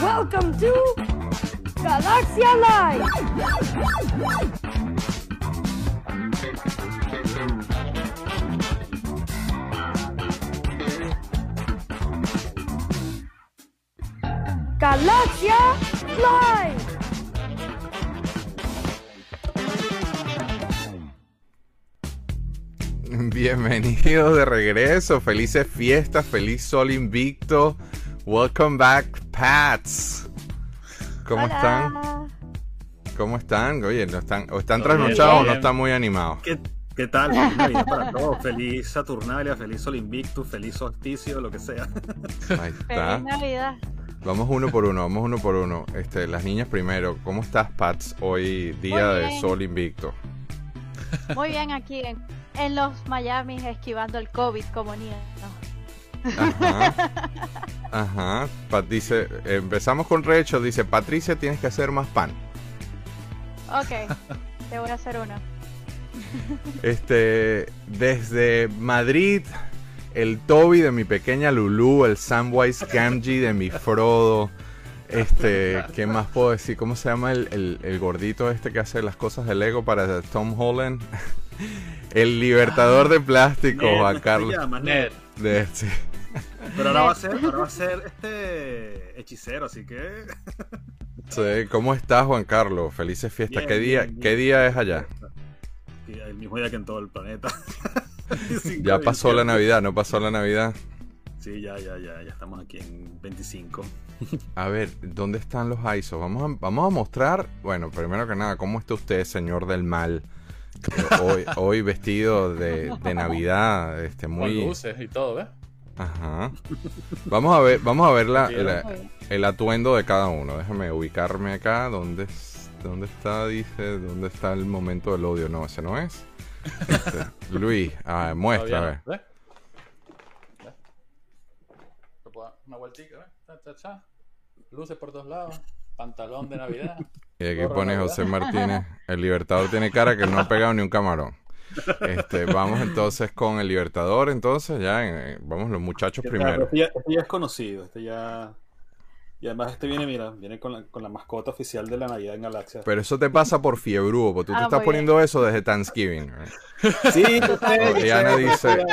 Welcome to Galaxia Live. Galaxia Live. Bienvenidos de regreso, felices fiestas, feliz sol invicto. Welcome back, Pats. ¿Cómo Hola. están? ¿Cómo están? Oye, ¿no están, ¿o están trasnochados o no están muy animados? ¿Qué, qué tal? Feliz Navidad para todos. Feliz Saturnalia, feliz Sol Invictus, feliz solsticio, lo que sea. Ahí está. Feliz Navidad. Vamos uno por uno, vamos uno por uno. Este, las niñas primero. ¿Cómo estás, Pats, hoy día de bien. sol invicto? Muy bien aquí en, en los Miami esquivando el COVID como niño. Ajá. Ajá. Pat dice, empezamos con Recho, dice, Patricia, tienes que hacer más pan. Ok, te voy a hacer uno. Este, desde Madrid, el Toby de mi pequeña Lulu, el Samwise Gamgee de mi Frodo. Este, ¿qué más puedo decir? ¿Cómo se llama el, el- el gordito este que hace las cosas de Lego para Tom Holland? El libertador de plástico, Ned, Juan se Carlos. llama, Ned. Ned. De- sí. Pero ahora va a ser, ahora va a ser este hechicero, así que. Sí, ¿Cómo estás, Juan Carlos? Felices fiestas. Bien, ¿Qué día, bien, qué bien. día es allá? El mismo día que en todo el planeta. Ya pasó la. Navidad, ¿no pasó la Navidad? Sí, ya, ya, ya, ya estamos aquí en 25. A ver, ¿dónde están los ISO? Vamos a, vamos a mostrar, bueno, primero que nada, ¿cómo está usted, señor del mal? Hoy, hoy vestido de, de Navidad, este, Con muy... luces y todo, ¿ves? Ajá. Vamos a ver, vamos a ver la- el atuendo de cada uno. Déjame ubicarme acá. ¿Dónde, dónde está? Dice, ¿dónde está el momento del odio? No, ese no es. Este, Luis, ah, muestra, a ver. ¿ves? Una vueltica. Luces por todos lados. Pantalón de Navidad. Y aquí pone. José Martínez, el Libertador tiene cara que no ha pegado ni un camarón. Este, vamos entonces con el Libertador, entonces ya, eh, vamos los muchachos primero. Este ya, este ya es conocido, este ya. Y además este viene, mira, viene con la, con la mascota oficial de la Navidad en Galaxia. Pero eso te pasa por fiebrudo, porque tú te Ah, estás poniendo eso desde Thanksgiving. ¿eh? Sí, sé, dice-.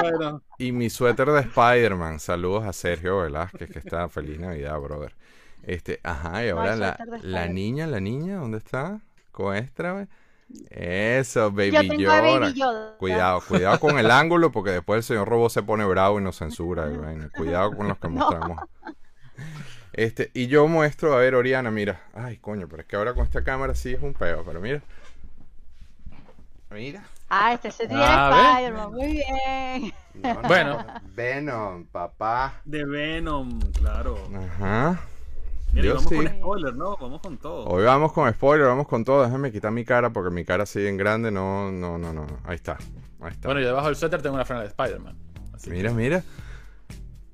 Y mi suéter de Spider-Man. Saludos a Sergio Velázquez, que está feliz Navidad, brother. Este, ajá, y ahora la, la niña, la niña, ¿dónde está? Coéstrame. Eso, Yo Baby a Yoda. Cuidado, cuidado con el ángulo, porque después el señor Robo se pone bravo y nos censura. Cuidado con los que mostramos. Este, y yo muestro, a ver, Oriana, mira. Ay, coño, pero es que ahora con esta cámara sí es un peo, pero mira. Mira. Ah, este se tiene Ah. Spider-Man. Muy bien. No, no, Bueno. Venom, papá. De Venom, claro. Ajá. Mira, Yo vamos sí. con spoiler, ¿no? Vamos con todo. Hoy vamos con spoiler, vamos con todo. Déjame quitar mi cara porque mi cara sigue en grande. No, no, no, no. Ahí está. Ahí está. Bueno, y debajo del suéter tengo una franela de Spider-Man. Así Mira, mira.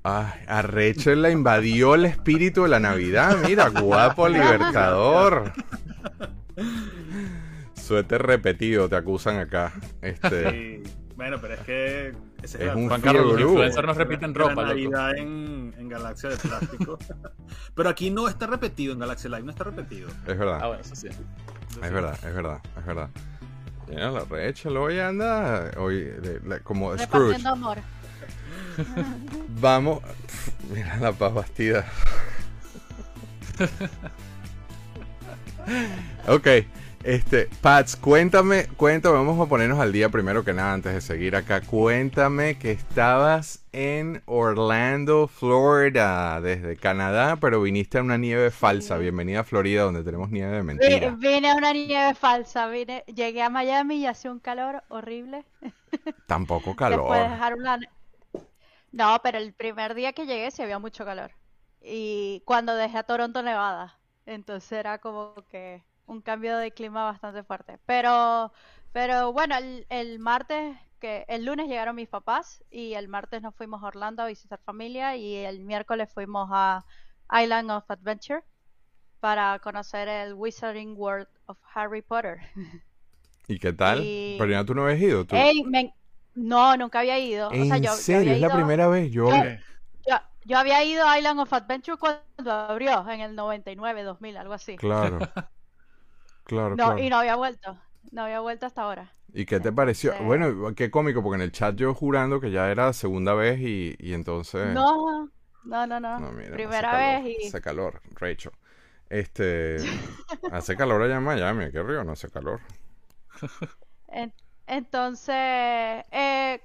Ay, Arrecho la invadió el espíritu de la Navidad. Mira, guapo libertador. Suéter repetido, te acusan acá. Este. Sí. Bueno, pero es que ese Es la- un Juan Carlos, los influencers nos repiten la ropa. Navidad en, en Galaxia de Plástico. pero aquí no está repetido, en Galaxia Live no está repetido. Es Ah, verdad, bueno, eso sí. Eso es sí. verdad, es verdad, es verdad. Mira, la Recho hoy anda hoy, de- la- como Scrooge. Amor. Vamos. Pf, Mira la paz bastida. ok. Este, Pats, cuéntame, cuéntame, vamos a ponernos al día primero que nada antes de seguir acá. Cuéntame que estabas en Orlando, Florida, desde Canadá, pero viniste a una nieve falsa. Bienvenida a Florida, donde tenemos nieve de mentira. Vine a una nieve falsa. Vine, llegué a Miami y hacía un calor horrible. Tampoco de calor. dejar una... No, pero el primer día que llegué sí había mucho calor. Y cuando dejé a Toronto, Nevada. Entonces era como que un cambio de clima bastante fuerte. Pero, pero bueno, el, el martes, que el lunes llegaron mis papás y el martes nos fuimos a Orlando a visitar familia y el miércoles fuimos a Island of Adventure para conocer el Wizarding World of Harry Potter. ¿Y qué tal? y- Pero ya tú no habías ido, tú. Ey, me- No, nunca había ido. O en sea, yo, yo serio, es la primera vez. Yo, Yo- yo, Yo había ido a Island of Adventure cuando abrió, en el 99, 2000, algo así. Claro. Claro, No, claro. y no había vuelto. No había vuelto hasta ahora. ¿Y qué te pareció? Sí. Bueno, qué cómico, porque en el chat yo jurando que ya era segunda vez y, y entonces... No, no, no, no. No, mira, no Primera calor, vez y... Hace calor, Rachel. Este... hace calor allá en Miami, qué río, no hace calor. En- entonces, eh,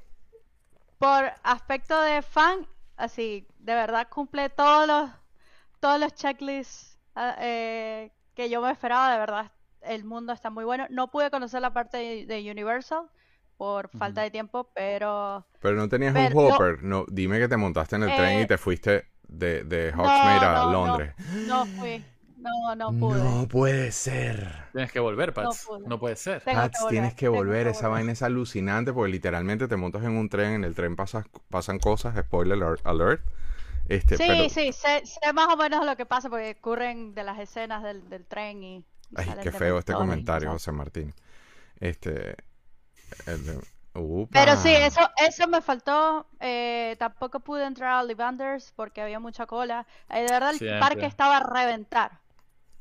por aspecto de fan, así, de verdad cumple todos los, todos los checklists ah, eh, que yo me esperaba, de verdad, el mundo está muy bueno. No pude conocer la parte de, de Universal por falta de tiempo, pero Pero no tenías Pero un no- hopper. No, dime que te montaste en el tren y Eh, te fuiste de, de no, Hogsmeade a no, no, Londres. no fui, no, no pude. No puede ser. Tienes que volver, Pats. pude. No puede ser. Tengo que Pats, tienes que volver. que Esa volver. vaina es alucinante porque literalmente te montas en un tren, en el tren pasas, pasan cosas, spoiler alert. alert. Este, Sí, pero, sí, sé, sé más o menos lo que pasa porque ocurren de las escenas del, del tren y... Ay, qué feo este comentario. José Martín. Este. el de-. Pero sí, eso, eso me faltó. eh, tampoco pude entrar a Ollivanders porque había mucha cola. Eh, de verdad, el Siempre. parque estaba a reventar.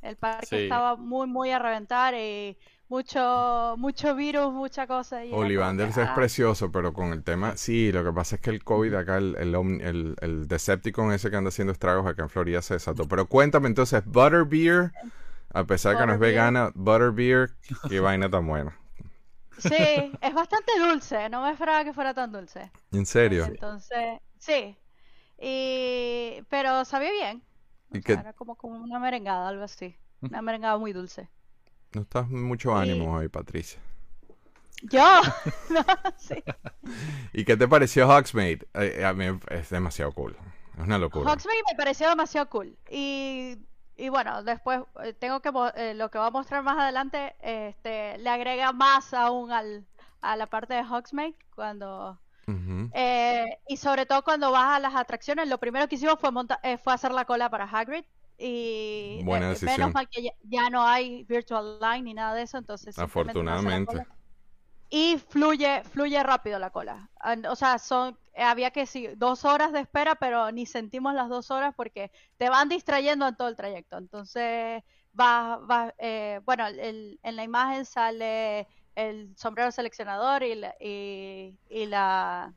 El parque Sí. estaba muy, muy a reventar y mucho, mucho virus, mucha cosa. Y Ollivanders es ah, precioso, pero con el tema, sí, lo que pasa es que el COVID acá, el, el, Omni- el, el Decepticon ese que anda haciendo estragos acá en Florida se desató. Pero cuéntame entonces, Butterbeer, a pesar que no es vegana, Butterbeer, qué vaina tan buena. Sí, es bastante dulce. No me esperaba que fuera tan dulce. ¿En serio? Entonces, sí. Y... Pero sabía bien. O ¿Y sea, qué- era como, como una merengada, algo así. Una merengada muy dulce. No estás mucho ánimo hoy, Patricia. Yo, no, sí. ¿Y qué te pareció Hogsmeade? Eh, a mí es demasiado cool. Es una locura. Hogsmeade me pareció demasiado cool. Y, y bueno, después eh, tengo que eh, lo que va a mostrar más adelante, este, le agrega más aún al, a la parte de Hogsmeade cuando eh, y sobre todo cuando vas a las atracciones, lo primero que hicimos fue monta- eh, fue hacer la cola para Hagrid y Buena menos mal que ya, ya no hay virtual line ni nada de eso, entonces Afortunadamente. Y fluye, fluye rápido la cola. O sea, son, había que sí, dos horas de espera, pero ni sentimos las dos horas porque te van distrayendo en todo el trayecto. Entonces, va, va, eh, bueno, el- en la imagen sale el sombrero seleccionador y la, y, y la,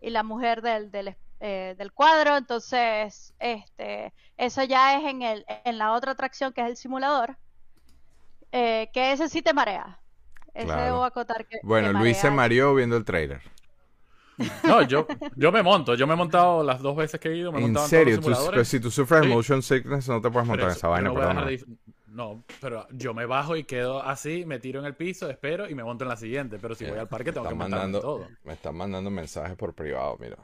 y la mujer del, del, eh, del cuadro. Entonces, este, eso ya es en, el, en la otra atracción que es el simulador, eh, que ese sí te marea. Ese Claro. debo acotar que, Bueno, que Luis se mareó viendo el trailer. No, yo, yo me monto. Yo me he montado las dos veces que he ido. Me he En montado serio, en tú- todos los pero simuladores. si tú sufres de Sí. motion sickness no te puedes montar Pero en esa vaina, dejar de No, pero yo me bajo y quedo así, me tiro en el piso, espero y me monto en la siguiente. Pero si voy al parque tengo que Están montarme mandando, todo. me están mandando mensajes por privado, mira.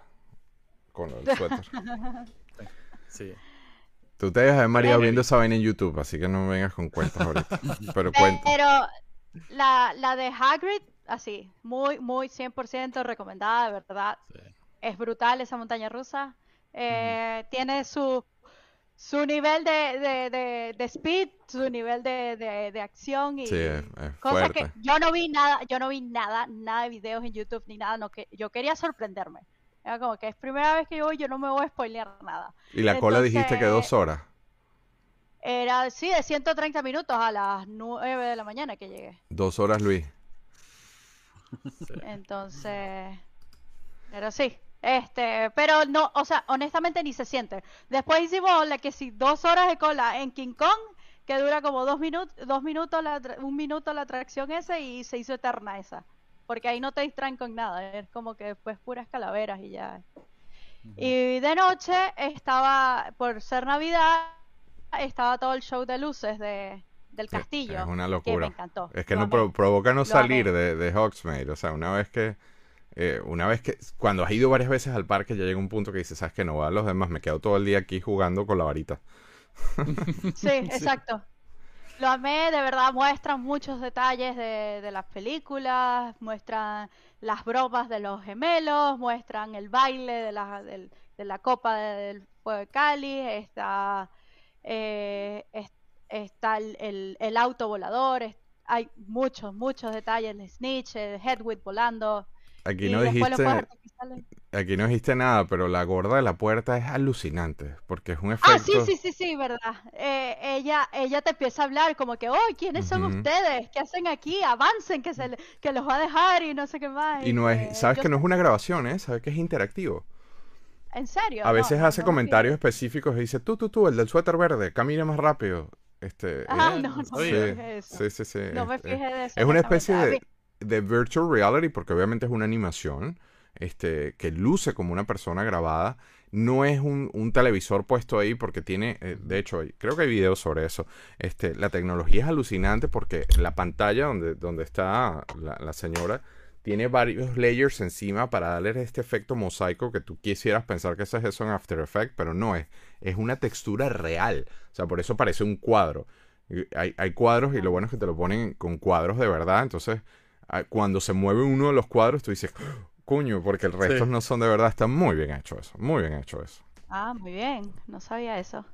Con lo del suéter. Sí. Tú te dejas de mareado Pero- viendo esa vaina en YouTube, así que no me vengas con cuentos ahorita. Pero cuenta. Pero la, la de Hagrid, así, muy, muy 100% recomendada, de verdad. sí. Es brutal esa montaña rusa. Eh, Tiene su, su nivel de, de, de, de speed, su nivel de, de, de acción y Sí, es, es cosas fuerte. que yo no vi nada, yo no vi nada, nada de videos en YouTube ni nada, no que yo quería sorprenderme. Era como que es primera vez que yo voy, yo no me voy a spoilear nada. Y la cola dijiste que dos horas. Era, sí, de 130 minutos a las 9 de la mañana que llegué. Dos horas, Luis. Entonces, pero sí, este, pero no, o sea, honestamente ni se siente. Después hicimos la que sí, dos horas de cola en King Kong, que dura como dos minutos, dos minutos, la, un minuto la atracción esa y se hizo eterna esa. Porque ahí no te distraen con nada, es como que después puras calaveras y ya. Y de noche estaba, por ser Navidad, estaba todo el show de luces de, del Sí, castillo. Es una Que locura. me encantó. Es que lo no pro- provoca no Lo salir amé. de, de Hogsmeade. O sea, una vez que. eh, una vez que. Cuando has ido varias veces al parque, ya llega un punto que dices, ¿sabes que No va a los demás. Me quedo todo el día aquí jugando con la varita. Sí, exacto. Lo amé, de verdad, muestran muchos detalles de, de las películas, muestran las bromas de los gemelos, muestran el baile de la, del- de la copa del fuego de Cali, está, eh, es- está el, el- el auto volador, es- hay muchos, muchos detalles, el Snitch, el Hedwig volando, Aquí no dijiste. aquí no dijiste nada, pero la gorda de la puerta es alucinante, porque es un Ah, sí, efecto... sí, sí, sí, verdad. Eh, ella, ella te empieza a hablar como que, oh, ¿quiénes son ustedes? ¿Qué hacen aquí? Avancen, que se que los va a dejar y no sé qué más. Y no es, sabes yo que no es una grabación, ¿eh? Sabes que es interactivo. En serio. A veces no, hace no comentarios específicos y dice, tú, tú, tú, el del suéter verde, camina más rápido. Este, Ah, eh, no, no Sí, me fijé eso. sí, sí, sí. No me este, fijé de eso. Es una especie de, virtual reality, porque obviamente es una animación, este, que luce como una persona grabada. No es un, un televisor puesto ahí porque tiene, eh, de hecho, creo que hay videos sobre eso. Este, la tecnología es alucinante porque la pantalla donde, donde está la, la señora tiene varios layers encima para darle este efecto mosaico que tú quisieras pensar que eso es eso en After Effects, pero no es. Es una textura real. O sea, por eso parece un cuadro. Hay, hay cuadros y lo bueno es que te lo ponen con cuadros de verdad. Entonces, ah, cuando se mueve uno de los cuadros, tú dices, "Oh, coño, porque el resto Sí. no son de verdad. Está muy bien hecho eso. Muy bien hecho eso. Ah, muy bien. No sabía eso.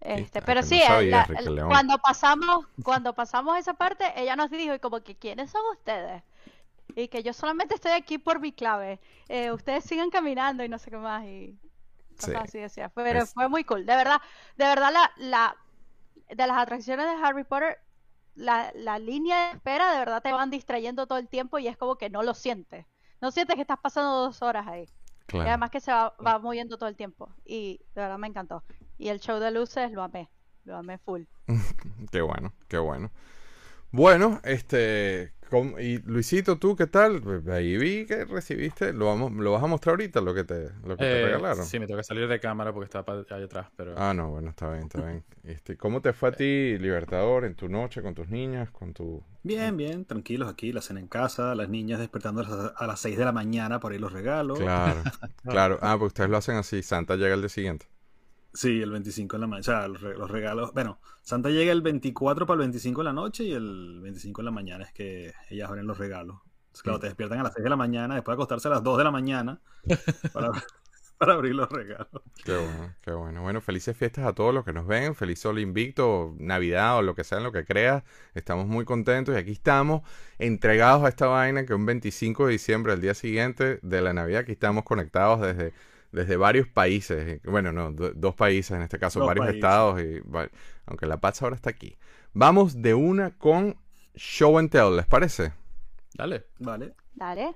Este, pero sí, la- cuando pasamos, cuando pasamos esa parte, ella nos dijo y como que ¿quiénes son ustedes? Y que yo solamente estoy aquí por mi clave. Eh, ustedes sigan caminando y no sé qué más y Sí. así decía. Pero Es- fue muy cool. De verdad, de verdad la, la de las atracciones de Harry Potter, la, la línea de espera de verdad te van distrayendo todo el tiempo y es como que no lo sientes. No sientes que estás pasando dos horas ahí. Y Claro. además que se va, va moviendo todo el tiempo. Y de verdad me encantó. Y el show de luces lo amé. Lo amé full. Qué bueno, qué bueno. Bueno, este, y Luisito, ¿tú qué tal? Pues Ahí vi que recibiste, lo vamos, lo vas a mostrar ahorita lo que te, lo que te Eh, regalaron. sí, me tengo que salir de cámara porque está pa- allá atrás, pero... Ah, no, bueno, está bien, está bien. Este, ¿cómo te fue a ti, Libertador, en tu noche con tus niñas, con tu... Bien, bien, tranquilos aquí, la cena en casa, las niñas despertando a las- a las 6 de la mañana para ir los regalos. Claro, claro. Ah, pues ustedes lo hacen así, Santa llega el día siguiente. Sí, el 25 en la mañana. O sea, los, re- los regalos. Bueno, Santa llega el 24 para el 25 en la noche y el 25 en la mañana es que ellas abren los regalos. Entonces, claro, te despiertan a las 6 de la mañana, después de acostarse a las 2 de la mañana para, para abrir los regalos. Qué bueno, qué bueno. Bueno, felices fiestas a todos los que nos ven. Feliz Sol Invicto, Navidad o lo que sea en lo que creas. Estamos muy contentos y aquí estamos entregados a esta vaina que un 25 de diciembre, el día siguiente de la Navidad, aquí estamos conectados desde, desde varios países. Bueno, no, do- dos países en este caso, Dos varios países. estados. y Aunque La Paz ahora está aquí. Vamos de una con Show and Tell, ¿les parece? Dale. Vale. Dale.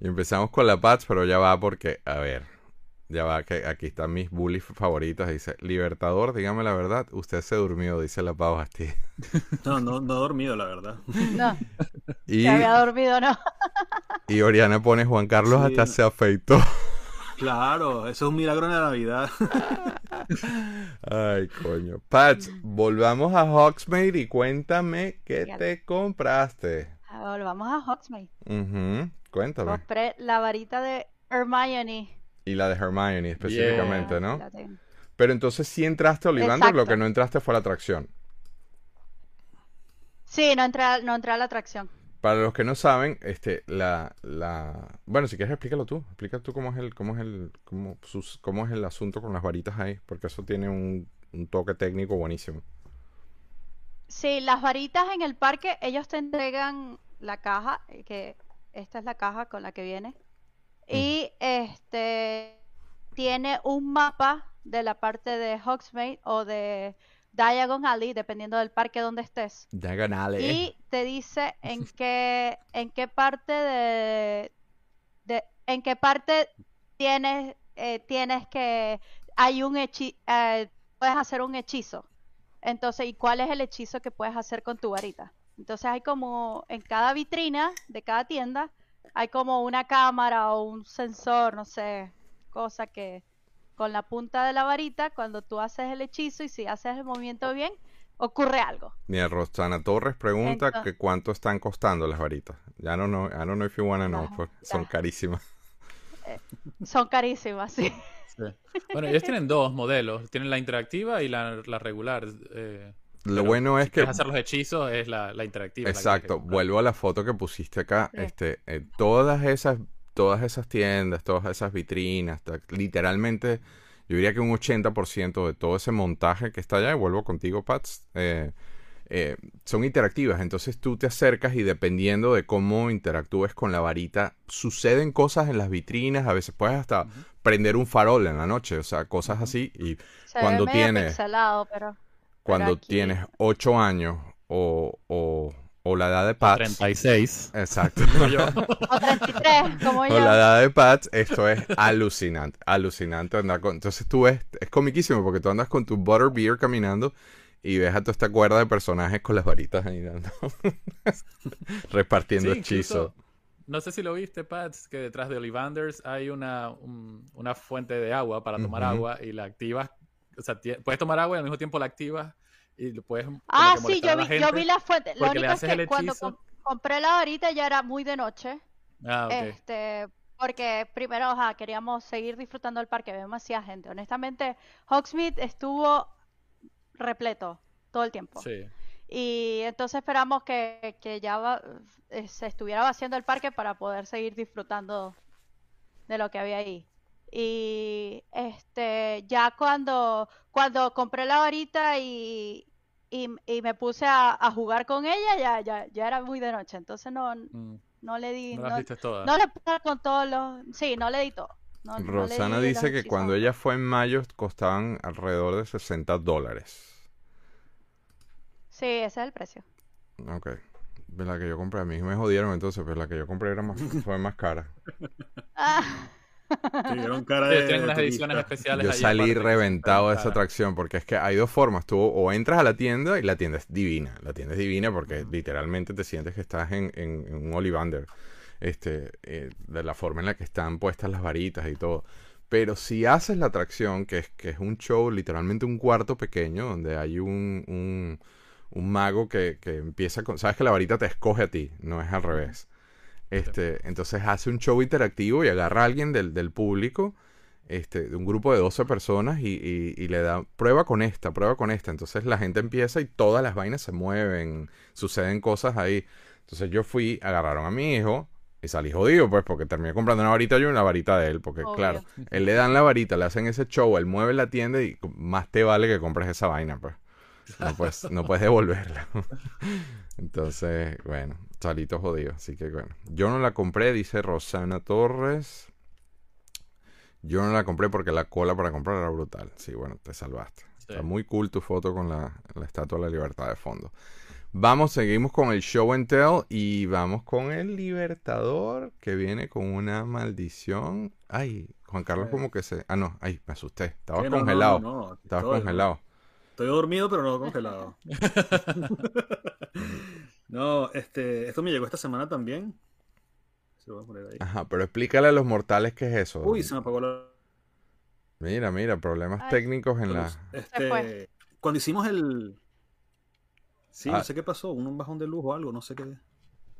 Y empezamos con la Pats, pero ya va porque, a ver, ya va que aquí están mis bullies favoritas. Dice, Libertador, dígame la verdad, usted se durmió, dice la Pau Bastille. No, no, no dormido, la verdad. No, Y, había dormido, no. y Oriana pone, Juan Carlos Sí. hasta se afeitó. Claro, eso es un milagro en la Navidad. Ay, coño. Pats, volvamos a Hogsmeade y cuéntame qué te compraste. Ahora vamos a Hogsmeade. Ujú, Cuéntame. Compré la varita de Hermione. Y la de Hermione específicamente, Ah, ¿no? la tengo. Pero entonces sí entraste a Olivander, lo que no entraste fue a la atracción. Sí, no entré, a- no entré a la atracción. Para los que no saben, este, la, la, bueno, si quieres explícalo tú, explica tú cómo es el, cómo es el, cómo, sus, cómo es el asunto con las varitas ahí, porque eso tiene un, un toque técnico buenísimo. Sí, las varitas en el parque, ellos te entregan la caja, eh, que esta es la caja con la que viene. Y este tiene un mapa de la parte de Hogsmeade o de Diagon Alley, dependiendo del parque donde estés. Diagonales. Y te dice en qué, en qué parte de, de- en qué parte tienes, eh, tienes que, hay un hechi, eh, puedes hacer un hechizo. Entonces, ¿y cuál es el hechizo que puedes hacer con tu varita? Entonces hay como, en cada vitrina de cada tienda, hay como una cámara o un sensor, no sé, cosa que con la punta de la varita, cuando tú haces el hechizo y si haces el movimiento bien, ocurre algo. Mira, Rosana Torres pregunta que cuánto están costando las varitas. Ya no know, I don't know if you wanna know, pues, son ya. carísimas. Son carísimas, sí. Sí. Bueno, ellos tienen dos modelos. Tienen la interactiva y la, la regular. eh, Lo pero bueno es si que hacer los hechizos es la, la interactiva. la que Exacto, vuelvo a la foto que pusiste acá. Este, eh, todas esas, todas esas tiendas, todas esas vitrinas, literalmente, yo diría que un 80% de todo ese montaje que está allá, y vuelvo contigo, Pats, eh, eh, son interactivas. Entonces tú te acercas y dependiendo de cómo interactúes con la varita, suceden cosas en las vitrinas. A veces puedes hasta prender un farol en la noche, o sea, cosas así. Y Se cuando ve medio tienes, pixelado, pero... cuando aquí- tienes 8 años o, o, o la edad de Pat. 36. Exacto. O 33, como O yo. la edad de Pat, esto es alucinante, alucinante andar con... Entonces tú ves, es comiquísimo porque tú andas con tu butterbeer caminando y ves a toda esta cuerda de personajes con las varitas ahí dando, repartiendo Sí, hechizos. incluso, no sé si lo viste, Pats, que detrás de Ollivanders hay una, un- una fuente de agua para tomar agua y la activas. O sea, puedes tomar agua y al mismo tiempo la activas y lo puedes. Ah, sí, yo vi, yo vi la fuente. Lo único es que cuando compré la varita ya era muy de noche. Ah, ok. Este, porque primero ajá, queríamos seguir disfrutando del parque, había demasiada gente. Honestamente, Hogsmeade estuvo repleto todo el tiempo. Sí. Y entonces esperamos que, que ya va- eh, se estuviera vaciando el parque para poder seguir disfrutando de lo que había ahí. Y este, ya cuando, cuando compré la varita y, y, y me puse a, a jugar con ella, ya, ya, ya era muy de noche. Entonces no, Mm, no le di, no las no, todas. no le pude con todos los, sí, no le di todo. No- no le Rosana di dice que cuando ella fue en mayo costaban alrededor de 60 dólares. Sí, ese es el precio. Ok. De la que yo compré, a mí me jodieron entonces, pero la que yo compré era más, fue más cara. Ah, Te dieron cara Sí, de, tienen unas de ediciones turista. especiales Yo salí reventado de esa atracción porque es que hay dos formas. Tú o entras a la tienda y la tienda es divina. La tienda es divina porque literalmente te sientes que estás en, en- en un Ollivander. Este, eh, de la forma en la que están puestas las varitas y todo. Pero si haces la atracción, que es, que es un show, literalmente un cuarto pequeño, donde hay un, un, un mago que, que empieza con... Sabes que la varita te escoge a ti, no es al revés. Este, entonces hace un show interactivo y agarra a alguien del, del público, este, de un grupo de 12 personas y, y- y le da prueba con esta, prueba con esta. Entonces la gente empieza y todas las vainas se mueven, suceden cosas ahí. Entonces yo fui, agarraron a mi hijo y salí jodido, pues, porque terminé comprando una varita yo y una varita de él, porque Obvio. claro, él le dan la varita, le hacen ese show, él mueve la tienda y más te vale que compres esa vaina, pues. No puedes, no puedes devolverla. Entonces, bueno, salito jodido. Así que bueno. Yo no la compré, dice Rosana Torres. Yo no la compré porque la cola para comprar era brutal. Sí, bueno, te salvaste. Sí. Está muy cool tu foto con la, la Estatua de la Libertad de fondo. Vamos, seguimos con el show and tell y vamos con el Libertador que viene con una maldición. Ay, Juan Carlos como que se... Ah, no, ay, me asusté. Estaba Sí, no, no, congelado. no, no, aquí Estaba estoy, ¿no? congelado. Estoy dormido, pero no congelado. no, este, esto me llegó esta semana también. Se lo voy a poner ahí. Ajá, pero explícale a los mortales qué es eso. Uy, se me apagó la Mira, mira, problemas Ay. técnicos en la... Este, cuando hicimos el... Sí, Ah. no sé qué pasó, un bajón de luz o algo, no sé qué.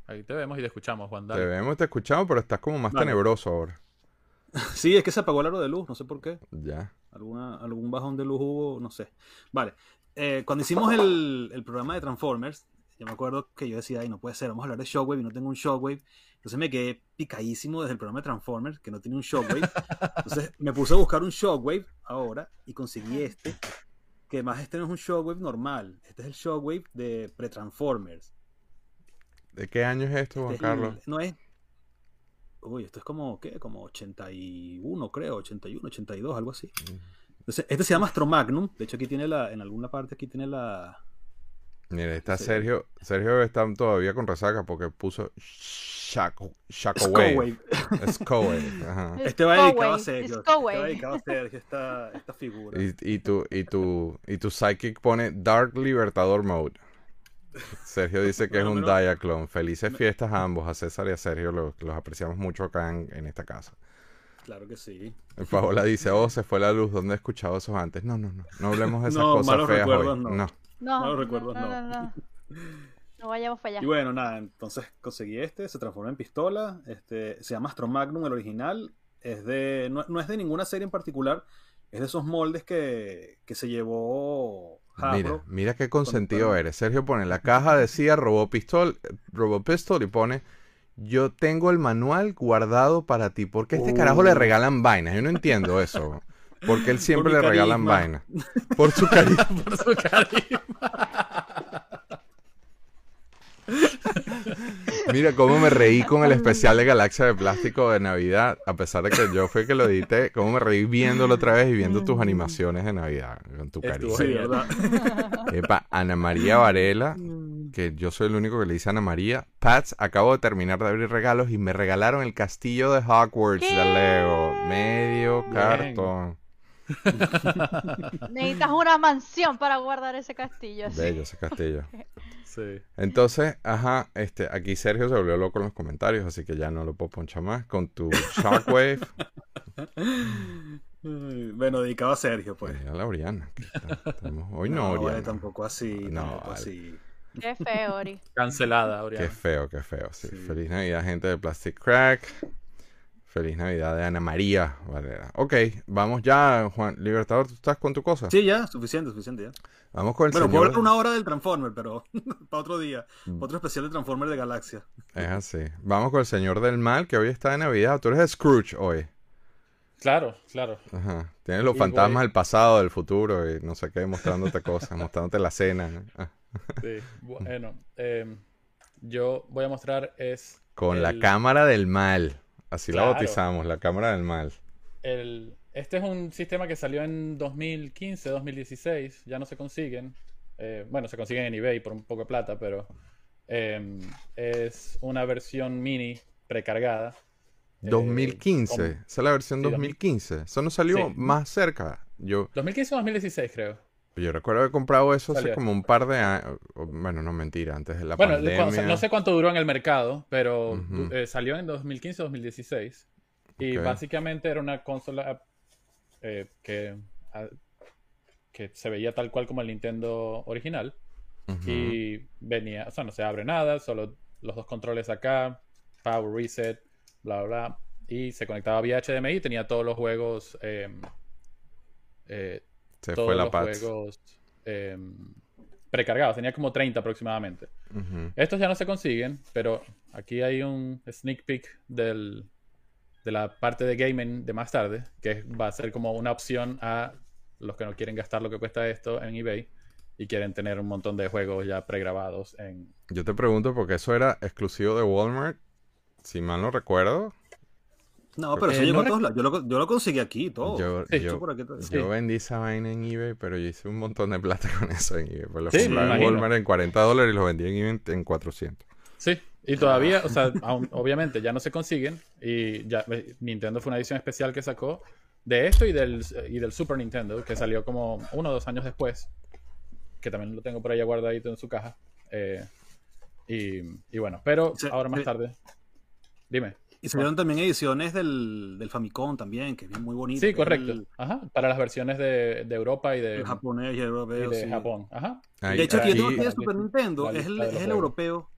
Ahí te vemos y te escuchamos, Juan. Te Dale. vemos, te escuchamos, pero estás como más Vale. tenebroso ahora. Sí, es que se apagó el aro de luz, no sé por qué. Ya. Alguna, algún bajón de luz hubo, no sé. Vale. Eh, cuando hicimos el, el programa de Transformers, yo me acuerdo que yo decía, ay, no puede ser, vamos a hablar de Shockwave y no tengo un Shockwave. Entonces me quedé picadísimo desde el programa de Transformers, que no tenía un Shockwave. Entonces me puse a buscar un Shockwave ahora y conseguí este, que además este no es un Shockwave normal, este es el Shockwave de pre-Transformers. ¿De qué año es esto, Juan Este es el- Carlos? no es... Uy, esto es como, ¿qué? Como 81, creo, 81, 82, algo así. Entonces, este se llama Astro Magnum. De hecho, aquí tiene la, en alguna parte aquí tiene la. Mira, está Sí. Sergio. Sergio está todavía con resaca porque puso Shaco. Skywave. Skywave. Ajá. Este va dedicado a Sergio. Este va dedicado a Sergio, esta, esta figura. Y, y tu, y, tu, y tu psychic pone Dark Libertador Mode. Sergio dice que es Bueno, un pero- Diaclone. Felices fiestas a ambos, a César y a Sergio, los, los apreciamos mucho acá en, en esta casa. Claro que sí. Paola dice, oh, se fue la luz, ¿dónde he escuchado eso antes? No, no, no, no hablemos de esas No, cosas malos feas hoy. no. no. No, no, recuerdos, no, no. no, no. No vayamos para Y allá. bueno, nada, entonces conseguí este, se transforma en pistola. Este, se llama Astro Magnum, el original. Es de, no, no es de ninguna serie en particular. Es de esos moldes que, que se llevó Mira, mira qué consentido eres. Sergio pone la caja decía Robopistol, Robopistol y pone yo tengo el manual guardado para ti. ¿Por qué a este carajo le regalan vainas? Yo no entiendo eso. Porque él siempre le regalan vainas. Por su carisma. Por su carisma. Mira cómo me reí con el especial de Galaxia de Plástico de Navidad, a pesar de que yo fue que lo edité, cómo me reí viéndolo otra vez y viendo tus animaciones de Navidad, con tu cariño. Sí. Epa, Ana María Varela, que yo soy el único que le dice Ana María. Pats, acabo de terminar de abrir regalos y me regalaron el castillo de Hogwarts de. Lego. Medio Bien. cartón. Necesitas una mansión para guardar ese castillo. así. Bello ese castillo. Sí. Entonces, ajá, este, aquí Sergio se volvió loco en los comentarios, así que ya no lo puedo ponchar más. Con tu Shockwave, Bueno, dedicado a Sergio, pues. pues, a está- tenemos- Hoy no, vale, Oriana. tampoco así, No, tampoco vale. así. Qué feo, Ori. Cancelada, Qué Oriana. feo, qué feo. Sí. Sí. Feliz Navidad, gente de Plastic Crack. Feliz Navidad de Ana María Valera. Ok, vamos ya, Juan. Libertador, ¿tú estás con tu cosa? Sí, ya, suficiente, suficiente ya. Vamos con el Bueno, puedo señor. hablar una hora del Transformer, pero para otro día. Mm. Otro especial de Transformer de Galaxia. Es así. Vamos con el señor del mal, que hoy está de Navidad. Tú eres Scrooge hoy. Claro, claro. Ajá. Tienes los Y fantasmas voy- del pasado, del futuro y no sé qué, mostrándote cosas, mostrándote la cena. Ah. Sí. Bueno, em, yo voy a mostrar es Con la cámara del mal. Así la bautizamos, la cámara del mal. el- este es un sistema que salió en 2015, 2016. Ya no se consiguen. Eh, bueno, se consiguen en eBay por un poco de plata, pero em, es una versión mini precargada. eh, 2015. con- Esa es la versión Sí, 2015. Eso no salió Sí. más cerca. Yo, 2015 o 2016, creo. Yo recuerdo haber comprado eso hace como un par de años. Bueno, no mentira, antes de la Bueno, pandemia. cuando- no sé cuánto duró en el mercado, pero eh, salió en 2015 o 2016. Y básicamente era una consola eh, que, que se veía tal cual como el Nintendo original. Y venía, o sea, no se abre nada, solo los dos controles acá, Power Reset, bla, bla, bla. Y se conectaba vía HDMI y tenía todos los juegos. eh, eh, Se todos fue la los juegos eh, precargados. Tenía como 30 aproximadamente. Estos ya no se consiguen, pero aquí hay un sneak peek del, de la parte de gaming de más tarde, que va a ser como una opción a los que no quieren gastar lo que cuesta esto en eBay y quieren tener un montón de juegos ya pregrabados en... Yo te pregunto porque eso era exclusivo de Walmart, si mal no recuerdo. No, pero Eh, eso llegó no a todos lados. Yo lo, yo lo conseguí aquí y todo. Yo, Sí. yo- Eso por aquí todo. Sí. yo vendí esa vaina en eBay, pero yo hice un montón de plata con eso en eBay. Pues lo Sí, compraba en imagino. Walmart en 40 dólares y lo vendí en eBay en- en 400. Sí, y todavía, o sea, aún- obviamente ya no se consiguen y ya eh, Nintendo fue una edición especial que sacó de esto y del, y del Super Nintendo, que salió como uno o dos años después, que también lo tengo por ahí guardadito en su caja. eh, y, y bueno, pero ahora más tarde. Dime. Y salieron también ediciones del, del Famicom también, que es bien muy bonito. Sí, correcto. El, Ajá, para las versiones de, de Europa y de, el japonés y el y europeo. de sí. Japón. Ajá. Ahí- De hecho, aquí yo tengo aquí- aquí el Super Nintendo. Es el, es el europeo.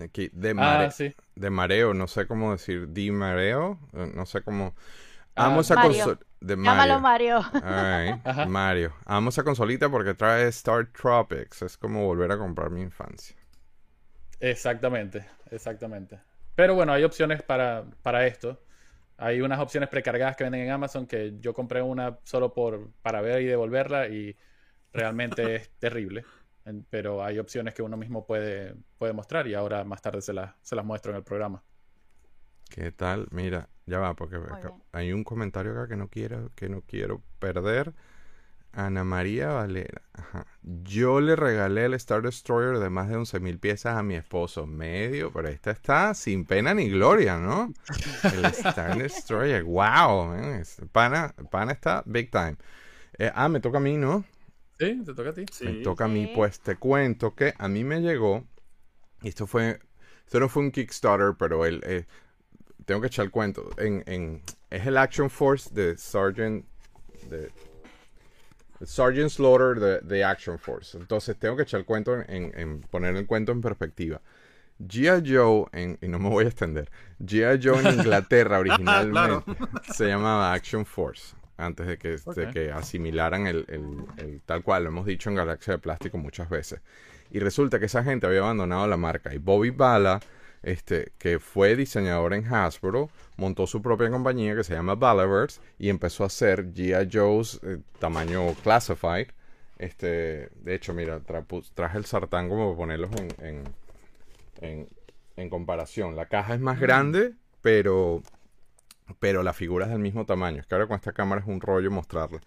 aquí, de, mare- Ah, sí. de mareo, no sé cómo decir, di mareo, eh, no sé cómo. Ah, Amo esa Mario. consola. De Llámalo Mario. Mario. Alright, Ajá. Mario. Amo esa consolita porque trae Star Tropics. Es como volver a comprar mi infancia. Exactamente, exactamente. Pero bueno, hay opciones para, para esto. Hay unas opciones precargadas que venden en Amazon que yo compré una solo por, para ver y devolverla y realmente es terrible. En- Pero hay opciones que uno mismo puede, puede mostrar y ahora más tarde se, las se las muestro en el programa. ¿Qué tal? Mira, ya va, porque acá- hay un comentario acá que no quiero, que no quiero perder. Ana María Valera. Ajá. Yo le regalé el Star Destroyer de más de 11.000 piezas a mi esposo. Medio, pero esta está sin pena ni gloria, ¿no? El Star Destroyer. ¡Wow! man, Pana, pana está big time. Eh, ah, me toca a mí, ¿no? ¿Sí? ¿Te toca a ti? Sí. Me toca a mí, pues te cuento que a mí me llegó, y esto fue, esto no fue un Kickstarter, pero el, eh, tengo que echar el cuento, en, en- es el Action Force de Sergeant, de Sergeant Slaughter de, de Action Force. Entonces tengo que echar el cuento en, poner el cuento en perspectiva. G.I. Joe, en, y no me voy a extender, G.I. Joe en Inglaterra originalmente se llamaba Action Force, antes de que, de que asimilaran el, el- el tal cual, lo hemos dicho en Galaxia de Plástico muchas veces. Y resulta que esa gente había abandonado la marca. Y Bobby Bala, este, que fue diseñador en Hasbro, montó su propia compañía que se llama Balaverse y empezó a hacer G.I. Joe's eh, tamaño classified. Este, de hecho, mira, tra- traje el sartán como para ponerlos en, en- en, en comparación. La caja es más grande, pero, pero la figura es del mismo tamaño. Es que ahora con esta cámara es un rollo mostrarla.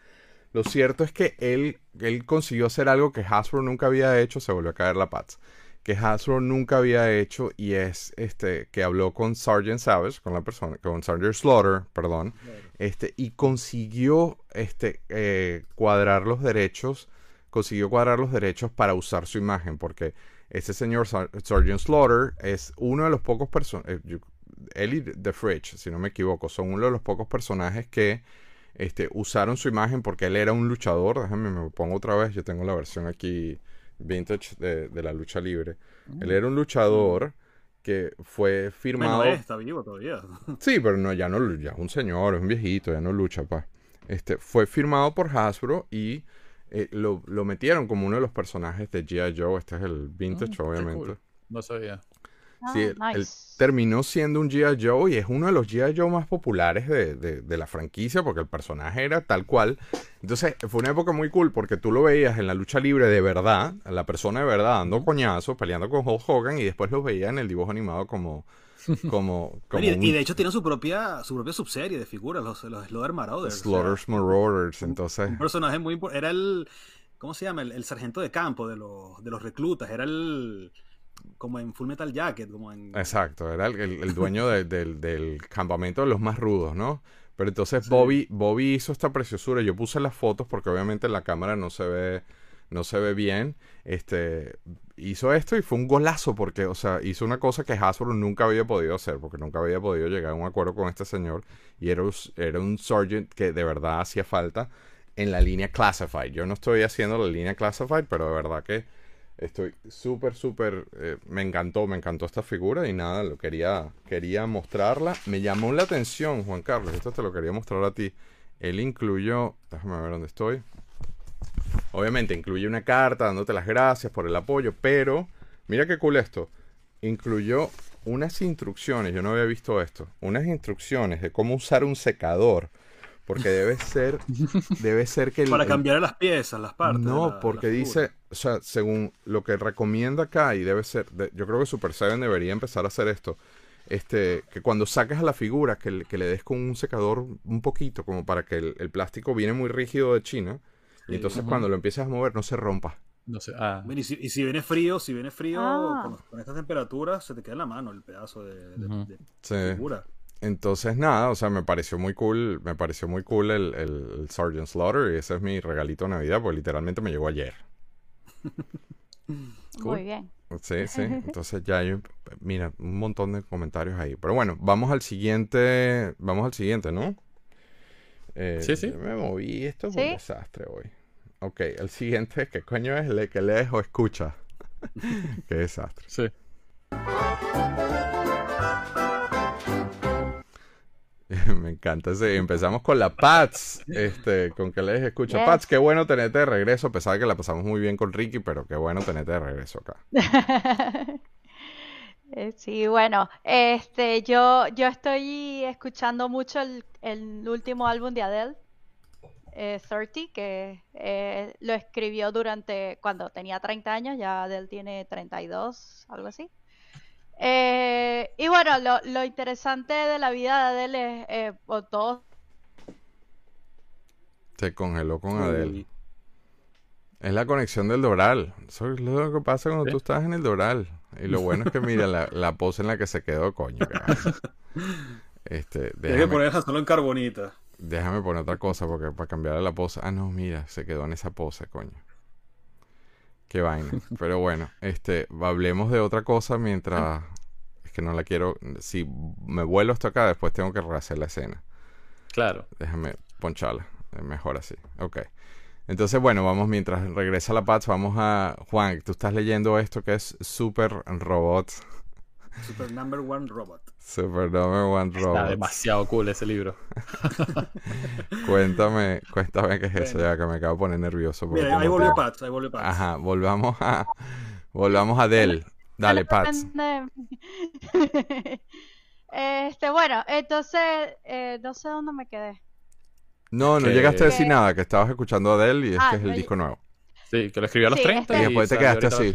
Lo cierto es que él, él consiguió hacer algo que Hasbro nunca había hecho, se volvió a caer la paz. Que Hasbro nunca había hecho y es este que habló con Sergeant Savage, con la persona, con Sergeant Slaughter, perdón, este, y consiguió este, eh, cuadrar los derechos, consiguió cuadrar los derechos para usar su imagen, porque este señor Sergeant Slaughter es uno de los pocos personajes, él y The Fridge, si no me equivoco, son uno de los pocos personajes que este, usaron su imagen porque él era un luchador. Déjame, me pongo otra vez. Yo tengo la versión aquí vintage de, de la lucha libre. Él era un luchador que fue firmado. Bueno, está vivo todavía. Sí, pero no, ya no, ya es un señor, es un viejito, ya no lucha, pa. Este, fue firmado por Hasbro y eh, lo, lo metieron como uno de los personajes de G.I. Joe. Este es el vintage, Mm, qué obviamente. cool. No sabía. Sí, él, Ah, él terminó siendo un G.I. Joe y es uno de los G.I. Joe más populares de, de- de la franquicia porque el personaje era tal cual. Entonces fue una época muy cool porque tú lo veías en la lucha libre de verdad, a la persona de verdad dando coñazos, peleando con Hulk Hogan y después lo veías en el dibujo animado como... como, como y, de hecho tienen su propia, su propia subserie de figuras, los, los Slaughter Marauders. o sea, Slaughter's Marauders. Entonces, un personaje muy importante. Era el. ¿Cómo se llama? El, el sargento de campo de los, de los reclutas. Era el. Como en Full Metal Jacket. Como en. Exacto, era el, el- el dueño de- del, del campamento de los más rudos, ¿no? Pero entonces Sí. Bobby, Bobby hizo esta preciosura. Yo puse las fotos porque obviamente en la cámara no se ve, no se ve bien. Este hizo esto y fue un golazo porque, o sea, hizo una cosa que Hasbro nunca había podido hacer, porque nunca había podido llegar a un acuerdo con este señor. Y era, un- era un sergeant que de verdad hacía falta en la línea Classified. Yo no estoy haciendo la línea Classified, pero de verdad que Estoy súper, súper... eh, me encantó, me encantó esta figura y nada, lo quería, quería mostrarla. Me llamó la atención, Juan Carlos, esto te lo quería mostrar a ti. Él incluyó... Déjame ver dónde estoy. Obviamente incluye una carta dándote las gracias por el apoyo, pero mira qué cool esto. Incluyó unas instrucciones, yo no había visto esto, unas instrucciones de cómo usar un secador. Porque debe ser, debe ser que el, Para cambiar las piezas, las partes. no, la- porque dice, o sea, según lo que recomienda acá, y debe ser, de- yo creo que Super Seven debería empezar a hacer esto, este, que cuando saques a la figura, que, le- que le des con un secador un poquito, como para que el, el plástico viene muy rígido de China, y entonces cuando lo empieces a mover no se rompa. No sé. Ah, y, si, y si viene frío, si viene frío Ah. con, con estas temperaturas, se te queda en la mano el pedazo de, de Sí. figura. Entonces, nada, o sea, me pareció muy cool, me pareció muy cool el, el, el Sergeant Slaughter, y ese es mi regalito de Navidad, porque literalmente me llegó ayer. Cool. Muy bien. Sí, sí. Entonces ya hay, mira, un montón de comentarios ahí. Pero bueno, vamos al siguiente, vamos al siguiente, ¿no? Eh, Sí, sí. yo Me moví, esto es un desastre hoy. Ok, el siguiente, ¿qué coño es? ¿Le que lees o escucha? Qué desastre. sí. Me encanta ese. Empezamos con la Pats. Este, con que lees escucha. Yes. Pats, qué bueno tenerte de regreso, a pesar de que la pasamos muy bien con Ricky, pero qué bueno tenerte de regreso acá. Eh, Sí, bueno, este, yo, yo estoy escuchando mucho el, el último álbum de Adele, eh, 30, que eh, lo escribió durante cuando tenía 30 años, ya Adele tiene 32, algo así. Eh, y bueno, lo, lo interesante de la vida de Adele es, eh, o todo Se congeló con Adele. Es la conexión del Doral. Eso es lo que pasa cuando ¿Sí? tú estás en el Doral. Y lo bueno es que mira la, la pose en la que se quedó, coño. Este, Tienes que déjame, ponerla solo en carbonita. déjame poner otra cosa porque para cambiar la pose. Ah, no, mira, se quedó en esa pose, coño. Qué vaina. Pero bueno, este, hablemos de otra cosa mientras. Es que no la quiero. Si me vuelo hasta acá, después tengo que rehacer la escena. Claro. Déjame poncharla. Es mejor así. Ok. Entonces, bueno, vamos mientras regresa la Pats, vamos a. Juan, tú estás leyendo esto que es Super Robot. Super Number One Robot. Superdomer One Robot. Está demasiado cool ese libro. cuéntame, cuéntame qué es eso, ya que me acabo de poner nervioso. Mira, ahí volvió Pats, ahí volvió Pats. Ajá, volvamos a, volvamos a Dell. Dale, Pats. este, bueno, entonces, eh, no sé dónde me quedé. No, no llegaste a decir nada, que estabas escuchando a Adele y es ah, que es el disco nuevo. Sí, que lo escribió a los sí, 30 este y después te quedaste así.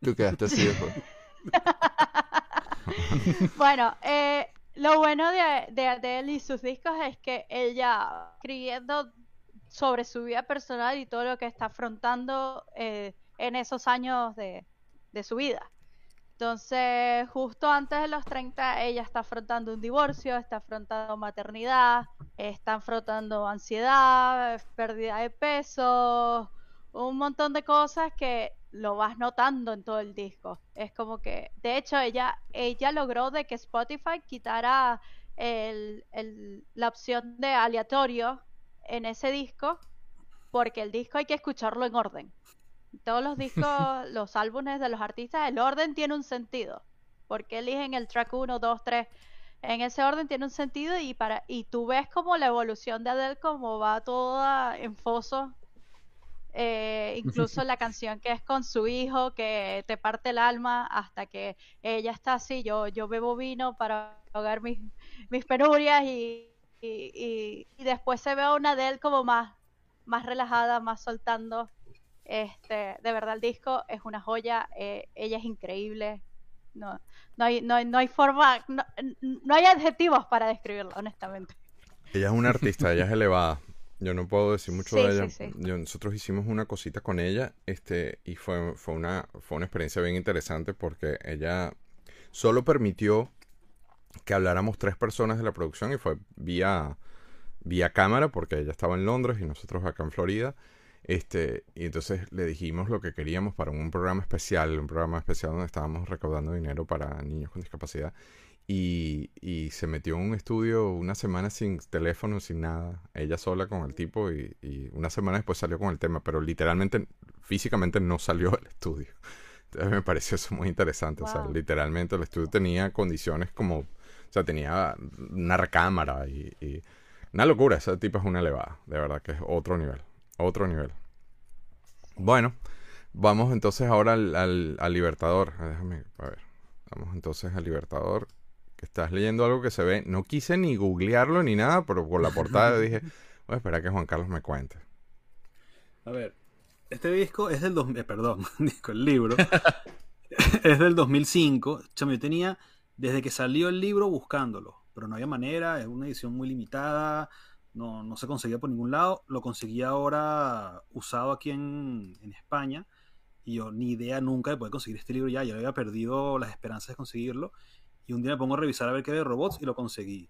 Tú quedaste así después. bueno, eh, lo bueno de, de Adele y sus discos es que ella escribiendo sobre su vida personal y todo lo que está afrontando eh, en esos años de, de su vida. Entonces, justo antes de los 30, ella está afrontando un divorcio, está afrontando maternidad, está afrontando ansiedad, pérdida de peso, un montón de cosas que lo vas notando en todo el disco. Es como que, de hecho, ella, ella logró de que Spotify quitara el, el, la opción de aleatorio en ese disco, porque el disco hay que escucharlo en orden. Todos los discos, los álbumes de los artistas, el orden tiene un sentido. Porque eligen el track 1, 2, 3? En ese orden tiene un sentido y para y tú ves como la evolución de Adele como va toda en foso eh, incluso la canción que es con su hijo, que te parte el alma hasta que ella está así, yo, yo bebo vino para ahogar mis, mis penurias y, y, y, después se ve a una de él como más, más relajada, más soltando. Este, de verdad el disco es una joya, eh, ella es increíble. No, no hay, no, no hay forma, no, no hay adjetivos para describirla, honestamente. Ella es una artista, ella es elevada. Yo no puedo decir mucho de ella. Nosotros hicimos una cosita con ella este, y fue, fue, una, fue una experiencia bien interesante porque ella solo permitió que habláramos tres personas de la producción y fue vía, vía cámara porque ella estaba en Londres y nosotros acá en Florida. Este, y entonces le dijimos lo que queríamos para un programa especial, un programa especial donde estábamos recaudando dinero para niños con discapacidad. Y, se metió en un estudio una semana sin teléfono, sin nada, ella sola con el tipo y, una semana después salió con el tema, pero literalmente, físicamente no salió del estudio. Entonces me pareció eso muy interesante, o sea, literalmente el estudio tenía condiciones como, o sea, tenía una recámara y, una locura, esa tipo es una elevada, de verdad que es otro nivel, otro nivel. Bueno, vamos entonces ahora al, al, al Libertador, déjame, a ver, vamos entonces al Libertador estás leyendo algo que se ve. No quise ni googlearlo ni nada, pero por la portada dije, voy a esperar que Juan Carlos me cuente. A ver, este disco es del... Dos, eh, perdón, disco, el libro. es del 2005. Chame, yo tenía, desde que salió el libro, buscándolo. Pero no había manera, es una edición muy limitada. No, no se conseguía por ningún lado. Lo conseguí ahora usado aquí en, en España. Y yo ni idea nunca de poder conseguir este libro ya. Yo había perdido las esperanzas de conseguirlo y un día me pongo a revisar a ver qué era de robots y lo conseguí.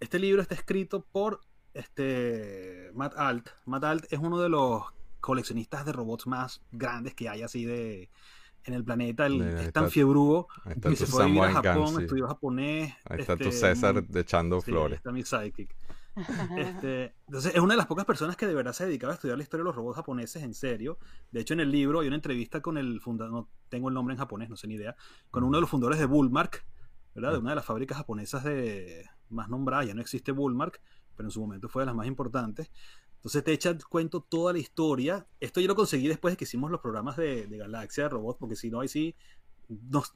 Este libro está escrito por este, Matt Alt. Matt Alt es uno de los coleccionistas de robots más grandes que hay así de en el planeta. El, Mira, es tan fiebrugo que se fue a vivir a Japón, estudió japonés. Ahí está este, tu César mm, echando sí, flores. Está mi psychic. Este, entonces es una de las pocas personas que de verdad se dedicaba a estudiar la historia de los robots japoneses en serio. De hecho, en el libro hay una entrevista con el fundador, no tengo el nombre en japonés, no sé ni idea, con mm. uno de los fundadores de Bullmark, ¿verdad? De una de las fábricas japonesas de, más nombradas ya no existe Bullmark, pero en su momento fue de las más importantes. Entonces te echa el cuento toda la historia. Esto yo lo conseguí después de que hicimos los programas de, Galaxia de Robots, porque si no, ahí sí nos,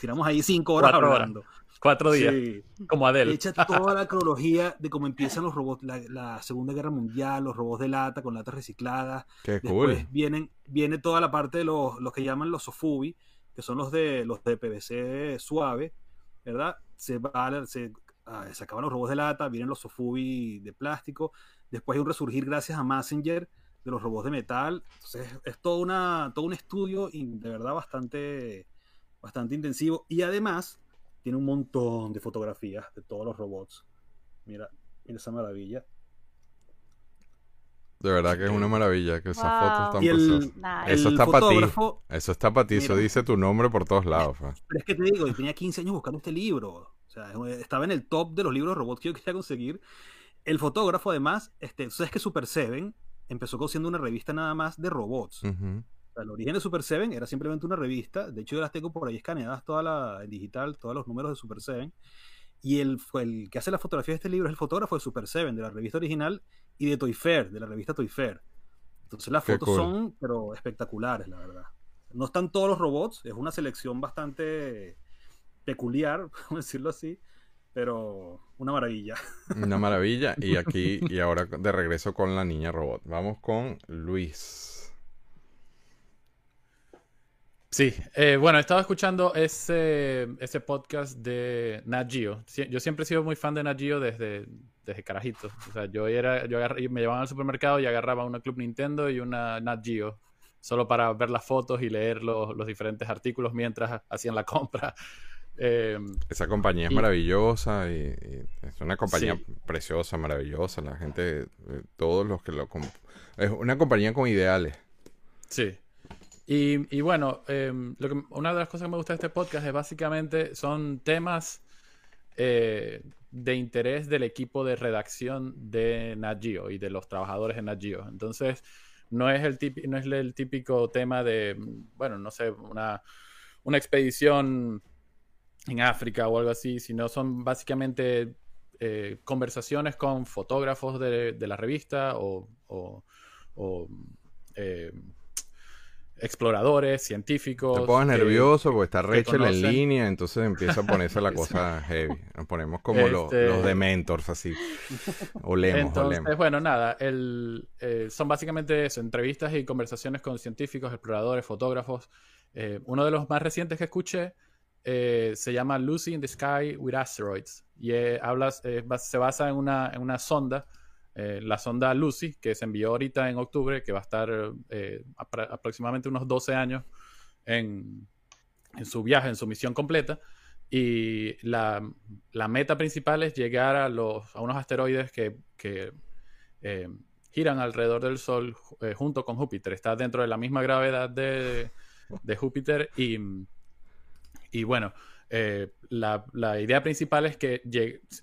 tiramos ahí cinco horas hablando. Cuatro días. Sí. Como Adele. Echa toda la cronología de cómo empiezan los robots, la, Segunda Guerra Mundial, los robots de lata con latas recicladas. Qué Después cool. vienen, viene toda la parte de los, los que llaman los Sofubi, que son los de los de PVC suave, ¿verdad? Se, va, ah, se acaban los robots de lata, vienen los Sofubi de plástico, después hay un resurgir gracias a Messenger de los robots de metal. Entonces es, es todo, una, todo un estudio y de verdad bastante, bastante intensivo. Y además tiene un montón de fotografías de todos los robots. Mira, mira esa maravilla. De verdad que es una maravilla que esas wow. fotos están preciosas. Eso, está para ti. Eso está para ti. Eso dice tu nombre por todos lados. Pues. Pero es que te digo, yo tenía 15 años buscando este libro. O sea, estaba en el top de los libros robots que yo quería conseguir. El fotógrafo, además, este, sabes que Super Seven empezó siendo una revista nada más de robots. Uh -huh. o sea, el origen de Super Seven era simplemente una revista. De hecho, yo las tengo por ahí escaneadas toda la digital, todos los números de Super Seven. Y el, el que hace la fotografía de este libro es el fotógrafo de Super Seven, de la revista original, y de Toy Fair, de la revista Toy Fair. Entonces las fotos son, pero espectaculares, la verdad. No están todos los robots, es una selección bastante peculiar, por decirlo así, pero una maravilla. Una maravilla. Y aquí, y ahora de regreso con la niña robot. Vamos con Luis. Sí, eh, bueno, he estado escuchando ese, ese podcast de Nat Geo. Yo siempre he sido muy fan de Nat Geo desde, desde carajito. O sea, yo era, yo agarra- me llevaban al supermercado y agarraba una Club Nintendo y una Nat Geo, solo para ver las fotos y leer los, los diferentes artículos mientras hacían la compra. Eh, Esa compañía es Y- maravillosa y, y es una compañía Sí. preciosa, maravillosa. La gente, eh, todos los que lo... Es una compañía con ideales. Sí. Y, bueno, em, lo que- una de las cosas que me gusta de este podcast es básicamente son temas eh, de interés del equipo de redacción de Nat Geo y de los trabajadores de Nat Geo. Entonces, no es el, típico, no es el típico tema de, bueno, no sé, una, una expedición en África o algo así, sino son básicamente eh, conversaciones con fotógrafos de, la revista o, eh, exploradores, científicos. Te pones nervioso porque está Rachel en línea, entonces empieza a ponerse la cosa heavy. Nos ponemos como los, Este- los de mentors así. Olemos, Entonces, olemos. bueno, nada, el, eh, son básicamente eso, entrevistas y conversaciones con científicos, exploradores, fotógrafos. Eh, uno de los más recientes que escuché eh, se llama Lucy in the Sky with Asteroids y hablas, eh, se basa en una, en una sonda, eh, la sonda Lucy, que se envió ahorita en octubre, que va a estar eh, aproximadamente unos 12 años en, en su viaje, en su misión completa. Y la, la meta principal es llegar a, los, a unos asteroides que, eh, giran alrededor del Sol junto con Júpiter. Está dentro de la misma gravedad de, de Júpiter y, y bueno, eh, la, la idea principal es que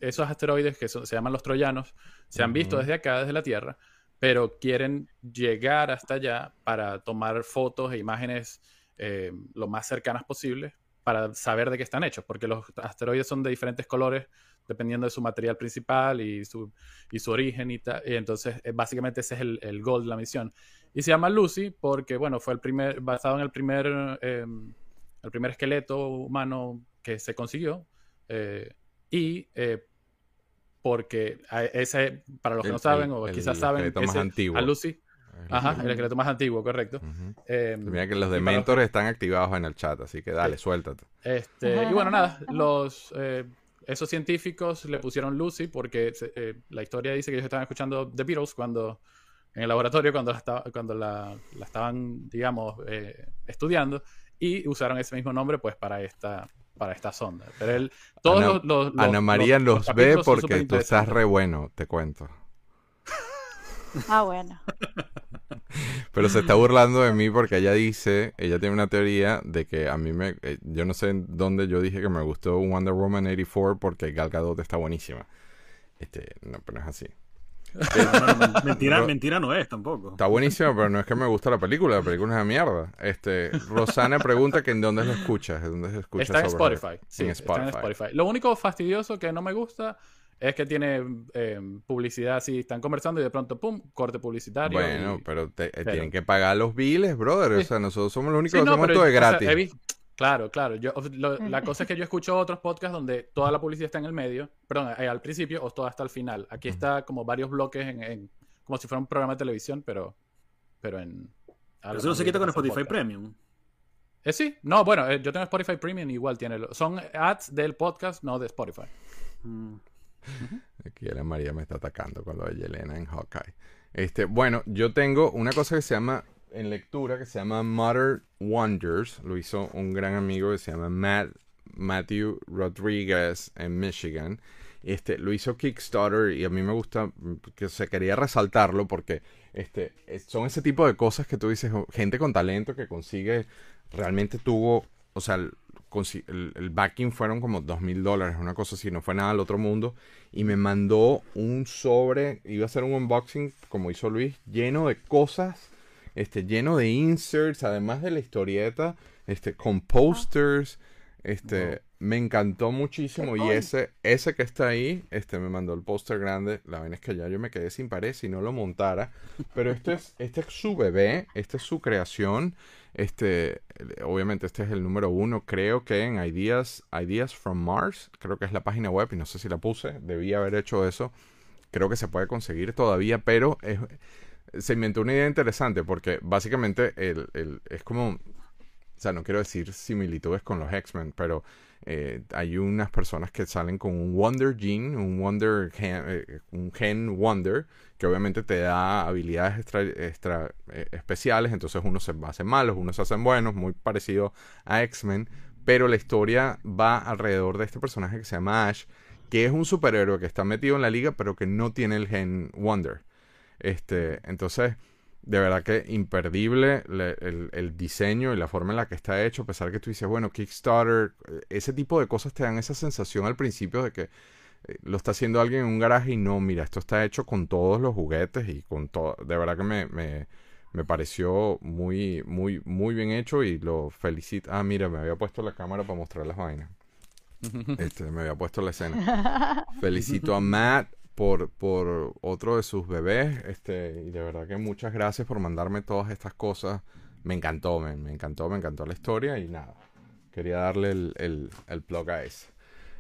esos asteroides que son- se llaman los troyanos se han visto desde acá, desde la Tierra, pero quieren llegar hasta allá para tomar fotos e imágenes eh, lo más cercanas posibles para saber de qué están hechos, porque los asteroides son de diferentes colores dependiendo de su material principal y su, y su origen. Y entonces, eh, básicamente ese es el, el goal de la misión. Y se llama Lucy porque, bueno, fue el primer, basado en el primer, eh, el primer esqueleto humano que se consiguió. eh, y eh, porque ese, para los que El- no saben, el- o el quizás saben, más ese- antiguo. a Lucy, ajá, el esqueleto más antiguo, correcto. Eh, Mira que los de mentores están activados en el chat, así que dale, Sí. suéltate. Este, y bueno, nada, los, eh, esos científicos le pusieron Lucy porque se- eh, la historia dice que ellos estaban escuchando The Beatles cuando, en el laboratorio cuando la, estaba- cuando la, la estaban, digamos, eh, estudiando y usaron ese mismo nombre pues para esta, para esta sonda. Pero él, todos Ana- los, los- los- Ana María los- los, los ve porque tú estás re bueno, te cuento. Ah, bueno. Pero se está burlando de mí porque ella dice, ella tiene una teoría de que a mí me, eh, yo no sé en dónde yo dije que me gustó Wonder Woman 84 porque Gal Gadot está buenísima. Este, no, pero no es así. No, no, men- mentira, Ro- mentira no es tampoco. Está buenísima, pero no es que me gusta la película, la película es de mierda. Este, Rosana pregunta que en dónde lo escuchas, en dónde se escucha Está en Spotify. Sí, en está en Spotify. Lo único fastidioso que no me gusta es que tiene eh, publicidad así, están conversando y de pronto, pum, corte publicitario. Bueno, y- pero, te- eh, pero- tienen que pagar los biles, brother. O sea, nosotros somos los únicos Sí, que no, hacemos pero todo de yo- o sea, gratis. he visto- claro, claro. Yo, lo- la cosa es que yo escucho otros podcasts donde toda la publicidad está en el medio, perdón, eh, al principio o toda hasta el final. Aquí está como varios bloques en, en- como si fuera un programa de televisión, pero, pero en... Pero eso no se quita con hacer Spotify podcast. Premium. Eh, sí, no, bueno, eh, yo tengo Spotify Premium, igual tiene. lo- Son ads del podcast, no de Spotify. Mm. Aquí Ana María me está atacando con lo de Yelena en Hawkeye. Este, bueno, yo tengo una cosa que se llama, en lectura, que se llama Modern Wonders. Lo hizo un gran amigo que se llama Matt, Matthew Rodriguez en Michigan. Este, lo hizo Kickstarter y a mí me gusta, que se quería resaltarlo porque este, es- son ese tipo de cosas que tú dices, oh, gente con talento que consigue, realmente tuvo, o sea, el- el backing fueron como dos mil dólares, una cosa así, no fue nada al otro mundo. Y me mandó un sobre, iba a hacer un unboxing, como hizo Luis, lleno de cosas, este, lleno de inserts, además de la historieta, este, con posters, este, me encantó muchísimo. Qué Y cool. ese, ese que está ahí, este, me mandó el póster grande. La vaina es que ya yo me quedé sin pared si no lo montara. Pero este es, este es su bebé, esta es su creación. Este, obviamente este es el número uno, creo que en Ideas, Ideas from Mars, creo que es la página web y no sé si la puse, debí haber hecho eso. Creo que se puede conseguir todavía, pero es- se inventó una idea interesante porque básicamente el, es como o sea, no quiero decir similitudes con los X-Men, pero eh, hay unas personas que salen con un Wonder Gene, un Wonder gen, eh, un gen Wonder, que obviamente te da habilidades extra eh, especiales, entonces unos se hacen malos, unos se hacen buenos, muy parecido a X-Men, pero la historia va alrededor de este personaje que se llama Ash, que es un superhéroe que está metido en la liga, pero que no tiene el gen Wonder. Este, entonces, de verdad que imperdible le- el, el diseño y la forma en la que está hecho, a pesar que tú dices, bueno, Kickstarter, ese tipo de cosas te dan esa sensación al principio de que eh, lo está haciendo alguien en un garaje y no, mira, esto está hecho con todos los juguetes y con todo, de verdad que me, me, me pareció muy, muy, muy bien hecho y lo felicito. Ah, mira, me había puesto la cámara para mostrar las vainas. Este, me había puesto la escena. Felicito a Matt por, por otro de sus bebés. Este, y de verdad que muchas gracias por mandarme todas estas cosas. Me encantó, me, me encantó, me encantó la historia y nada. Quería darle el, el, el plug a ese.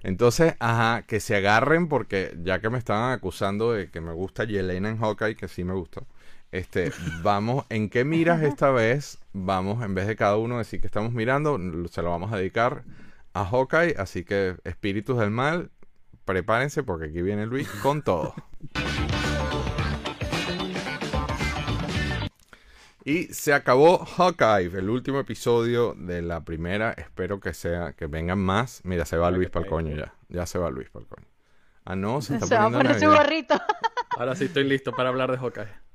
Entonces, ajá, que se agarren porque ya que me estaban acusando de que me gusta Yelena en Hawkeye, que sí me gustó. Este, vamos, ¿en qué miras esta vez? Vamos, en vez de cada uno decir que estamos mirando, se lo vamos a dedicar a Hawkeye, así que espíritus del mal, prepárense porque aquí viene Luis con todo. Y se acabó Hawkeye, el último episodio de la primera. Espero que sea, que vengan más. Mira, se va Luis que para el coño ya. Ya se va Luis para el coño. Ah, no, se está Se va a poniendo poner su gorrito. Ahora sí estoy listo para hablar de Hawkeye.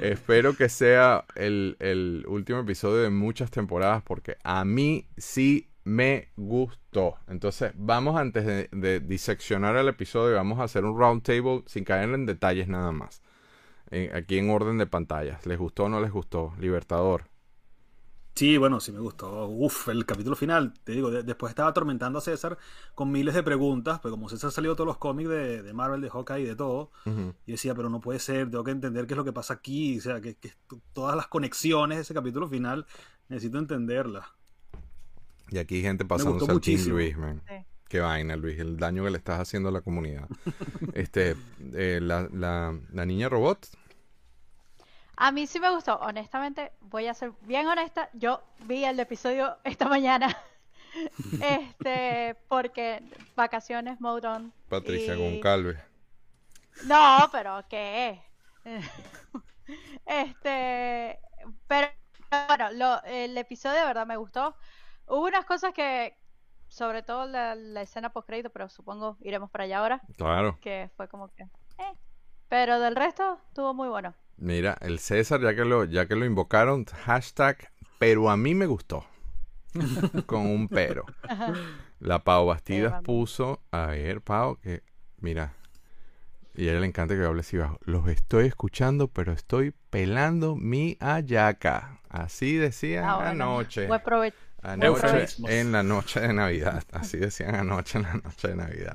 Espero que sea el, el último episodio de muchas temporadas porque a mí sí me gustó. Entonces, vamos antes de, de diseccionar el episodio, vamos a hacer un round table sin caer en detalles nada más. Aquí en orden de pantallas. ¿Les gustó o no les gustó? Libertador. Sí, bueno, sí me gustó. Uf, el capítulo final, te digo, de- después estaba atormentando a César con miles de preguntas, pero como César salió todos los cómics de, de Marvel, de Hawkeye y de todo, y decía, pero no puede ser, tengo que entender qué es lo que pasa aquí, o sea, que, que todas las conexiones de ese capítulo final, necesito entenderlas. Y aquí hay gente pasándose al Team. Luis, man. Sí. Qué vaina, Luis. El daño que le estás haciendo a la comunidad. este, eh, la, la, la niña robot. A mí sí me gustó, honestamente, voy a ser bien honesta, yo vi el episodio esta mañana, este, porque vacaciones, mode on, Patricia y- Goncalves. No, pero ¿qué? Este, pero bueno, lo- el episodio de verdad me gustó. Hubo unas cosas que, sobre todo la, la escena post crédito, pero supongo iremos para allá ahora, Claro. que fue como que, eh. Pero del resto estuvo muy bueno. Mira, el César, ya que lo, ya que lo invocaron, hashtag, pero a mí me gustó. Con un pero. La Pau Bastidas puso, a ver, Pau, que, mira, y a ella le encanta que hable así bajo. Los estoy escuchando, pero estoy pelando mi ayaca. Así decían Ah, bueno, anoche. Buen provecho. Anoche, en la noche de Navidad. Así decían anoche en la noche de Navidad.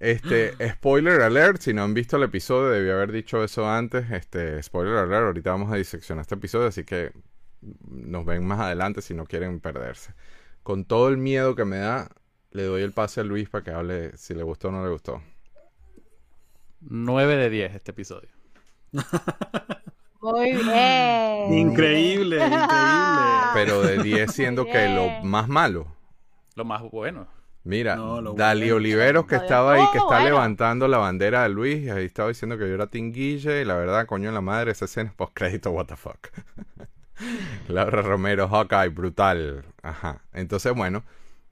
Este, spoiler alert, si no han visto el episodio, debí haber dicho eso antes. Este, spoiler alert, ahorita vamos a diseccionar este episodio, así que nos ven más adelante si no quieren perderse. Con todo el miedo que me da, le doy el pase a Luis para que hable si le gustó o no le gustó. 9 de 10 este episodio. Muy bien. Increíble, increíble. Pero de 10 siendo que lo más malo. Lo más bueno. Mira, No, Dali bueno. Oliveros que estaba ahí, que está bueno. levantando la bandera de Luis, y ahí estaba diciendo que yo era Tinguille, y la verdad, coño en la madre, esa escena es post-crédito, what the fuck. Laura Romero, Hawkeye, brutal. Ajá. Entonces, bueno,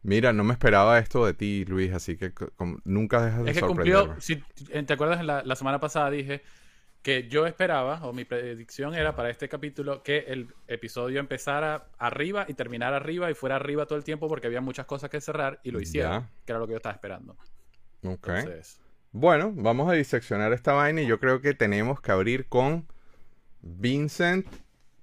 mira, no me esperaba esto de ti, Luis, así que nunca dejas de Es que sorprenderme. cumplió, si te acuerdas, la semana pasada dije que yo esperaba, o mi predicción era para este capítulo, que el episodio empezara arriba y terminara arriba y fuera arriba todo el tiempo porque había muchas cosas que cerrar y lo hicieron, que era lo que yo estaba esperando. Ok. Entonces, Bueno, vamos a diseccionar esta vaina y yo creo que tenemos que abrir con Vincent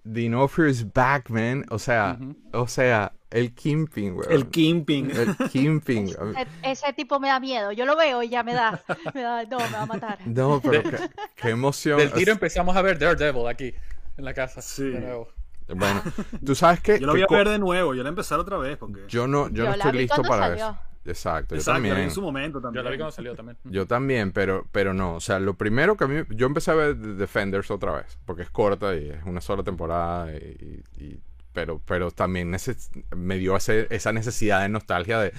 D'Onofrio's back, man. O sea, o sea, el Kingpin, weón. El Kimping. El Kingpin. E- Ese tipo me da miedo. Yo lo veo y ya me da. Me da no, me va a matar. No, pero qué, qué emoción. del tiro empezamos a ver Daredevil aquí, en la casa. Sí. de nuevo. Bueno, tú sabes que Yo lo voy a que co- ver de nuevo, yo la voy a empezar otra vez porque... yo no, yo no Yo estoy listo para salió. eso. exacto. Yo Exacto, vi también. en su momento también. Yo la vi cuando salió también. Yo también, pero, pero no. O sea, lo primero que a mí. Yo empecé a ver The Defenders otra vez. Porque es corta y es una sola temporada. Y, y- pero, pero también me dio ese- esa necesidad de nostalgia de.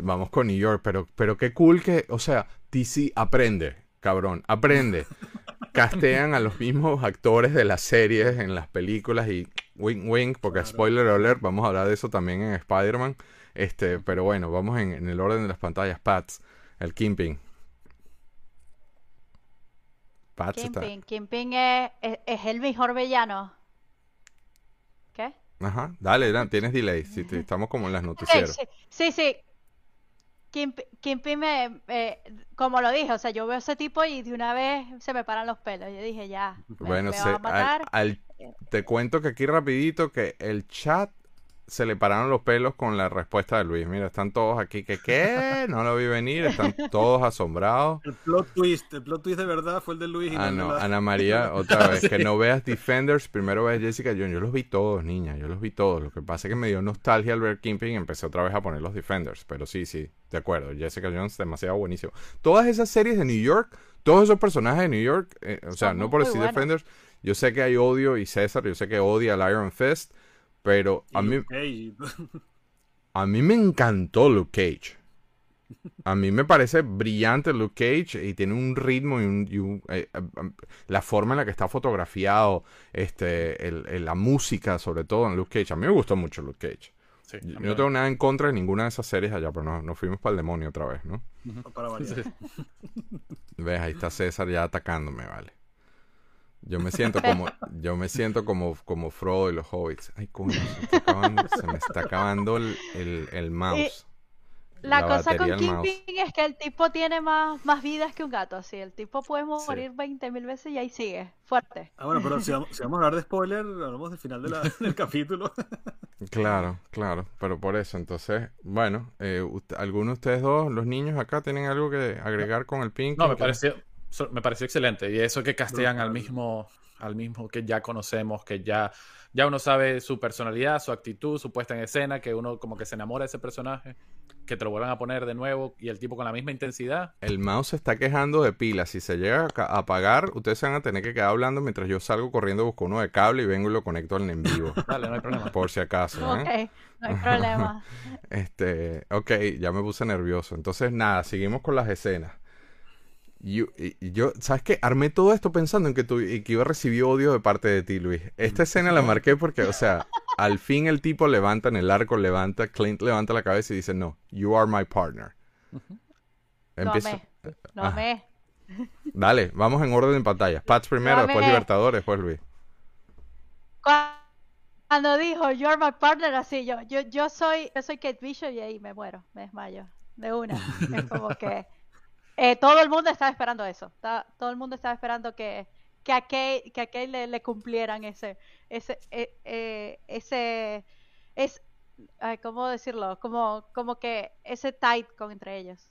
Vamos con New York. Pero, pero qué cool que. O sea, DC aprende, cabrón. Aprende. Castean a los mismos actores de las series en las películas y wink wink, porque spoiler alert, vamos a hablar de eso también en Spider-Man. Este, pero bueno, vamos en, en el orden de las pantallas. Pats, el Kingpin. Pats está. Kingpin. Kingpin es, es, es el mejor villano. Ajá, dale, Dan, tienes delay. Si te- estamos como en las Ok, noticieras. sí, sí, sí. Kingpin me, eh, como lo dije, o sea, yo veo a ese tipo y de una vez se me paran los pelos. Yo dije, ya, me, Bueno, me se- a al- matar. al- te cuento que aquí rapidito que el chat se le pararon los pelos con la respuesta de Luis. Mira, están todos aquí que ¿qué? No lo vi venir, están todos asombrados. El plot twist, el plot twist de verdad fue el de Luis y Ah, no, la- Ana María, otra vez, que no veas Defenders, primero ves Jessica Jones. Yo los vi todos, niña, yo los vi todos. Lo que pasa es que me dio nostalgia al ver Kingpin y empecé otra vez a poner los Defenders. Pero sí, sí, de acuerdo. Jessica Jones, demasiado buenísimo. Todas esas series de New York, todos esos personajes de New York, eh, o sea, Son no por decir. Defenders, yo sé que hay odio y César, yo sé que odia al Iron Fist, pero y a mí, Luke Cage. a mí me encantó Luke Cage. A mí me parece brillante Luke Cage y tiene un ritmo y, un, y un- eh, eh, eh, la forma en la que está fotografiado, este, el- el- la música sobre todo en Luke Cage. A mí me gustó mucho Luke Cage. Sí, Yo no tengo nada en contra de ninguna de esas series allá, pero no, nos fuimos para el demonio otra vez, ¿no? para variar. Ves, ahí está César ya atacándome, vale. Yo me siento como, yo me siento como, como Frodo y los hobbits. Ay, coño, se, me está acabando, se me está acabando el, el, el mouse. La, la cosa con. Kingpin es que el tipo tiene más, más vidas que un gato, así. El tipo puede morir 20 mil veces y ahí sigue, fuerte. Ah, bueno, pero si vamos, si vamos a hablar de spoiler, hablamos del final de la- del capítulo. Claro, claro, pero por eso, entonces, bueno, eh, usted- ¿alguno de ustedes dos, los niños acá, tienen algo que agregar con el Pink? No, me pareció, so- me pareció excelente. Y eso que castean al mismo, al mismo que ya conocemos, que ya, ya uno sabe su personalidad, su actitud, su puesta en escena, que uno como que se enamora de ese personaje, que te lo vuelvan a poner de nuevo y el tipo con la misma intensidad. El mouse se está quejando de pilas. Si se llega a apagar, ustedes se van a tener que quedar hablando mientras yo salgo corriendo, busco uno de cable y vengo y lo conecto al en vivo. Dale, no hay problema. por si acaso. ¿eh? Ok, no hay problema. Este, ok, ya me puse nervioso. Entonces, nada, seguimos con las escenas. Yo, yo, ¿sabes qué? Armé todo esto pensando en que, tu, que iba a recibir odio de parte de ti, Luis. Esta escena la marqué porque, o sea, al fin el tipo levanta en el arco, levanta, Clint levanta la cabeza y dice, no, you are my partner. Lo Empieza- amé, lo Ah, amé. Dale, vamos en orden de pantalla. Pats primero, Lo después amé. Libertadores, después Luis. Cuando dijo, you're my partner, así yo, yo, yo soy, yo soy Kate Bishop y ahí me muero, me desmayo, de una. Es como que eh, todo el mundo estaba esperando eso, todo el mundo estaba esperando que, que a Kate, que a Kate le, le cumplieran ese, ese, eh, eh, ese, es, ¿cómo decirlo? Como, como que ese tight con entre ellos.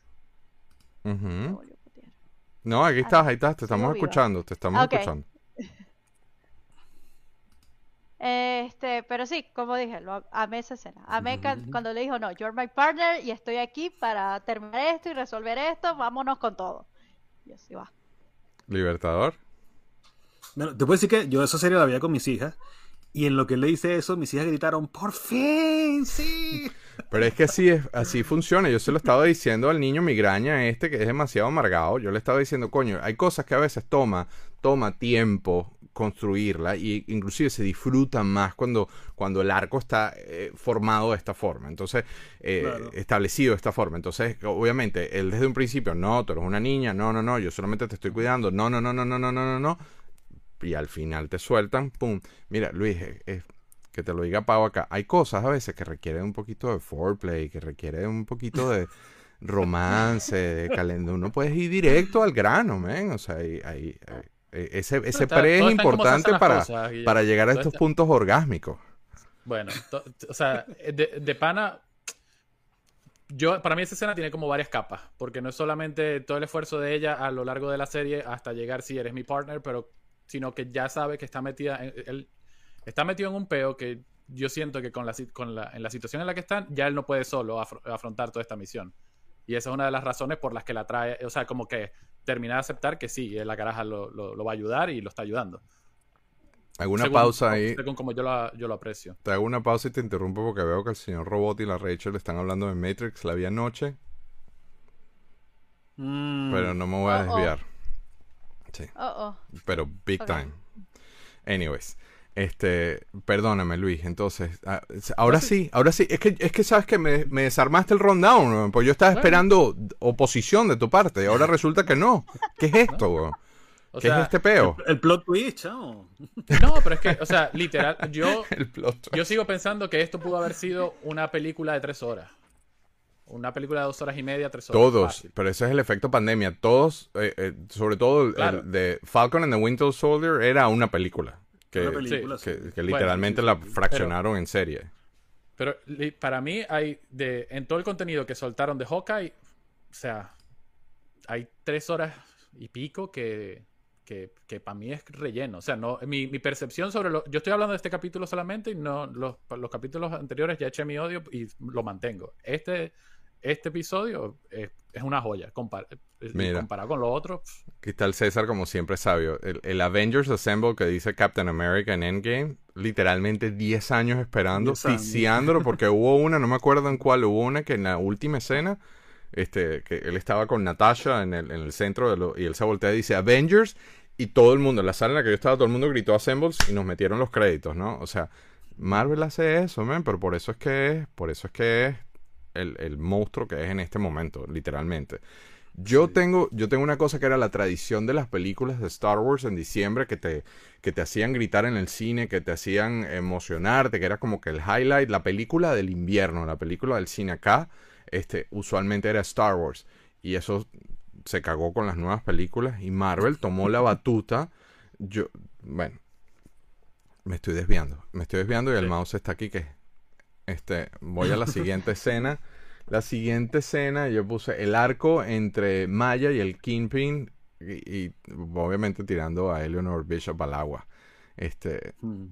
No, aquí estás, ahí estás, te estamos escuchando, te estamos escuchando. Este, pero sí, como dije, lo amé esa escena. Amé cuando le dijo, no, you're my partner y estoy aquí para terminar esto y resolver esto, vámonos con todo. Y así va. Libertador. Bueno, te puedo decir que yo esa serie la veía con mis hijas. Y en lo que él le dice eso, mis hijas gritaron, ¡por fin! ¡Sí! Pero es que así es, así funciona. Yo se lo estaba diciendo al niño migraña este que es demasiado amargado. Yo le estaba diciendo, coño, hay cosas que a veces toma, toma tiempo construirla y inclusive se disfrutan más cuando, cuando el arco está eh, formado de esta forma. Entonces, eh, Claro. establecido de esta forma. Entonces, obviamente, él desde un principio, no, tú eres una niña, no, no, no, yo solamente te estoy cuidando, no, no, no, no, no, no, no, no, no. Y al final te sueltan, pum. Mira, Luis, eh, que te lo diga Pau acá. Hay cosas a veces que requieren un poquito de foreplay, que requieren un poquito de romance, de calendario. Uno puede ir directo al grano, men. O sea, ahí, ahí, eh, eh, ese, ese Está- pre es importante para, cosas, para llegar a Todo estos está- puntos orgásmicos. Bueno, to- o sea, de, de pana, yo, para mí esa escena tiene como varias capas, porque no es solamente todo el esfuerzo de ella a lo largo de la serie hasta llegar si eres mi partner, pero sino que ya sabe que está metida, en, él está metido en un peo que yo siento que con la, con la, en la situación en la que están, ya él no puede solo afro- afrontar toda esta misión. Y esa es una de las razones por las que la trae, o sea, como que termina de aceptar que sí, la caraja lo, lo, lo va a ayudar y lo está ayudando. Alguna Según- pausa ahí. Según como yo lo, yo lo aprecio. Te hago una pausa y te interrumpo porque veo que el señor Robot y la Rachel están hablando de Matrix la vía noche, Mm, pero no me voy a Oh, oh. desviar. Sí, Oh, oh. pero big time. Anyways, este, perdóname Luis, entonces, ah, ahora sí, ahora sí, es que, es que sabes que me, me desarmaste el rundown, pues yo estaba Bueno. esperando oposición de tu parte y ahora resulta que no. ¿Qué es esto? O ¿Qué sea, es este peo? El plot twist, chao. No, pero es que, o sea, literal, yo, El plot. yo sigo pensando que esto pudo haber sido una película de tres horas. Una película de dos horas y media, tres horas. Todos, fácil. pero ese es el efecto pandemia. Todos, eh, eh, sobre todo Claro. el de Falcon and the Winter Soldier, era una película. Que, Una película, que- sí. que literalmente Bueno, la fraccionaron en serie. Pero para mí hay de en todo el contenido que soltaron de Hawkeye, o sea, hay tres horas y pico que, que, que para mí es relleno. O sea, no, mi, mi percepción sobre lo, yo estoy hablando de este capítulo solamente y no los, los capítulos anteriores ya eché mi odio y lo mantengo. Este, este episodio es, es una joya. Compar- Mira. comparado con lo otro, pff, Aquí está el César, como siempre, sabio. El, el Avengers Assemble que dice Captain America en Endgame, literalmente 10 años esperando, 10 años. ticiándolo, porque hubo una, no me acuerdo en cuál, hubo una que en la última escena, este, que él estaba con Natasha en el, en el centro de lo- y él se voltea y dice Avengers, y todo el mundo, en la sala en la que yo estaba, todo el mundo gritó Assembles y nos metieron los créditos, ¿no? O sea, Marvel hace eso, man, pero por eso es que es, por eso es que es el, el monstruo que es en este momento, literalmente. Yo tengo, yo tengo una cosa que era la tradición de las películas de Star Wars en diciembre que te, que te hacían gritar en el cine, que te hacían emocionarte, que era como que el highlight, la película del invierno, la película del cine acá, este, usualmente era Star Wars. Y eso se cagó con las nuevas películas y Marvel tomó la batuta. Yo, bueno, me estoy desviando, me estoy desviando y el Sí. mouse está aquí que, este, voy a la siguiente escena. La siguiente escena yo puse el arco entre Maya y el Kingpin y, y obviamente tirando a Eleanor Bishop al agua. Este, Mm.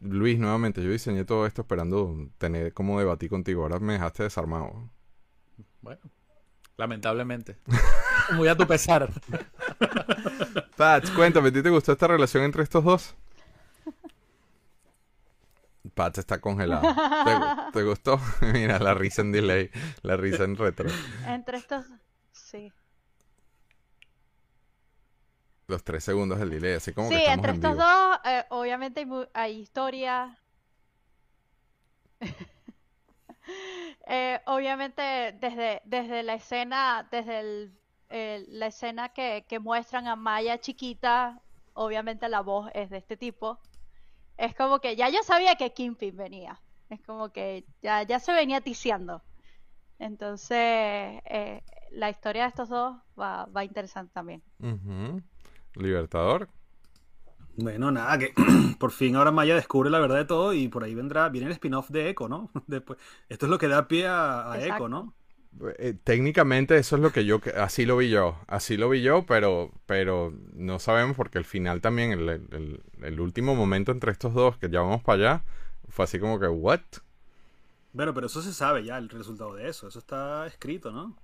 Luis, nuevamente, yo diseñé todo esto esperando tener como debatir contigo. Ahora me dejaste desarmado. bueno, lamentablemente. Muy a tu pesar. Pats, cuéntame, ¿a ti te gustó esta relación entre estos dos? Pats está congelado. ¿Te, te gustó? Mira, la risa en delay, la risa en retro. Entre estos, sí. Los tres segundos del delay, así como Sí, que estamos entre en estos vivo. dos, eh, obviamente hay, historia. Eh, obviamente desde, desde la escena, desde el- la escena que, que muestran a Maya chiquita, obviamente la voz es de este tipo. Es como que ya yo sabía que Kingpin venía. Es como que ya, ya se venía ticiando. Entonces, eh, la historia de estos dos va, va interesante también. Libertador. Bueno, nada, que por fin ahora Maya descubre la verdad de todo y por ahí vendrá, viene el spin-off de Echo, ¿no? Después, esto es lo que da pie a. Echo, ¿no? Eh, técnicamente eso es lo que yo, así lo vi yo, así lo vi yo, pero, pero no sabemos porque el final también, el, el- el último momento entre estos dos, que ya vamos para allá, fue así como que, ¿what? Bueno, pero eso se sabe ya, el resultado de eso, eso está escrito, ¿no?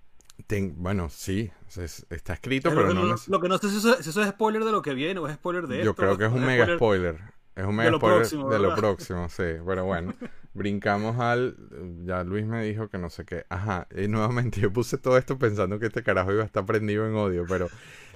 Ten- bueno, sí, es- está escrito, Es pero lo, no lo- lo que no sé si eso, si eso es spoiler de lo que viene o es spoiler de Yo esto. creo que es un mega spoiler- spoiler. Es un de mega lo spoiler próximo, de lo próximo, sí. Pero bueno, brincamos al. Ya Luis me dijo que no sé qué. Ajá, y nuevamente yo puse todo esto pensando que este carajo iba a estar prendido en odio, pero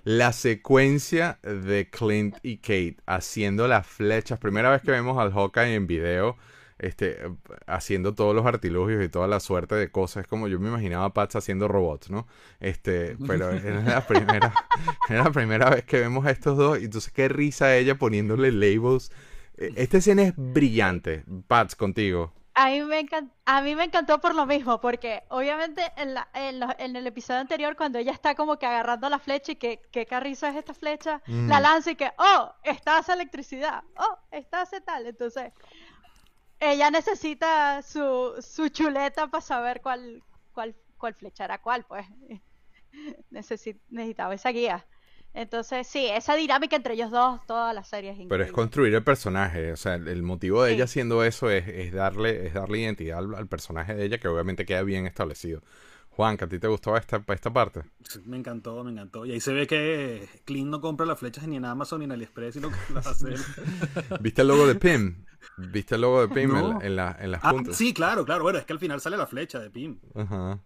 la secuencia de Clint y Kate haciendo las flechas, primera vez que vemos al Hawkeye en video, este, haciendo todos los artilugios y toda la suerte de cosas, es como yo me imaginaba a Pats haciendo robots, ¿no? Este, pero era la primera, era la primera vez que vemos a estos dos, y entonces qué risa ella poniéndole labels. Eh, Esta escena es brillante. Pats, contigo. A mí, me encan- a mí me encantó por lo mismo, porque obviamente en, la- en, lo- en el episodio anterior, cuando ella está como que agarrando la flecha y que, que carrizo es esta flecha, Mm. la lanza y que, oh, está hace electricidad, oh, está hace tal. Entonces, ella necesita su, su chuleta para saber cuál, cuál, cuál flecha era cuál, pues. Necesi- necesitaba esa guía. Entonces, sí, esa dinámica entre ellos dos, toda la serie es Pero es construir el personaje. O sea, el, el motivo de Sí. ella haciendo eso es, es darle, es darle identidad al, al personaje de ella, que obviamente queda bien establecido. Juan, que a ti te gustó esta, esta parte. Sí, Me encantó, me encantó. Y ahí se ve que Clint no compra las flechas ni en Amazon ni en AliExpress, sino que las hace. ¿Viste el logo de Pim? ¿Viste el logo de Pim en, No. la- en, la- en las Ah, puntas? sí, claro, claro. Bueno, es que al final sale la flecha de Pim. Ajá.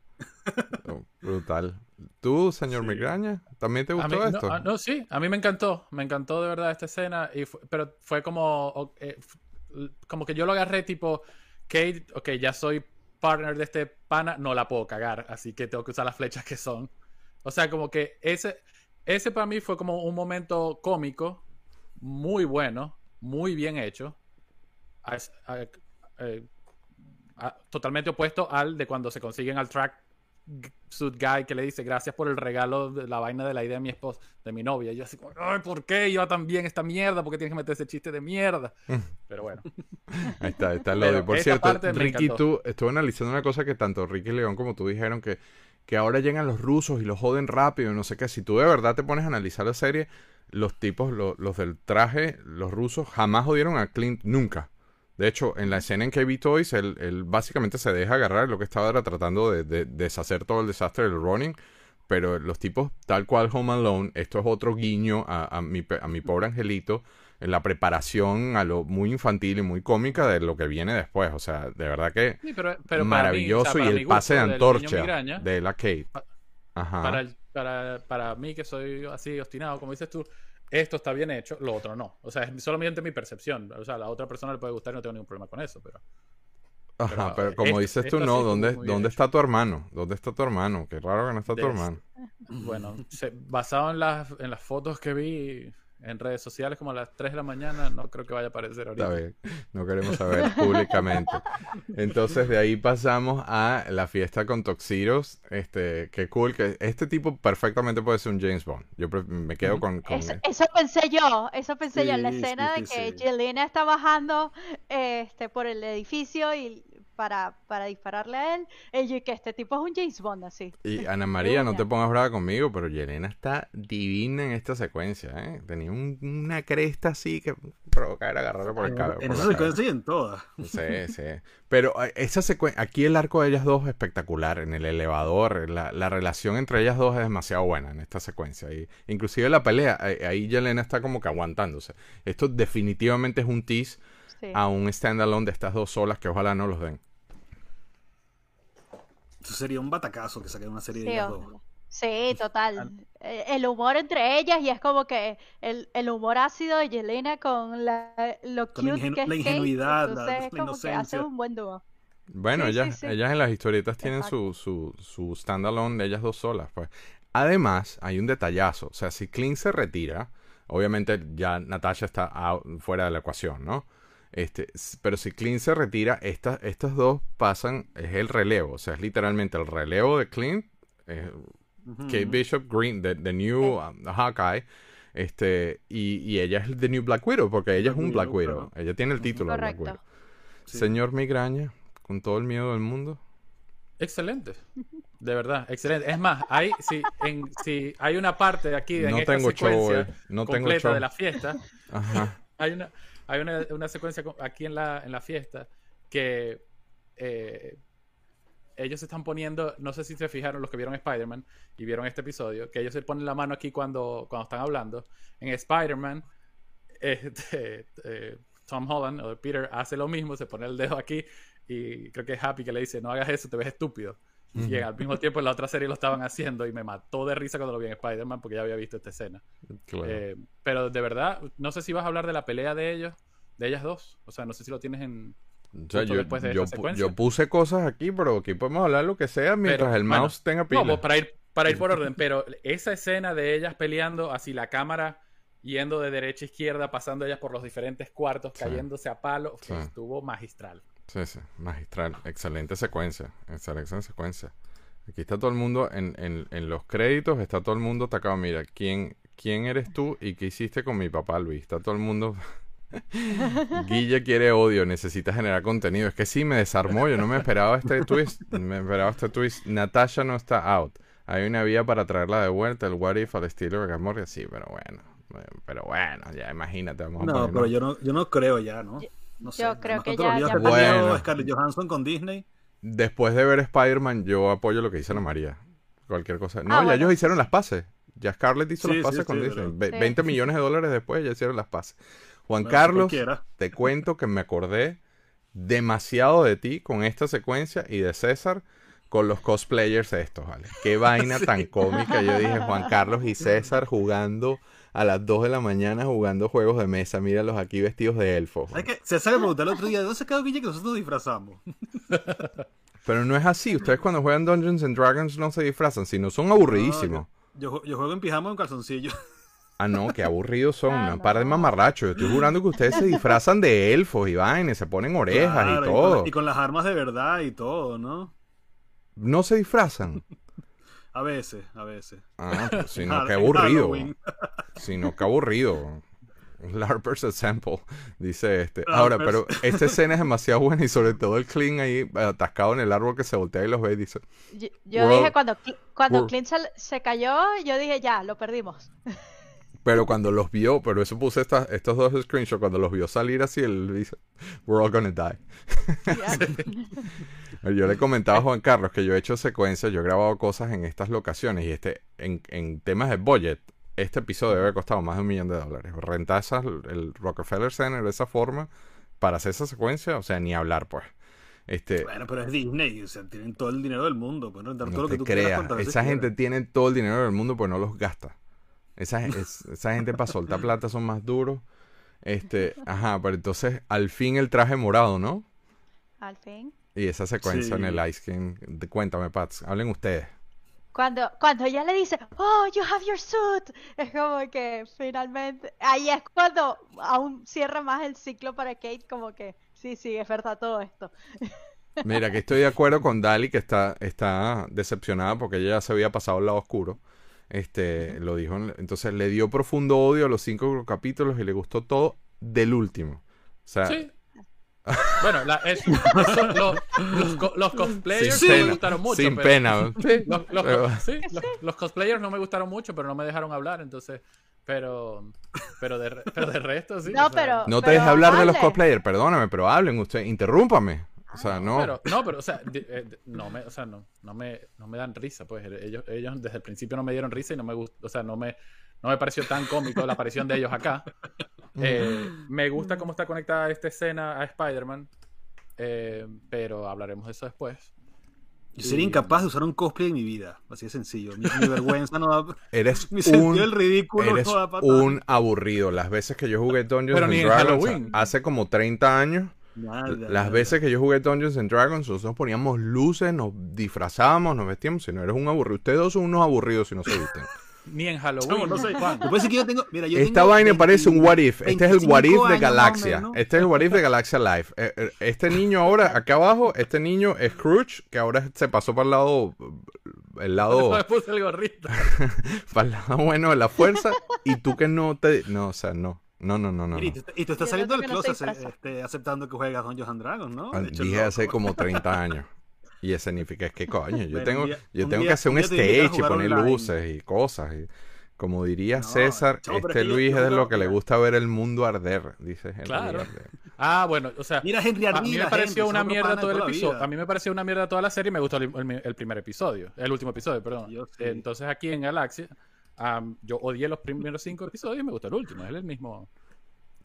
Oh, brutal. ¿Tú, señor Sí. Migraña? ¿También te gustó mí- no, esto? ah, no, sí, a mí me encantó, me encantó de verdad esta escena, y pero fue como, eh, como que yo lo agarré tipo, Kate, ok, ya soy partner de este pana, no la puedo cagar, así que tengo que usar las flechas que son. O sea, como que ese, ese para mí fue como un momento cómico, muy bueno, muy bien hecho, a- a- eh, a- totalmente opuesto al de cuando se consiguen al track suit guy que le dice gracias por el regalo de la vaina de la idea de mi esposa, de mi novia. Y yo así como, ay, ¿por qué iba tan bien esta mierda? ¿Por qué tienes que meter ese chiste de mierda? Pero bueno. Ahí está, ahí está el Pero odio. Por cierto, Ricky, tú estuve analizando una cosa que tanto Ricky León como tú dijeron que, que ahora llegan los rusos y los joden rápido y no sé qué. Si tú de verdad te pones a analizar la serie, los tipos, lo- los del traje, los rusos, jamás jodieron a Clint nunca. De hecho, en la escena en que vi Toys, él, él básicamente se deja agarrar. Lo que estaba era tratando de, de deshacer todo el desastre del running. Pero los tipos, tal cual Home Alone, esto es otro guiño a, a mi, a mi pobre angelito en la preparación a lo muy infantil y muy cómica de lo que viene después. O sea, de verdad que Sí, pero, pero para mí, maravilloso o sea, y el pase de antorcha migraña, de la Kate. Ajá. para, el- para, para mí que soy así obstinado, como dices tú, esto está bien hecho, lo otro no. O sea, es solamente mi percepción. O sea, a la otra persona le puede gustar y no tengo ningún problema con eso, pero... Ajá, pero, pero eh, como esto- dices tú, no, ¿dónde, ¿dónde está tu hermano? ¿Dónde está tu hermano? Qué raro que no está tu Des- hermano. Bueno, se- basado en las, en las fotos que vi en redes sociales como a las 3 de la mañana, no creo que vaya a aparecer ahorita. Está bien, no queremos saber públicamente. Entonces de ahí pasamos a la fiesta con Toxiros. Este, qué cool que este tipo perfectamente puede ser un James Bond. Yo me quedo con, con- Eso, eso pensé yo, eso pensé yo en la escena sí, de que sí. Yelena está bajando este, por el edificio y para, para dispararle a él, y yo, que este tipo es un James Bond así. Y Ana María, no te pongas brava conmigo, pero Yelena está divina en esta secuencia, ¿eh? Tenía un- una cresta así que provocar agarrarle por el cabello. En por esa secuencia y en todas. Sí, sí. Pero eh, esa secuencia, aquí el arco de ellas dos es espectacular, en el elevador, la, la relación entre ellas dos es demasiado buena en esta secuencia. Y inclusive la pelea, ahí Yelena está como que aguantándose. Esto definitivamente es un tease Sí. a un standalone de estas dos solas que ojalá no los den. Eso sería un batacazo que saquen una serie de ellas dos. Sí, total. Eh, El humor entre ellas y es como que el, el humor ácido de Yelena con la, lo Con la cute ingenu- que es la Kate, ingenuidad, la- entonces la es como que hace inocencia. un buen dúo. Bueno, Sí, ellas, sí. ellas en las historietas tienen su, su, su standalone de ellas dos solas. Pues. Además, hay un detallazo. O sea, si Clint se retira, obviamente ya Natasha está out- fuera de la ecuación, ¿no? Este, pero si Clint se retira, estas estas dos pasan, es el relevo. O sea, es literalmente el relevo de Clint, eh. Kate Bishop Green, the, the new um, Hawkeye. Este, y, y ella es the new Black Widow, porque ella es un Black Widow. Ella tiene el título de Black. Widow. Sí. Señor Migraña, con todo el miedo del mundo. Excelente. De verdad, excelente. Es más, hay, si, en, si hay una parte de aquí en No esta tengo secuencia eh. No tengo completa show. de la fiesta, Ajá. hay una, hay una, secuencia aquí en la, en la fiesta que eh, ellos se están poniendo, no sé si se fijaron los que vieron Spider-Man y vieron este episodio, que ellos se ponen la mano aquí cuando, cuando están hablando. En Spider-Man, este, eh, Tom Holland o Peter hace lo mismo, se pone el dedo aquí y creo que es Happy que le dice, no hagas eso, te ves estúpido. Y al mismo tiempo en la otra serie lo estaban haciendo y me mató de risa cuando lo vi en Spider-Man porque ya había visto esta escena. Claro. Eh, pero de verdad, no sé si vas a hablar de la pelea de ellos, de ellas dos. O sea, no sé si lo tienes en. O sea, yo, después de yo esta secuencia. yo puse cosas aquí, pero aquí podemos hablar lo que sea mientras Pero, el bueno, mouse tenga pila. No, pues, para ir, para ir por orden, pero esa escena de ellas peleando, así la cámara yendo de derecha a izquierda, pasando ellas por los diferentes cuartos, Sí. cayéndose a palo, Sí. estuvo magistral. Sí, sí, magistral. Excelente secuencia. Excelente secuencia. Aquí está todo el mundo en, en, en los créditos, está todo el mundo atacado. Mira, ¿quién, ¿quién eres tú y qué hiciste con mi papá Luis? Está todo el mundo... Guille quiere odio, necesita generar contenido. Es que sí, me desarmó. Yo no me esperaba este twist. Me esperaba este twist. Natasha no está out. Hay una vía para traerla de vuelta. El what if al estilo de Gamorrea. Sí, pero bueno. eh, Pero bueno, ya imagínate. Vamos a No, pero yo no, yo no creo ya, ¿no? No sé. yo creo que ya- ya Bueno. Scarlett Johansson con Disney. después de ver Spider-Man, yo apoyo lo que dice Ana María. Cualquier cosa. No, Ah, ya bueno. ellos hicieron las pases. Ya Scarlett hizo Sí, las pases sí, con sí, Disney. pero- Ve- Sí. 20 millones de dólares después ya hicieron las pases. Juan Bueno, Carlos, cualquiera. te cuento que me acordé demasiado de ti con esta secuencia y de César con los cosplayers estos, ¿vale? Qué vaina tan cómica. Yo dije, Juan Carlos y César jugando a las 2 de la mañana jugando juegos de mesa. Míralos aquí vestidos de elfos. Se sabe preguntar el otro día, ¿de dónde se quedó Guille que nosotros nos disfrazamos? Pero no es así. Ustedes cuando juegan Dungeons and Dragons no se disfrazan, sino son aburridísimos. Yo, yo juego en pijama o en calzoncillo. Ah, no, qué aburridos son. Ah, Una par de mamarrachos. Yo estoy jurando que ustedes se disfrazan de elfos y vainas, se ponen orejas Claro, y con- todo. y con las armas de verdad y todo, ¿no? No se disfrazan. A veces, a veces. Ah, pues, si no, Har- qué en aburrido. Halloween. Si no, qué aburrido. LARPers Example, dice este. Ahora, pero Larpers. esta escena es demasiado buena y sobre todo el Clean ahí atascado en el árbol que se voltea y los ve y dice, Yo, dije cuando, cuando Clint se, se cayó, yo dije ya, lo perdimos. pero cuando los vio, pero eso puse estas- estos dos screenshots, cuando los vio salir así, él dice, we're all gonna die. Yo le comentaba a Juan Carlos que yo he hecho secuencias, yo he grabado cosas en estas locaciones y este, en, en temas de budget, este episodio debe haber costado más de un millón de dólares. Rentar esas- el Rockefeller Center de esa forma para hacer esa secuencia, o sea, ni hablar pues. Este, Bueno, pero es Disney, o sea, tienen todo el dinero del mundo, pueden rentar todo lo que tú quieras creas, veces esa gente quieras. tiene todo el dinero del mundo pues no los gasta. Esa, es- esa gente para soltar plata son más duros. Este, ajá, pero entonces al fin el traje morado, ¿no? Al fin. Y esa secuencia en el Ice King. Cuéntame, Pats, hablen ustedes. Cuando, cuando ella le dice, oh, you have your suit, es como que finalmente, ahí es cuando aún cierra más el ciclo para Kate, como que, sí, sí, es verdad todo esto. Mira, que estoy de acuerdo con Dali, que está, está decepcionada porque ella ya se había pasado al lado oscuro. Este, lo dijo. en- Entonces le dio profundo odio a los cinco capítulos y le gustó todo del último. O sea, Sí. Bueno, la- es- eso, lo- los, co- los cosplayers sin no me pena. gustaron mucho. sin pero- pena. Sí, Los, los- pero- sí, los- los cosplayers no me gustaron mucho, pero no me dejaron hablar, entonces. Pero, pero, de, re- pero de resto sí. No, o sea, pero- no te dejes hablar de los cosplayers, perdóname, pero hablen ustedes, interrúmpame. O sea, no. Pero, no, pero, o sea, de- eh, de- no me, o sea, no, no me, no me dan risa, pues. Ellos, ellos desde el principio no me dieron risa y no me gustó, o sea, no me, no me pareció tan cómico la aparición de ellos acá. Eh, me gusta cómo está conectada esta escena a Spider-Man, eh, pero hablaremos de eso después. Yo sería Y- incapaz de usar un cosplay en mi vida, así de sencillo. Mi, mi vergüenza no da... Eres Mi sentido un, del ridículo eres no da un aburrido. Las veces que yo jugué Dungeons Pero and ni en Dragons Halloween. hace como 30 años, Nada, Las nada. veces que yo jugué Dungeons and Dragons, nosotros poníamos luces, nos disfrazábamos, nos vestíamos. Si no eres un aburrido, ustedes dos son unos aburridos si no se visten. Ni en Halloween. no sé. Juan. Me parece que yo tengo... Mira, yo Esta tengo vaina 20 parece un what if. Este es el what if 25 de Galaxia. menos. Este es el what if de Galaxia Live. Eh, eh, Este niño ahora, acá abajo, este niño es Scrooge, que ahora se pasó para el lado, el lado, Me puse el gorrito. para el lado bueno de la fuerza. Y tú que no te, no, o sea, no, no, no, no, no. Y tú, y tú estás saliendo del closet este, aceptando que juegas Dungeons and Dragons, ¿no? De hecho, Dije no, hace como 30 años. Y ese significa es que coño, yo tengo, día- yo tengo día- que hacer un stage y poner online. luces y cosas. Y, como diría No, César, este es que yo- Luis yo es de lo que le gusta ver el mundo arder, dice Henry. Claro. arder. Ah, bueno, o sea, Mira Henry a mí me pareció Henry, una mierda todo el toda la episodio. A mí me pareció una mierda toda la serie y me gustó el, el- el primer episodio, el último episodio, perdón. Sí. Entonces aquí en Galaxia, yo odié los primeros cinco episodios y me gustó el último, es el mismo.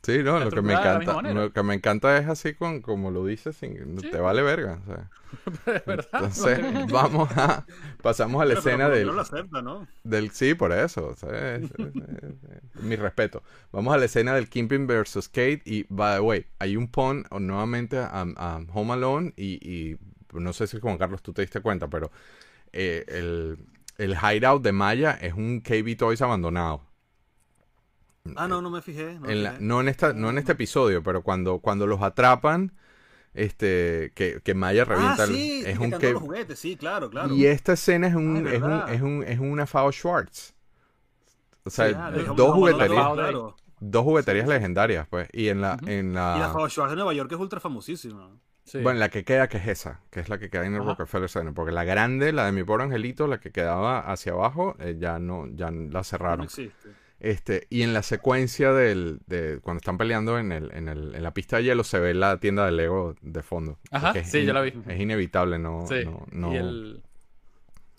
Sí, no, lo que me encanta, lo que me encanta es así con, como lo dices, sin, Sí. te vale verga. o sea. Es verdad. Entonces, vamos a, pasamos a la Pero- escena del, menos lo acepta, ¿no? Del, sí, por eso. o sea, es- es- es- mi respeto. Vamos a la escena del Kingpin versus Kate. Y, by the way, hay un pun o, nuevamente a, a Home Alone. Y, y no sé si Juan Carlos tú te diste cuenta, pero eh, el, el hideout de Maya es un KB Toys abandonado. Ah, no, no me fijé. No, me En la- fijé. no, en esta, no en este episodio, pero cuando, cuando los atrapan, este, que, que Maya revienta ah, el- sí, es que un los juguetes, sí, claro, claro. y esta escena es un, Ah, es, un, es, un, es una FAO Schwartz. O sea, Sí, ah, dos jugueterías, Fao claro. dos jugueterías legendarias, pues. Y en la, en Y la la, Howard Schwartz de Nueva York es ultra famosísima. Sí. bueno, la que queda que es esa, que es la que queda en el Ajá. Rockefeller Center, porque la grande, la de mi pobre angelito, la que quedaba hacia abajo, eh, ya no, ya la No cerraron. existe. Este, y en la secuencia del, de cuando están peleando en, el, en, el, en la pista de hielo se ve la tienda de Lego de fondo. Ajá, es sí, yo la vi. Es inevitable, no, Sí, no, no, y el,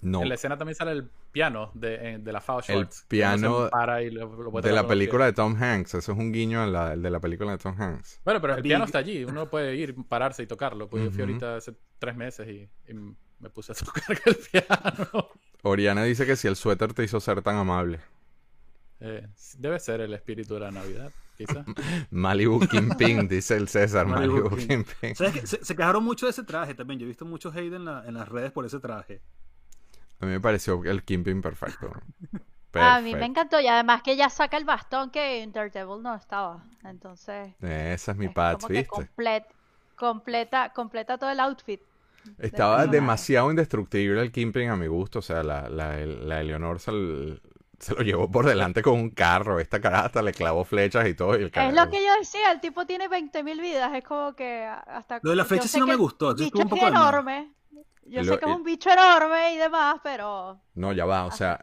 no. en la escena también sale el piano de, de la Fao El piano para y lo- lo puede de la película de Tom Hanks, eso es un guiño a la, el de la película de Tom Hanks. Bueno, pero el Big- piano está allí, uno puede ir, pararse y tocarlo. Pues yo fui ahorita hace tres meses y, y me puse a tocar el piano. Oriana dice que si el suéter te hizo ser tan amable. Eh, debe ser el espíritu de la Navidad, quizá. Malibu Kingpin, dice el César. Malibu Malibu King. Kingpin. ¿Sabes qué? Se, se quejaron mucho de ese traje también. Yo he visto mucho hate en, la- en las redes por ese traje. A mí me pareció el Kingpin perfecto. A mí me encantó y además que ella saca el bastón que en Daredevil no estaba. Entonces, Esa es mi es que ¿viste? complet- completa, completa todo el outfit. Estaba demasiado indestructible el Kingpin a mi gusto. O sea, la, la, la Eleonor se, l- se lo llevó por delante con un carro. Esta cara hasta le clavó flechas y todo. Y el Es lo que yo decía, el tipo tiene 20.000 vidas, es como que hasta... Lo de la yo flecha sé sí no me el gustó, estuvo un es poco enorme. Yo Lo- sé que es y- un bicho enorme y demás, pero... No, ya va. O ¿hasta sea,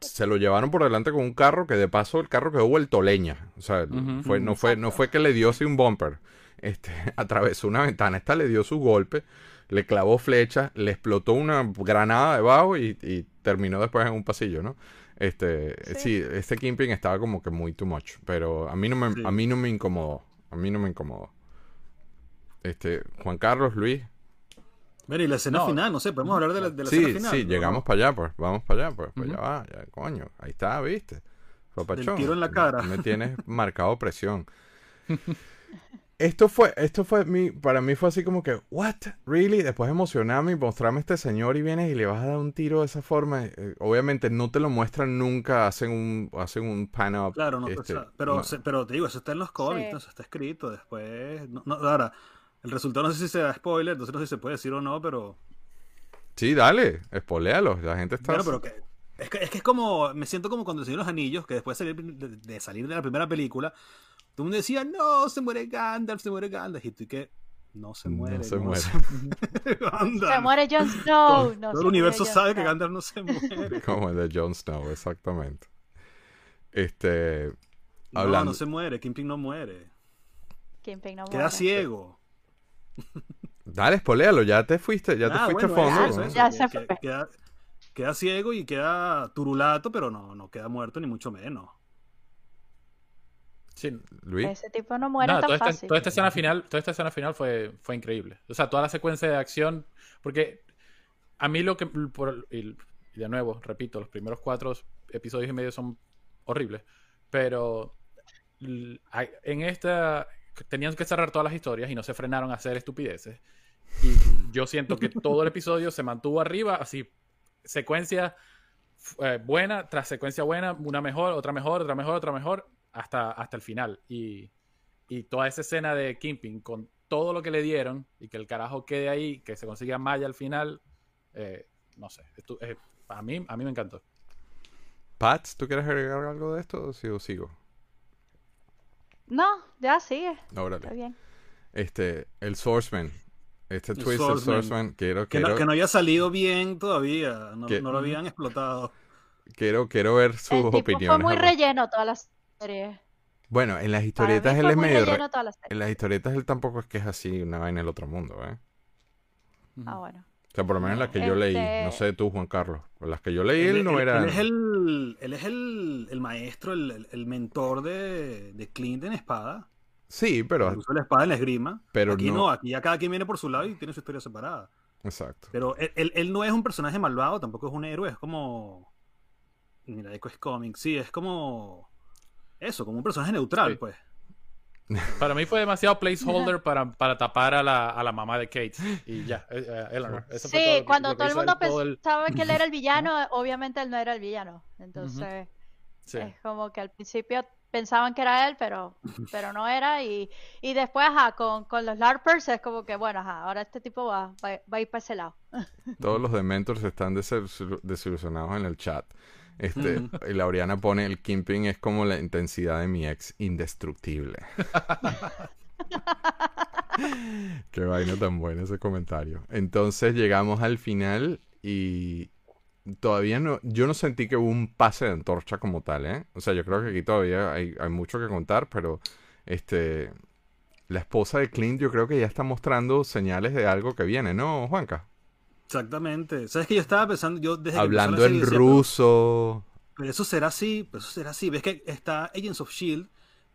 se lo llevaron por delante con un carro que de paso el carro quedó vuelto leña. O sea, fue, no, fue, no fue que le dio así un bumper. Este, atravesó una ventana. Esta le dio su golpe, le clavó flechas, le explotó una granada debajo y, y terminó después en un pasillo, ¿no? Este, sí. Sí. este Kingpin estaba como que muy too much. Pero a mí no me, Sí. a mí no me incomodó. A mí no me incomodó. Este, Juan Carlos, Luis. Mira, y la escena No. final, no sé, podemos hablar de la, de la escena Sí, final. sí, ¿no? llegamos para allá, pues. Vamos para allá, pues. Pues Ujú. ya va, ya, coño. Ahí está, ¿viste? Papachón. tiro en la cara. Me tienes marcado presión. Esto fue, esto fue mi, para mí fue así como que, what, really? Después de emocionarme y mostrarme a este señor y vienes y le vas a dar un tiro de esa forma. Eh, obviamente no te lo muestran nunca, hacen un, hacen un pan up. Claro, no, este, o sea, pero, no. se- pero te digo, eso está en los cómics, Sí. ¿no? eso está escrito después. No, no, ahora, el resultado no sé si se da spoiler, entonces no sé si se puede decir o no, pero. Sí, dale, espoléalo. La gente está. Bueno, pero que, es que es que es como. Me siento como cuando se los anillos, que después de salir de, de salir de la primera película, todo el mundo decía, no, se muere Gandalf, se muere Gandalf. Y tú que. No se No muere. se no muere. muere Gandalf. Se muere Jon Snow. No, todo se el universo sabe que. Gandalf no se muere. Como el de Jon Snow, exactamente. Este. No, Hablando. no se muere, Kingpin no muere. Kingpin no Queda muere. ciego. Dale, espoléalo, ya te fuiste, ya te Ah, fuiste bueno, a fondo. eso, ¿no? eso, Ya se fue. Queda, queda ciego y queda turulato, pero no, no queda muerto ni mucho menos. Sí, Luis. Ese tipo no muere tan toda, esta, fácil. toda esta escena final, toda esta escena final fue, fue increíble. O sea, toda la secuencia de acción, porque a mí lo que, por- y, y de nuevo, repito, los primeros cuatro episodios y medio son horribles, pero en esta tenían que cerrar todas las historias y no se frenaron a hacer estupideces. Y yo siento que todo el episodio se mantuvo arriba, así, secuencia eh, buena tras secuencia buena, una mejor, otra mejor, otra mejor, otra mejor, hasta, hasta el final. Y, y toda esa escena de Kimping con todo lo que le dieron y que el carajo quede ahí, que se consiga Maya al final, eh, no sé, estu- eh, a, mí, a mí me encantó. Pats, ¿tú quieres agregar algo de esto o sigo? sigo? No, ya sigue. Órale. Está bien. Este, el Swordsman. Este El Swordsman. Swordsman, quiero, Que, quiero, no, que no había salido bien todavía. No, Que- no lo habían explotado. quiero, quiero ver sus el tipo opiniones. fue muy relleno toda la Bueno, en las historietas él es medio... re- la. En las historietas él tampoco es que es así una vaina del otro mundo, ¿eh? Ah, bueno. O sea, por lo menos las que yo leí. Este- No sé tú, Juan Carlos. Las que yo leí él, Él, no él- era... él es el, él es el, el maestro, el, el- mentor de, de Clint en espada. Sí, pero... Usa la espada en la esgrima. Pero aquí no- no. aquí ya cada quien viene por su lado y tiene su historia separada. Exacto. Pero él, él- él no es un personaje malvado, tampoco es un héroe, es como. Mira, Echo es cómic, sí, es como. Eso, como un personaje neutral, Sí. pues. Para mí fue demasiado placeholder para, para tapar a la, a la mamá de Kate. Y ya, eh, eh, Eleanor. Eso fue Sí, todo cuando que todo el él mundo el- pensaba que él era el villano, obviamente él no era el villano. Entonces, Sí. es como que al principio pensaban que era él, pero, pero no era. Y, y después, ajá, con, con los LARPers es como que, bueno, ajá, ahora este tipo va, va, va a ir para ese lado. Todos los Dementors están desilu- desilusionados en el chat. Este, y Laureana pone el Kimping es como la intensidad de mi ex, indestructible. Qué vaina tan buena ese comentario. Entonces llegamos al final y todavía no, yo no sentí que hubo un pase de antorcha como tal, ¿eh? O sea, yo creo que aquí todavía hay, hay mucho que contar, pero este, la esposa de Clint yo creo que ya está mostrando señales de algo que viene, ¿no, Juanca? Exactamente. ¿Sabes que yo estaba pensando, yo desde que Hablando serie en decía, pero- ruso. Pero eso será así, pero eso será así. Ves que está Agents of Shield, E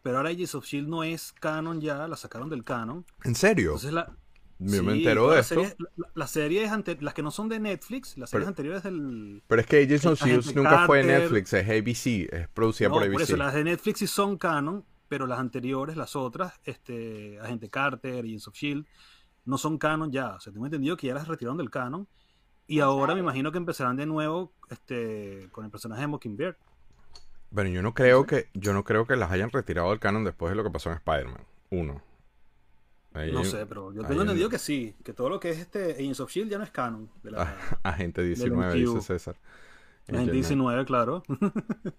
pero ahora Agents of Shield E no es canon ya, la sacaron del canon. ¿En serio? Entonces la, Yo me sí, entero todas de esto. series- la- las series ante- las que no son de Netflix, las series Pero- anteriores del Pero es que Agents of Shield nunca fue de Carter. Netflix, es ABC, es producida No, por por ABC. eso las de Netflix sí son canon, pero las anteriores, las otras, este, Agente Carter, Agents of Shield, E no son canon ya. O sea, tengo entendido que ya las retiraron del canon. Y ahora me imagino que empezarán de nuevo este, con el personaje de Mockingbird. Bueno, yo no creo que yo no creo que las hayan retirado del canon después de lo que pasó en Spider-Man. Uno. Ahí No hay- sé, pero yo tengo un- entendido que sí, que todo lo que es este Agents of Shield ya no es canon. De la, Ah, Agente 19, dice. César. la gente Agent 19, claro.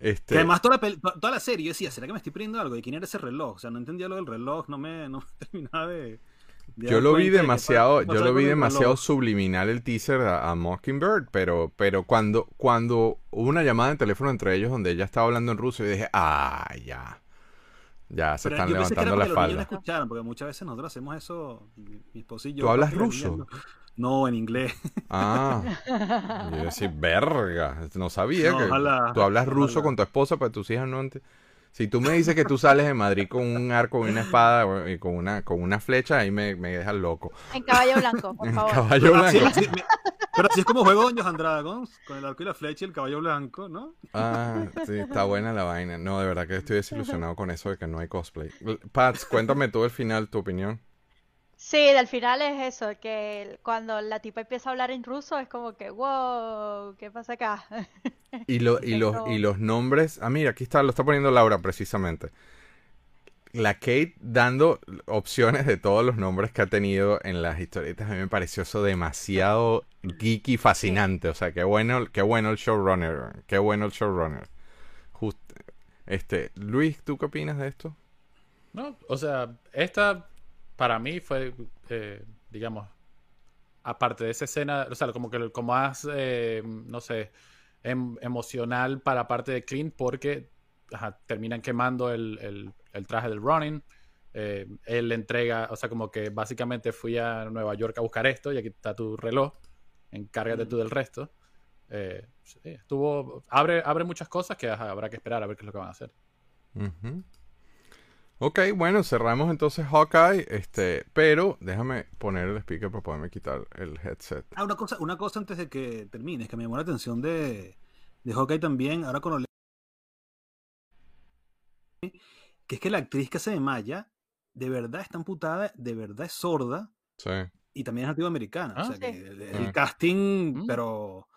Este, Que además toda la, toda la serie, yo decía, ¿será que me estoy perdiendo algo? ¿De quién era ese reloj? O sea, no entendía lo del reloj, no me, no me terminaba de... yo lo vi demasiado, yo lo vi demasiado subliminal el teaser a, a Mockingbird, pero, pero cuando, cuando hubo una llamada de teléfono entre ellos donde ella estaba hablando en ruso, y dije, ah, ya. Ya se Pero están yo pensé que era levantando la porque los falda. escucharan, porque muchas veces nosotros hacemos eso, mi, esposo y yo. ¿Tú hablas ruso? No, en inglés. Ah, yo decía, verga, no sabía No, que ojalá, tú hablas ruso ojalá. con tu esposa, pero tus hijas no ent- Si tú me dices que tú sales de Madrid con un arco y una espada o- y con una, con una flecha, ahí me, me dejas loco. En caballo blanco, por favor. Caballo Pero así, blanco. así- me- pero así es como juego Dungeons and Dragons, con el arco y la flecha y el caballo blanco, ¿no? Ah, sí, está buena la vaina. No, de verdad que estoy desilusionado con eso de que no hay cosplay. Pats, cuéntame tú el final, tu opinión. Sí, del final es eso, que cuando la tipa empieza a hablar en ruso es como que, wow, ¿qué pasa acá? Y, lo, y, los, y los nombres. Ah, mira, aquí está, lo está poniendo Laura precisamente. La Kate dando opciones de todos los nombres que ha tenido en las historietas. A mí me pareció eso demasiado geeky fascinante. O sea, qué bueno, qué bueno el showrunner. Qué bueno el showrunner. Just- este, Luis, ¿tú qué opinas de esto? No, o sea, esta para mí fue, eh, digamos, aparte de esa escena, o sea, como que como más, eh, no sé, em- emocional para parte de Clint porque ajá, terminan quemando el, el- el traje del Ronin. eh, él le entrega, o sea, como que básicamente fui a Nueva York a buscar esto y aquí está tu reloj, encárgate tú del resto. Eh, sí, estuvo, abre, abre muchas cosas que ajá, habrá que esperar a ver qué es lo que van a hacer. Ok, bueno, cerramos entonces Hawkeye, este, pero déjame poner el speaker para poderme quitar el headset. Ah, una cosa, una cosa antes de que termines, que me llamó la atención de, de Hawkeye también, ahora con lo que es que la actriz que hace de Maya, de verdad está amputada, de verdad es sorda, Sí. y también es nativa americana. Ah, o sea sí. que el, el Ah. casting, Mm. pero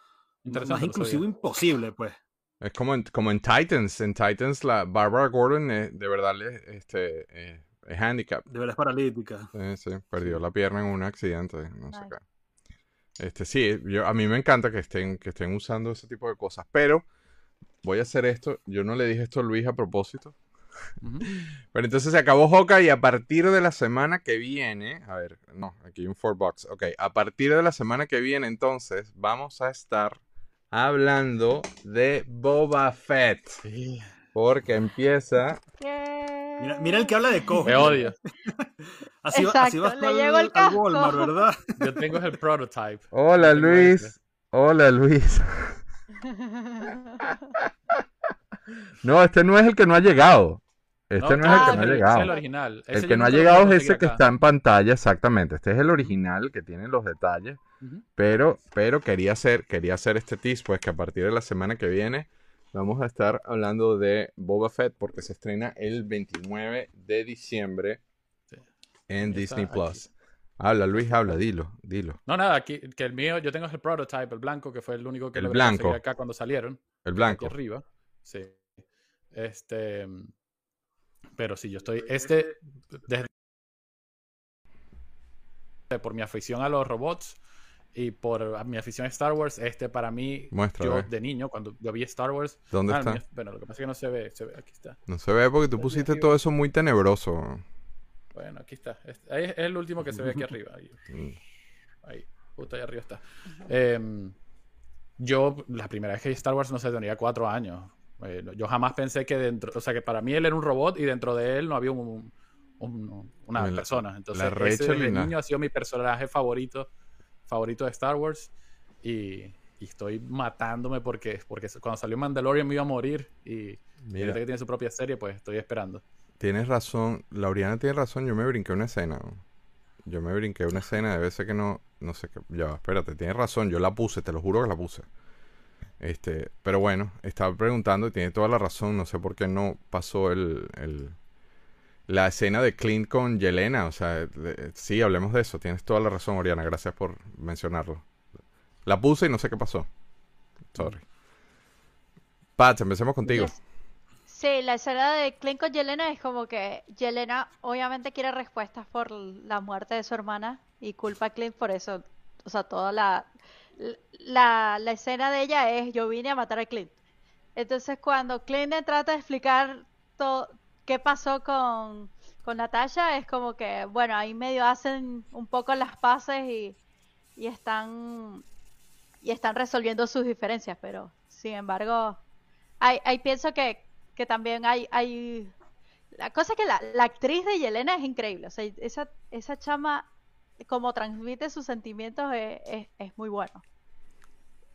Interesante, más inclusivo sabía. imposible, pues. Es como en, como en Titans. En Titans, la Barbara Gordon eh, de verdad este, eh, es handicap. De verdad es paralítica. Sí, sí, perdió la pierna en un accidente, no sé qué. Este, sí, yo, a mí me encanta que estén, que estén usando ese tipo de cosas, pero voy a hacer esto. Yo no le dije esto a Luis a propósito. Pero entonces se acabó Hawkeye y a partir de la semana que viene, a ver, no, aquí hay un four box. Ok, a partir de la semana que viene entonces vamos a estar hablando de Boba Fett. Sí. Porque empieza... Mira, mira el que habla de cojo. Me odio. Así, va- así Exacto, vas le llegó el al casco. Walmart, ¿verdad? Yo tengo el prototype. Hola Luis. ese. Hola Luis. No, este no es el que no ha llegado. Este no, es el que no ha llegado. es el original. Ese El que no ha llegado es ese que está en pantalla, exactamente. Este es el original que tiene los detalles. Pero, pero quería hacer, quería hacer este tease, pues que a partir de la semana que viene vamos a estar hablando de Boba Fett porque se estrena el 29 de diciembre Sí. en Está Disney aquí. Plus. Habla, Luis, habla, dilo, dilo. No, nada, aquí, que el mío, yo tengo el prototype, el blanco, que fue el único que El logré blanco. acá cuando salieron. El Aquí blanco. arriba. Sí. Este. Pero sí, yo estoy. Este. Desde. Por mi afición a los robots y por mi afición a Star Wars, este para mí, Muestra, yo de niño, cuando yo vi Star Wars. ¿Dónde ah, está? mío- bueno, lo que pasa es que no se ve, se ve, aquí está. No se ve porque tú pusiste todo eso muy tenebroso. Bueno, aquí está. Este- ahí es el último que se ve aquí arriba. Ahí, ahí, justo ahí arriba está. Em, yo, la primera vez que vi Star Wars, no sé, tenía cuatro años. Eh, yo jamás pensé que dentro, o sea, que para mí él era un robot y dentro de él no había un, un- una La- persona. Entonces, la ese desde y niño ha sido mi personaje favorito, favorito de Star Wars. Y, y estoy matándome porque, porque cuando salió Mandalorian me iba a morir. Y, y Mira. ahorita que tiene su propia serie, pues estoy esperando. Tienes razón, Lauriana tiene razón, yo me brinqué una escena. Yo me brinqué una escena, debe ser que no, no sé qué. Ya, espérate, tienes razón, yo la puse, te lo juro que la puse. Este, pero bueno, estaba preguntando y tiene toda la razón, no sé por qué no pasó el, el- la escena de Clint con Yelena, o sea, sí, hablemos de eso, tienes toda la razón, Oriana, gracias por mencionarlo. La puse y no sé qué pasó. Sorry. Pat, empecemos contigo. Sí, la escena de Clint con Yelena es como que Yelena obviamente quiere respuestas por la muerte de su hermana y culpa a Clint por eso. O sea, toda la, la, la escena de ella es yo vine a matar a Clint. Entonces cuando Clint trata de explicar todo qué pasó con, con Natasha, es como que, bueno, ahí medio hacen un poco las paces y, y están y están resolviendo sus diferencias, pero sin embargo, hay, hay pienso que, que también hay, hay la cosa es que la, la actriz de Yelena es increíble, o sea, esa, esa chama como transmite sus sentimientos es, es- es muy bueno.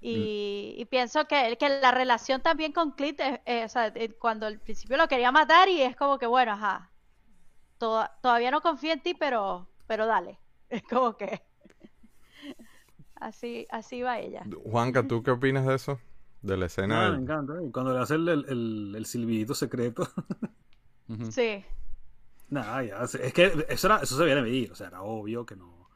Y, y pienso que, que la relación también con Clint, es- es, o sea, eh, cuando al principio lo quería matar y es como que, bueno, ajá, to- todavía no confío en ti, pero, pero dale. Es como que así, así va ella. Juanca, ¿tú qué opinas de eso? De la escena Ah, del- me encanta. Y cuando le hace el, el, el, silbidito secreto. Sí. Nada, ya. se- Es que eso, era, eso se veía venir. O sea, era obvio que no.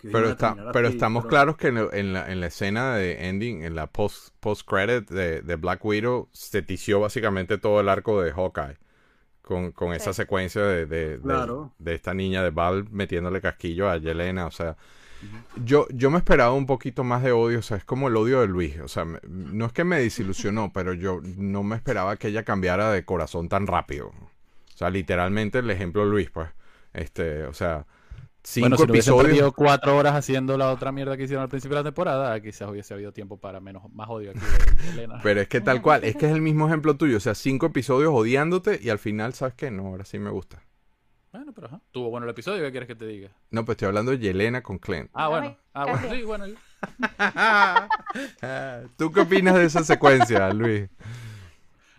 que Pero, a está, pero así, estamos pero- claros que en, la, en la escena de ending, en la post, post credit de, de Black Widow, se tició básicamente todo el arco de Hawkeye. Con, con esa secuencia de, de, de- Claro. de esta niña de Val metiéndole casquillo a Yelena. O sea, yo, yo me esperaba un poquito más de odio. O sea, es como el odio de Luis. O sea, me- no es que me desilusionó, pero yo no me esperaba que ella cambiara de corazón tan rápido. O sea, literalmente el ejemplo de Luis, pues. Este, o sea, cinco Bueno, si episodios. perdido cuatro horas haciendo la otra mierda que hicieron al principio de la temporada, quizás hubiese habido tiempo para menos, más odio aquí de Elena. Pero es que tal cual, es que es el mismo ejemplo tuyo, o sea, cinco episodios odiándote y al final, ¿sabes qué? No, ahora sí me gusta. Bueno, pero ajá. Tuvo bueno el episodio, ¿qué quieres que te diga? No, pues estoy hablando de Yelena con Clint. Ah, bueno. Ah, bueno, sí, bueno. ¿Tú qué opinas de esa secuencia, Luis?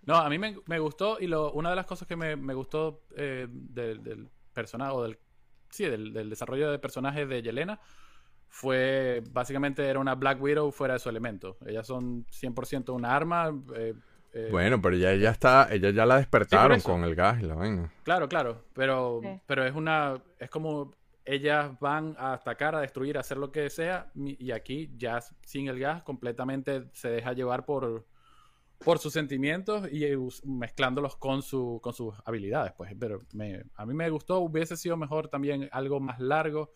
No, a mí me, me gustó y lo, una de las cosas que me, me gustó eh, del, del personaje, o del, sí, del, del desarrollo de personaje de Yelena fue, básicamente era una Black Widow fuera de su elemento. Ellas son 100% una arma. eh, eh, Bueno, pero ya, ya está, ella ya la despertaron con el gas y la vaina. Claro, claro, pero, Sí. pero es una, es como ellas van a atacar, a destruir, a hacer lo que sea, y aquí ya sin el gas completamente se deja llevar por, por sus sentimientos y us- mezclándolos con, su, con sus habilidades, pues, pero me, a mí me gustó, hubiese sido mejor también algo más largo,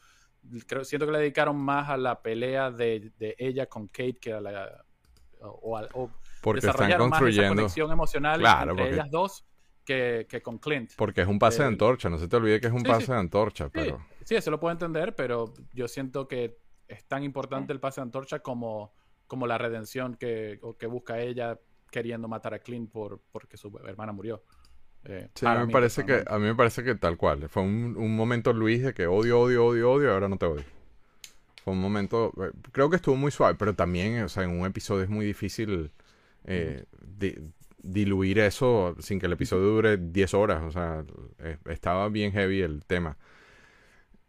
creo, siento que le dedicaron más a la pelea de, de ella con Kate que a la... o- o Porque están desarrollar más esa construyendo. conexión emocional Claro, entre porque- ellas dos que, que con Clint. Porque es un pase de Eh, antorcha, no se te olvide que es un sí, pase sí. de antorcha, Sí, pero. sí, eso lo puedo entender, pero yo siento que es tan importante el pase de antorcha como, como la redención que, o que busca ella queriendo matar a Clint por, porque su hermana murió. Eh, Sí, a mí, me parece que, a mí me parece que tal cual. Fue un, un momento, Luis, de que odio, odio, odio, odio, y ahora no te odio. Fue un momento, eh, creo que estuvo muy suave, pero también, o sea, en un episodio es muy difícil eh, di- diluir eso sin que el episodio dure 10 horas. O sea, estaba bien heavy el tema.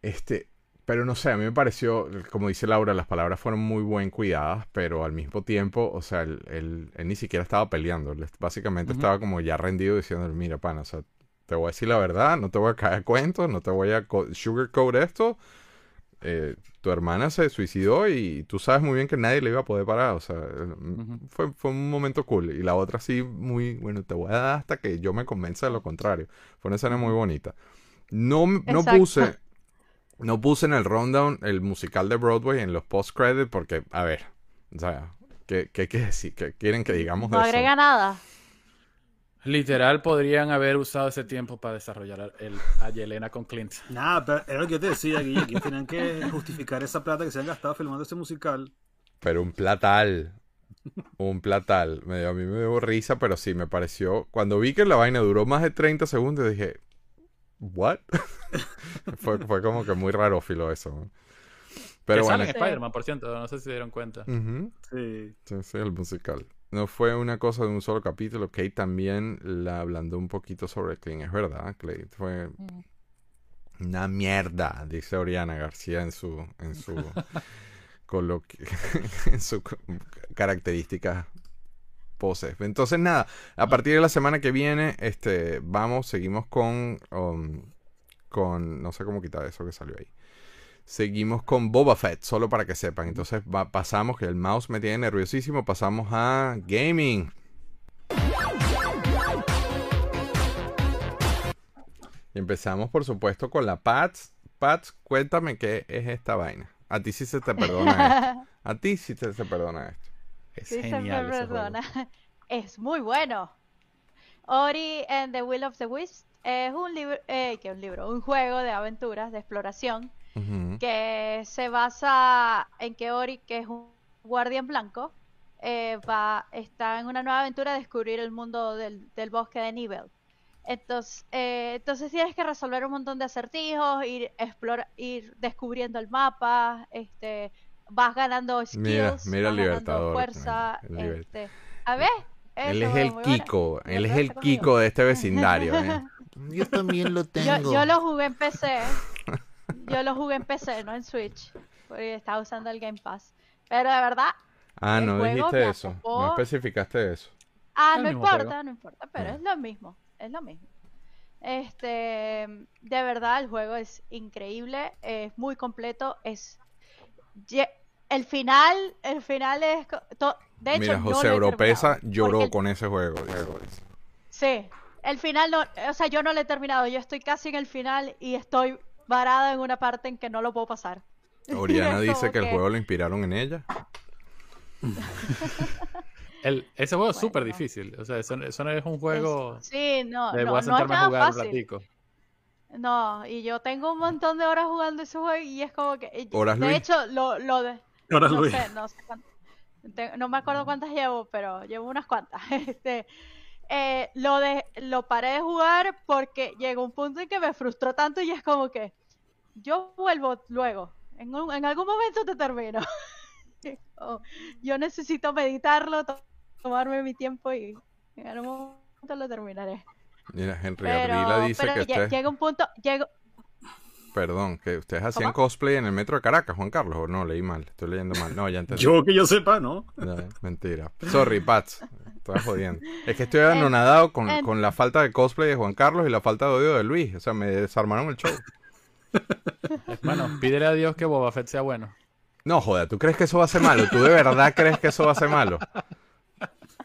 Este, pero no sé, a mí me pareció, como dice Laura, las palabras fueron muy buen cuidadas, pero al mismo tiempo, o sea, él, él- él ni siquiera estaba peleando. Él básicamente estaba como ya rendido diciendo, mira, pana, o sea, te voy a decir la verdad, no te voy a caer a cuentos, no te voy a co- sugarcoat esto. Eh, tu hermana se suicidó y tú sabes muy bien que nadie le iba a poder parar. O sea, Ujú. fue, fue un momento cool. Y la otra sí, muy, bueno, te voy a dar hasta que yo me convenza de lo contrario. Fue una escena muy bonita. No, no puse, no puse en el rundown el musical de Broadway en los post-credits porque, a ver, o sea, ¿qué, qué, qué decir? ¿Qué quieren que digamos No de eso? agrega nada. Literal, podrían haber usado ese tiempo para desarrollar a- el, a Yelena con Clint. Nada, pero era lo que yo te decía, Guille, que tenían que justificar esa plata que se han gastado filmando ese musical. Pero un platal. Un platal. Me dio- a mí me dio risa, pero sí, me pareció. Cuando vi que la vaina duró más de 30 segundos, dije, ¿what? fue, fue como que muy rarófilo eso. ¿no? Pero que bueno. sale en Spider-Man, por cierto, no sé si se dieron cuenta. Sí. Sí, sí, el musical. No fue una cosa de un solo capítulo. Kate también la ablandó un poquito sobre Clean. Es verdad, Kate fue una mierda, dice Oriana García en su en su en su características poses. Entonces nada, a partir de la semana que viene, este, vamos, seguimos con um, con no sé cómo quitar eso que salió ahí. Seguimos con Boba Fett, solo para que sepan. Entonces va- pasamos, que el mouse me tiene nerviosísimo, pasamos a gaming. Y empezamos, por supuesto, con la Pats. Pats, cuéntame qué es esta vaina. A ti sí se te perdona esto. A ti sí te, se perdona esto. Es genial ese juego. Es muy bueno. Ori and the Will of the Wisp es un libro, eh, que un libro, un juego de aventuras, de exploración, que se basa en que Ori, que es un guardián blanco, eh, va, está en una nueva aventura de descubrir el mundo del, del bosque de Nibel. Entonces, eh, entonces tienes que resolver un montón de acertijos, ir explora, ir descubriendo el mapa, este, vas ganando skills, Mira, mira vas ganando fuerza, el este, a ver, Él es el buena. Kiko. Él es el conmigo. Kiko de este vecindario. ¿eh? Yo también lo tengo. yo lo jugué en PC. Yo lo jugué en PC, no en Switch. Porque estaba usando el Game Pass. Pero de verdad, Ah, no dijiste eso. No especificaste eso. Ah, el no importa, juego. no importa, pero Ah. es lo mismo, es lo mismo. Este, de verdad, el juego es increíble, es muy completo, es el final, el final es to- de hecho Mira, no José he Europeza lloró el- con ese juego. Diego. Sí, el final no, o sea, yo no lo he terminado, yo estoy casi en el final y estoy varada en una parte en que no lo puedo pasar. Oriana dice que el juego lo inspiraron en ella. El- ese juego es súper difícil. O sea, eso, eso no es un juego Sí, no, de no, voy a no es sentarme a jugar un ratico. No, y yo tengo un montón de horas jugando ese juego y es como que... ¿Horas, de Luis? hecho, lo, lo de... Ahora no Luis. sé, no sé cuánto- no me acuerdo cuántas llevo, pero llevo unas cuantas. Este, eh, lo de, lo paré de jugar porque llegó un punto en que me frustró tanto y es como que yo vuelvo luego. En, un- en algún momento te termino. Yo necesito meditarlo, to- tomarme mi tiempo y en algún momento lo terminaré. Mira, Henry Pero, Ardila dice pero que llega un punto, llega, perdón, que ustedes hacían ¿Cómo? cosplay en el metro de Caracas, Juan Carlos, o no, leí mal, estoy leyendo mal. No, ya entendí. Yo que yo sepa, ¿no? No, mentira. Sorry, Pats. Estoy jodiendo. Es que estoy anonadado con, en- con la falta de cosplay de Juan Carlos y la falta de odio de Luis. O sea, me desarmaron el show. Bueno, pídele a Dios que Boba Fett sea bueno. No, joder, ¿tú crees que eso va a ser malo? ¿Tú de verdad crees que eso va a ser malo?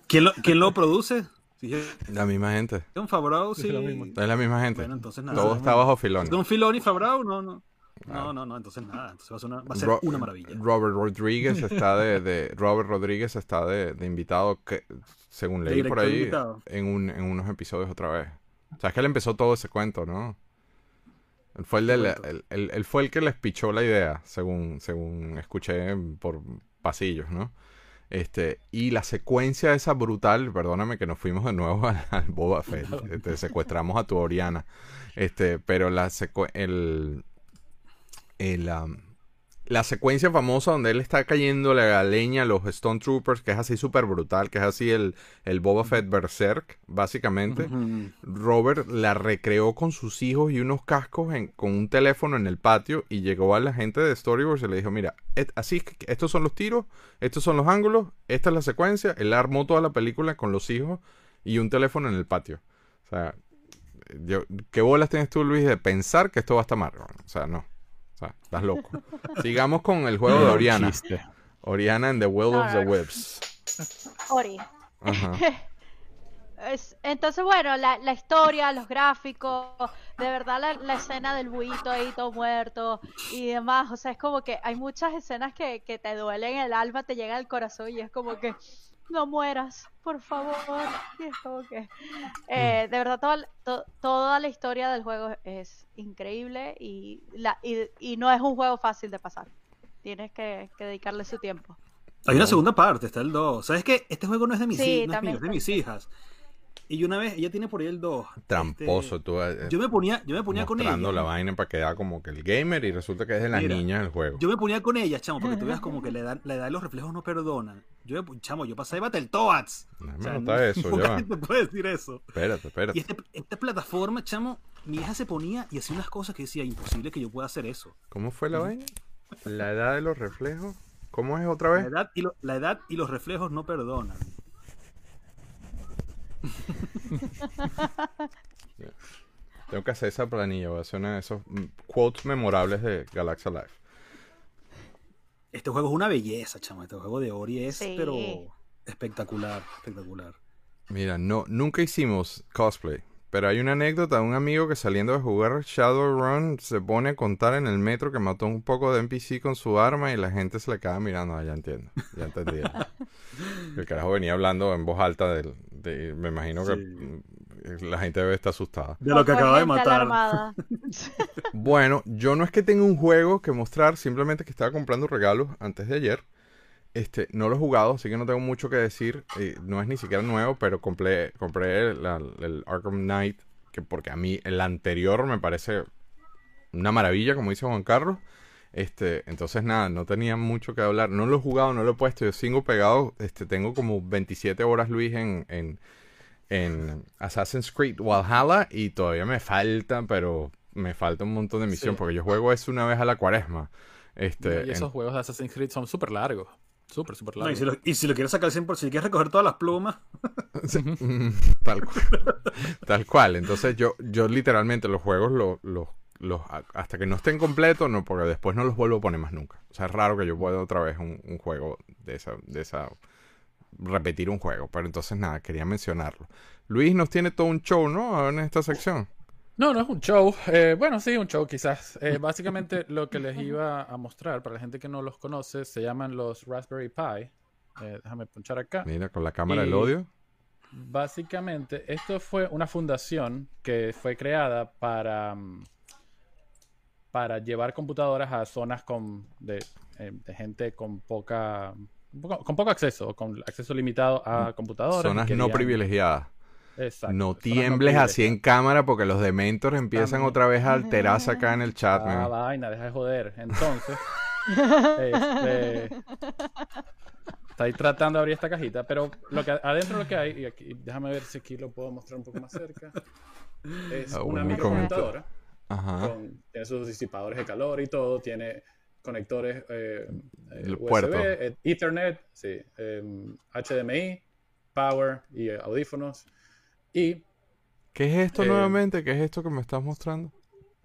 ¿Quién lo, quién lo produce? Es La misma gente. un Favreau, sí. Es lo mismo. Es la misma gente. Bueno, entonces nada. Todo está bajo filón. ¿Don Filoni Favreau? No, no. No, no, no, entonces nada. Entonces va a ser una, va a ser Ro- una maravilla. Robert Rodríguez está de, de- Robert Rodríguez está de, de invitado que según De leí por ahí en, un, en unos episodios otra vez. O sea, es que él empezó todo ese cuento, ¿no? Él fue el, él- él- él fue el que les pichó la idea, según, según escuché por pasillos, ¿no? Este, y la secuencia esa brutal, perdóname que nos fuimos de nuevo al, al Boba Fett, este, secuestramos a tu Oriana, este, pero la el, el, um, la secuencia famosa donde él está cayendo la leña a los Stone Troopers, que es así súper brutal, que es así el, el Boba Fett Berserk, básicamente. Robert la recreó con sus hijos y unos cascos en- con un teléfono en el patio y llegó a la gente de Storyboards y le dijo, mira, et- así estos son los tiros, estos son los ángulos, esta es la secuencia. Él armó toda la película con los hijos y un teléfono en el patio. O sea, yo, ¿qué bolas tienes tú, Luis, de pensar que esto va a estar mal? O sea, no. O sea, estás loco. Sigamos con el juego de Oriana. Chiste. Oriana and the Will of the. Whips. Ori. Ajá. Es- entonces, bueno, la, la historia, los gráficos, de verdad la, la escena del buito ahí todo muerto y demás, o sea, es como que hay muchas escenas que, que te duelen el alma, te llega al corazón y es como que no mueras, por favor. Y es como que, eh, de verdad, toda, to- toda la historia del juego es increíble y, la, y, y no es un juego fácil de pasar. Tienes que, que dedicarle su tiempo. Hay una segunda parte, está el 2. ¿Sabes qué? Este juego no es de mis, Sí, hijas, no es mío, es de mis hijas. Y una vez, ella tiene por ahí el 2. Tramposo, Este, tú. eh, yo me ponía, yo me ponía con ella. mostrando la vaina para quedar como que el gamer y resulta que es de las Mira, niñas el juego. Yo me ponía con ella, chamo, porque tú veas como que la edad, la edad y los reflejos no perdonan. Yo, chamo, yo pasé Battletoads. Déjame O sea, no- eso, ya gente puede decir eso. Espérate, espérate. Y este- esta plataforma, chamo, mi hija se ponía y hacía unas cosas que decía, imposible que yo pueda hacer eso. ¿Cómo fue la vaina? La edad de los reflejos. ¿Cómo es otra La vez? edad y, lo- la edad y los reflejos no perdonan. Tengo que hacer esa planilla. Voy a hacer una de esos mm, quotes memorables de Galaxia Live. Este juego es una belleza, chamo. Este juego de Ori es, Sí. pero espectacular, espectacular. Mira, no, nunca hicimos cosplay. Pero hay una anécdota de un amigo que saliendo de jugar Shadowrun se pone a contar en el metro que mató un poco de NPC con su arma y la gente se le queda mirando. Ah, ya entiendo, ya entendí. el carajo venía hablando en voz alta del, de, me imagino que mm, la gente debe estar asustada. De lo que acaba de matar. Bueno, yo no es que tenga un juego que mostrar, simplemente que estaba comprando regalos antes de ayer. Este, no lo he jugado, así que no tengo mucho que decir. eh, no es ni siquiera nuevo, pero compré, compré la- el Arkham Knight, que porque a mí el anterior me parece una maravilla, como dice Juan Carlos. Este, entonces nada, no tenía mucho que hablar. No lo he jugado, no lo he puesto. Yo sigo pegado. Este, tengo como 27 horas, Luis, en, en, en Assassin's Creed Valhalla y todavía me falta, pero me falta un montón de misión Sí. porque yo juego eso una vez a la cuaresma. Este, y esos en- juegos de Assassin's Creed son súper largos. Súper, súper No, largos. y, si lo, y si lo quieres sacar al 100%, si quieres recoger todas las plumas, tal cual. tal cual. Entonces yo, yo literalmente los juegos los, los, los- hasta que no estén completos, no, porque después no los vuelvo a poner más nunca. O sea, es raro que yo pueda otra vez un, un juego de esa, de esa repetir un juego. Pero entonces nada, quería mencionarlo. Luis nos tiene todo un show, ¿no? En esta sección. No, no es un show. Eh, bueno, sí, un show quizás. Eh, básicamente lo que les iba a mostrar, para la gente que no los conoce, se llaman los Raspberry Pi. Eh, déjame punchar acá. Mira, con la cámara del odio. Básicamente, esto fue una fundación que fue creada para, mm, para llevar computadoras a zonas con, de, eh, de gente con poca con poco acceso, con acceso limitado a computadoras. Mm. Zonas no privilegiadas. Exacto, No tiembles así en cámara porque los dementors empiezan También. otra vez a alterarse acá en el chat. Ah, man. vaina, deja de joder. Entonces, este, estoy tratando de abrir esta cajita, pero lo que adentro lo que hay, y aquí, déjame ver si aquí lo puedo mostrar un poco más cerca, es Ah, una un microcomputadora. Ajá. con- tiene sus disipadores de calor y todo, tiene conectores eh, eh, El USB, puerto. eh, Ethernet, sí, em, HDMI, Power y eh, audífonos. Y ¿Qué es esto Eh, nuevamente? ¿Qué es esto que me estás mostrando?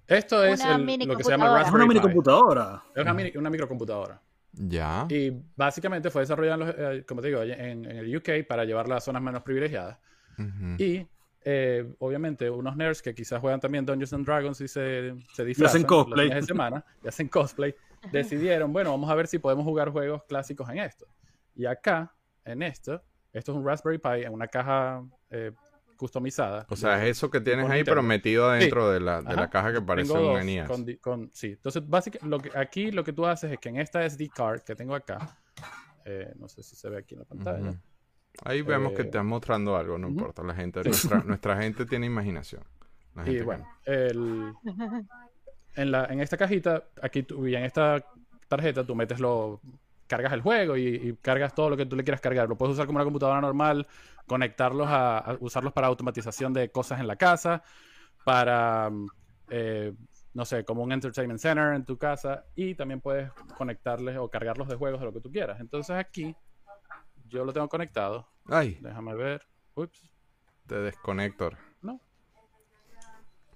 esto es el- lo que se llama Raspberry una mini Pi. computadora. Es una, mini- una microcomputadora. Ya. Y básicamente fue desarrollada, en los- eh, como te digo, en, en el UK para llevarla a zonas menos privilegiadas. Ujú. Y eh, obviamente unos nerds que quizás juegan también Dungeons and Dragons y se, se disfrazan cosplay. los fines de semana y hacen cosplay, decidieron, bueno, vamos a ver si podemos jugar juegos clásicos en esto. Y acá, en esto, esto es un Raspberry Pi en una caja eh, customizada. O sea, es eso que tienes ahí, pero metido adentro de, la, de la caja que parece Tengo un NES. con con- sí, entonces básicamente lo que, aquí lo que tú haces es que en esta SD card que tengo acá, eh, no sé si se ve aquí en la pantalla. Ahí vemos que Eh, te están mostrando algo, no importa. La gente, nuestra, nuestra gente tiene imaginación. La gente Y bueno, no. el, en, la, en esta cajita, aquí tú, y en esta tarjeta, tú metes lo, cargas el juego y, y cargas todo lo que tú le quieras cargar. Lo puedes usar como una computadora normal, conectarlos a, a usarlos para automatización de cosas en la casa, para, eh, no sé, como un entertainment center en tu casa, y también puees conectarles o cargarlos de juegos de lo que tú quieras. Entonces aquí, yo lo tengo conectado. Ay, Déjame ver. Ups. te desconector. No.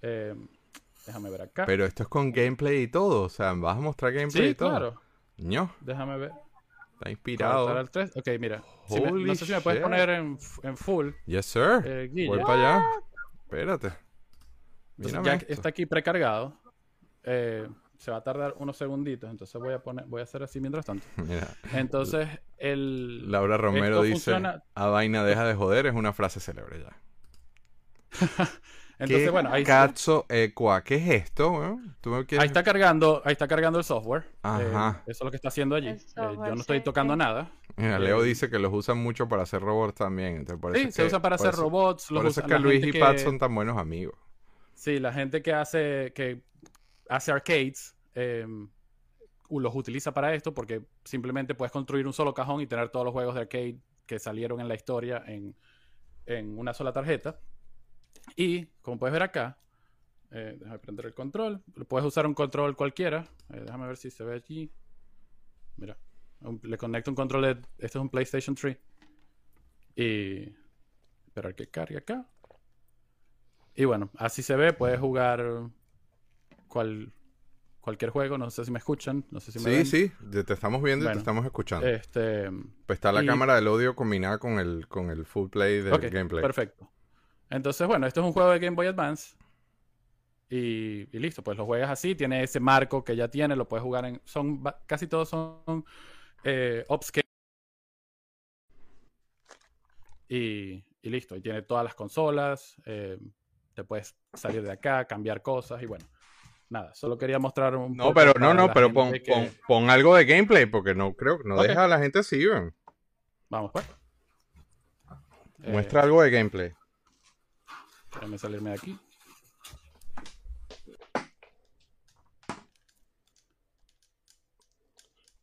Eh, déjame ver acá. Pero esto es con gameplay y todo. O sea, vas a mostrar gameplay sí, y todo. claro. Ño, Déjame ver. está inspirado. Al 3. Ok, mira. Si me- no sé si me puedes shit. poner en, en full. Yes, sir. Eh. Voy para allá. Espérate. Entonces, ya esto. está aquí precargado. Eh, se va a tardar unos segunditos. Entonces voy a poner, voy a hacer así mientras tanto. Mira, Entonces, el. Laura Romero dice, funciona- a vaina deja de joder, es una frase célebre ya. Entonces, ¿Qué bueno, ahí, cazzo equa? ¿Qué es esto? ¿Tú me quieres- ahí está cargando, ahí está cargando el software. Ajá. Eh, eso es lo que está haciendo allí. Eh, yo no estoy tocando sí. nada. Mira, Leo Eh, dice que los usan mucho para hacer robots también. entonces por eso Sí, es se que- usa para hacer eso- robots. los Por eso es usa- que Luis y Pat que- son tan buenos amigos. Sí, la gente que hace, que hace arcades eh, los utiliza para esto porque simplemente puedes construir un solo cajón y tener todos los juegos de arcade que salieron en la historia en, en una sola tarjeta. Y como puedes ver acá, eh, déjame prender el control. Puedes usar un control cualquiera. Eh, déjame ver si se ve allí. Mira, le conecto un control de. Este es un PlayStation 3. Y. Esperar que cargue acá. Y bueno, así se ve. Puedes jugar cual, cualquier juego. No sé si me escuchan. No sé si me Sí, ven. sí, te estamos viendo y te estamos escuchando. Este. pues está la y- cámara del audio combinada con el, con el full play del gameplay. perfecto. Entonces, bueno, esto es un juego de Game Boy Advance. Y, y listo, pues lo juegas así, tiene ese marco que ya tiene, lo puedes jugar en... Son, casi todos son eh, upscale. Y, y listo, y tiene todas las consolas, eh, te puedes salir de acá, cambiar cosas y bueno, nada, solo quería mostrar un No, pero no, no, pero pon, que- pon, pon algo de gameplay porque no creo, no Ok. deja a la gente así, ven. Vamos pues. Eh, Muestra algo de gameplay. Déjame salirme de aquí.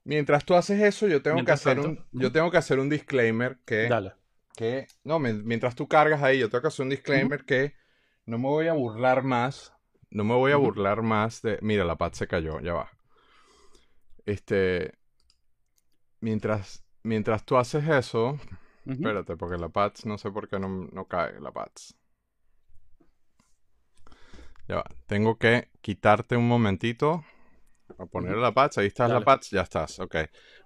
Mientras tú haces eso, yo tengo que hacer tanto, un, yo tengo que hacer un disclaimer que, Dale. que, no, me- mientras tú cargas ahí, yo tengo que hacer un disclaimer que no me voy a burlar más, no me voy a burlar más de, mira, la pad se cayó, ya va. Este, mientras, mientras tú haces eso, espérate, porque la pad, no sé por qué no, no cae la pad. Ya va, tengo que quitarte un momentito. A poner la patch, ahí estás la patch, ya estás, ok.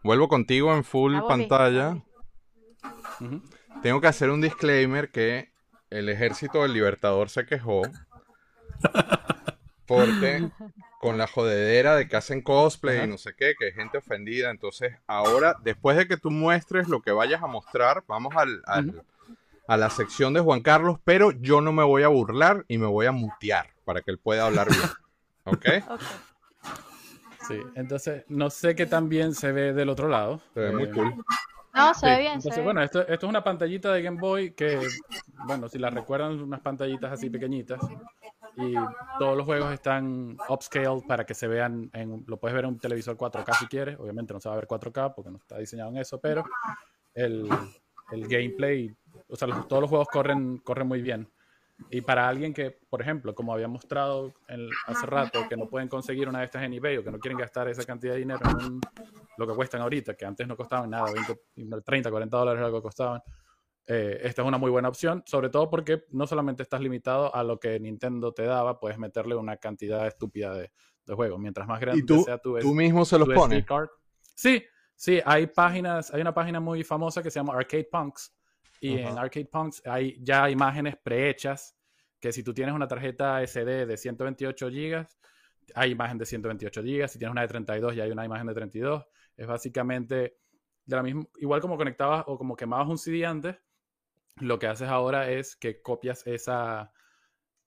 Vuelvo contigo en full Ah, pantalla. Tengo que hacer un disclaimer que el ejército del Libertador se quejó porque con la jodedera de que hacen cosplay y no sé qué, que hay gente ofendida. Entonces, ahora, después de que tú muestres lo que vayas a mostrar, vamos al, a la sección de Juan Carlos, pero yo no me voy a burlar y me voy a mutear para que él pueda hablar bien. ¿Ok? Sí, entonces no sé qué tan bien se ve del otro lado. Se ve muy Eh, cool. No, se sí, ve bien. se Entonces, ve bueno, esto, esto es una pantallita de Game Boy que, bueno, si la recuerdan, unas pantallitas así pequeñitas. Y todos los juegos están upscale para que se vean, en, lo puedes ver en un televisor 4K si quieres. Obviamente no se va a ver 4K porque no está diseñado en eso, pero el, el gameplay, o sea, los- todos los juegos corren, corren muy bien. Y para alguien que, por ejemplo, como había mostrado hace rato, que no pueden conseguir una de estas en eBay o que no quieren gastar esa cantidad de dinero en un- lo que cuestan ahorita, que antes no costaban nada, 20, 30, 40 dólares que costaban, eh, esta es una muy buena opción, sobre todo porque no solamente estás limitado a lo que Nintendo te daba, puedes meterle una cantidad estúpida de, de juegos. Mientras más grande ¿Y tú, sea tu, tú mismo se los pones? card. Sí, sí, hay páginas, hay una página muy famosa que se llama Arcade Punks y en Arcade Punks hay ya imágenes prehechas que si tú tienes una tarjeta SD de 128 GB, hay imagen de 128 GB, si tienes una de 32 ya hay una imagen de 32. Es básicamente de la misma, igual como conectabas o como quemabas un CD antes, lo que haces ahora es que copias esa,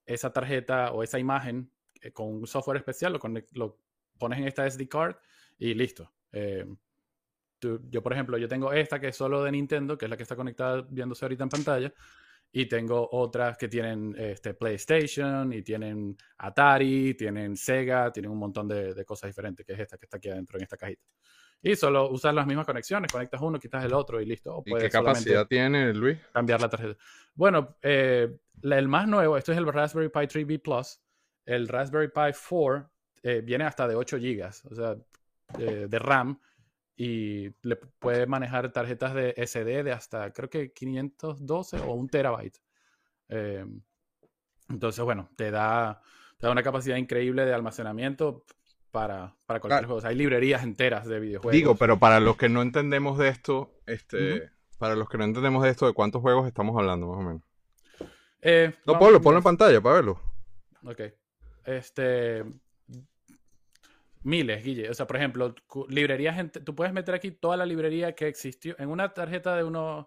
esa tarjeta o esa imagen eh, con un software especial, lo, lo pones en esta SD card y listo. Eh, tú- yo, por ejemplo, yo tengo esta que es solo de Nintendo, que es la que está conectada viéndose ahorita en pantalla, y tengo otras que tienen este, PlayStation y tienen Atari, tienen Sega, tienen un montón de, de cosas diferentes, que es esta que está aquí adentro en esta cajita. Y solo usas las mismas conexiones, conectas uno, quitas el otro y listo. O ¿Y puedes qué capacidad tiene, Luis? cambiar la tarjeta. Bueno, eh, el más nuevo, esto es el Raspberry Pi 3B Plus. El Raspberry Pi 4 eh, viene hasta de 8 GB, o sea, eh, de RAM. Y le puede manejar tarjetas de SD de hasta, creo que 512 o un terabyte. Eh, entonces, bueno, te da, te da una capacidad increíble de almacenamiento para, para cualquier Ah. juego. O sea, hay librerías enteras de videojuegos. Digo, pero para los que no entendemos de esto, este, para los que no entendemos de esto, ¿de cuántos juegos estamos hablando, más o menos? Eh, No, vamos- ponlo en pantalla para verlo. Ok. Este. Miles, Guille. O sea, por ejemplo, librerías. Tú puedes meter aquí toda la librería que existió en una tarjeta de unos.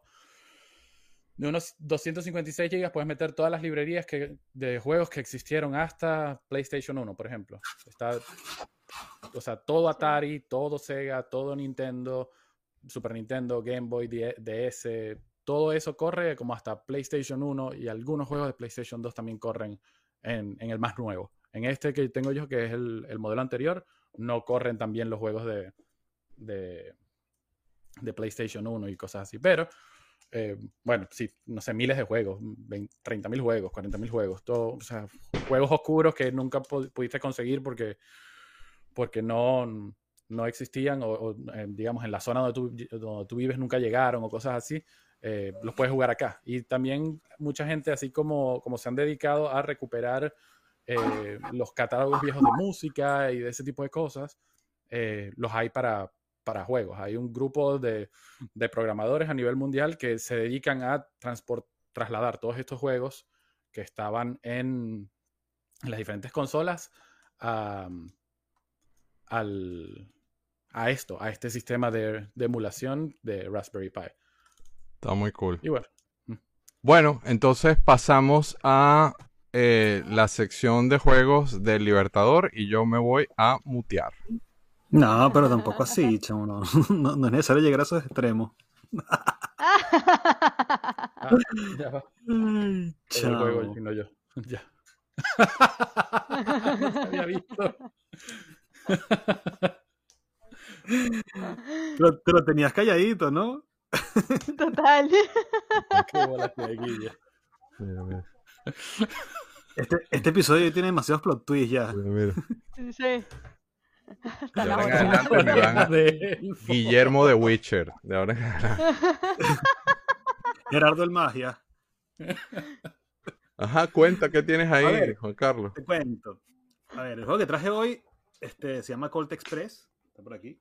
de unos 256 GB puedes meter todas las librerías que, de juegos que existieron hasta PlayStation 1, por ejemplo. Está, o sea, todo Atari, todo Sega, todo Nintendo, Super Nintendo, Game Boy, DS, todo eso corre como hasta PlayStation 1 y algunos juegos de PlayStation 2 también corren en, el más nuevo. En este que tengo yo, que es el, modelo anterior, no corren también los juegos de, de, de PlayStation 1 y cosas así. Pero eh, bueno, sí, no sé, miles de juegos, 30.000 juegos, 40.000 juegos, todo, o sea, juegos oscuros que nunca pudiste conseguir porque, porque no, no existían o, eh, digamos en la zona donde tú, donde tú vives nunca llegaron o cosas así, eh, los puedes jugar acá. Y también mucha gente, así como, como se han dedicado a recuperar los catálogos viejos de música y de ese tipo de cosas, los hay para, para juegos. Hay un grupo de, programadores a nivel mundial que se dedican a trasladar todos estos juegos que estaban en, las diferentes consolas a, a esto, a este sistema de, emulación de Raspberry Pi. Está muy cool. Y bueno. Mm. Bueno, entonces pasamos a eh, la sección de juegos del Libertador y yo me voy a mutear. No, pero tampoco así, chamo. No, no, es necesario llegar a esos extremos. ah, ya va. Ay, el juego, no yo. Ya. no se había visto. Pero, pero tenías calladito, ¿no? Total. Qué bola. Este, este episodio tiene demasiados plot twists ya. Mira, mira. Sí. De ahora en adelante me van a... Guillermo de Witcher. De ahora en adelante. Gerardo el Magia. Ajá, cuenta, ¿qué tienes ahí, Juan Carlos? Te cuento. A ver, el juego que traje hoy este, se llama Colt Express. Está por aquí.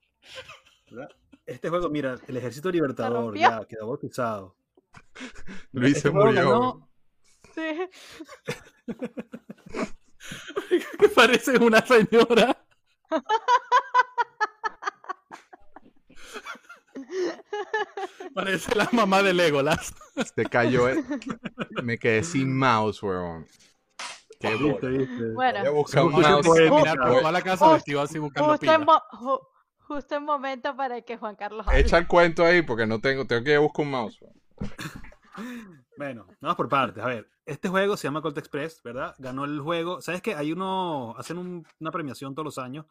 Este juego, mira, el Ejército Libertador ya quedó bautizado. Luis este se murió. Sí. que parece una señora. Parece la mamá de Legolas. Se cayó. Eh. Me quedé sin mouse, weón. Qué bueno. Voy a buscar un mouse. Mirar por toda la casa vestido así buscando justo, en justo en momento para que Juan Carlos hable. Echa el cuento ahí porque no tengo, tengo que buscar un mouse. Bueno, vamos por partes. A ver, este juego se llama Colt Express, ¿verdad? Ganó el juego. ¿Sabes que Hay uno, hacen una premiación todos los años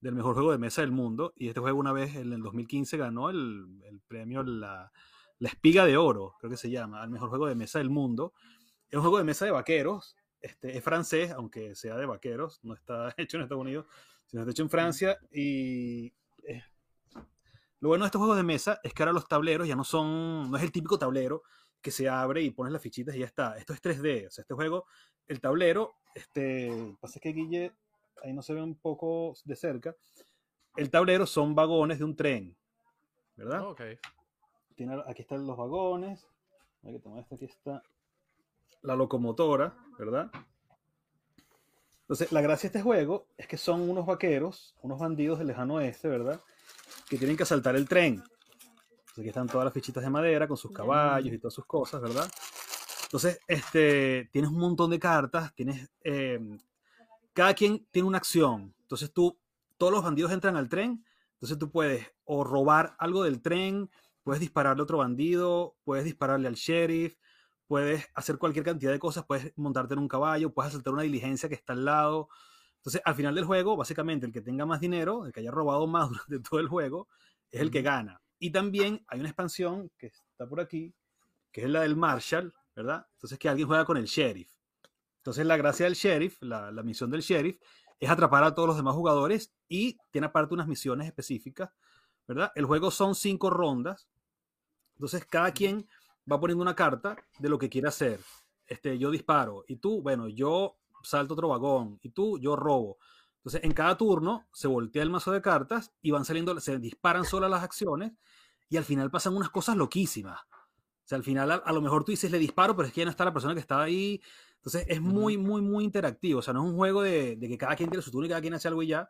del mejor juego de mesa del mundo. Y este juego una vez en el 2015 ganó el, premio la, Espiga de Oro, creo que se llama, al mejor juego de mesa del mundo. Es un juego de mesa de vaqueros. Este, es francés, aunque sea de vaqueros, no está hecho en Estados Unidos, sino está hecho en Francia. Y eh, lo bueno de estos juegos de mesa es que ahora los tableros ya no son, no es el típico tablero que se abre y pones las fichitas y ya está. Esto es 3D, o sea, este juego, el tablero, este, pasa que Guille ahí no se ve un poco de cerca, el tablero son vagones de un tren, ¿verdad? Ok. Tiene, aquí están los vagones, aquí está la locomotora, ¿verdad? Entonces, la gracia de este juego es que son unos vaqueros, unos bandidos del lejano oeste, ¿verdad? Que tienen que asaltar el tren. Entonces, aquí están todas las fichitas de madera con sus caballos y todas sus cosas, ¿verdad? Entonces, este, tienes un montón de cartas, tienes eh, cada quien tiene una acción. Entonces tú, todos los bandidos entran al tren, entonces tú puedes o robar algo del tren, puedes dispararle a otro bandido, puedes dispararle al sheriff, puedes hacer cualquier cantidad de cosas, puedes montarte en un caballo, puedes asaltar una diligencia que está al lado. Entonces, al final del juego, básicamente, el que tenga más dinero, el que haya robado más durante todo el juego, es el que gana. Y también hay una expansión que está por aquí, que es la del Marshall, ¿verdad? Entonces, que alguien juega con el sheriff. Entonces la gracia del sheriff, la, misión del sheriff, es atrapar a todos los demás jugadores y tiene aparte unas misiones específicas, ¿verdad? El juego son cinco rondas, entonces cada quien va poniendo una carta de lo que quiere hacer. Este, yo disparo y tú, bueno, yo salto otro vagón y tú, yo robo. Entonces en cada turno se voltea el mazo de cartas y van saliendo, se disparan solas las acciones y al final pasan unas cosas loquísimas. O sea, al final a, a, lo mejor tú dices le disparo, pero es que ya no está la persona que estaba ahí entonces es muy, muy, muy interactivo. O sea, no es un juego de, que cada quien tiene su turno y cada quien hace algo y ya.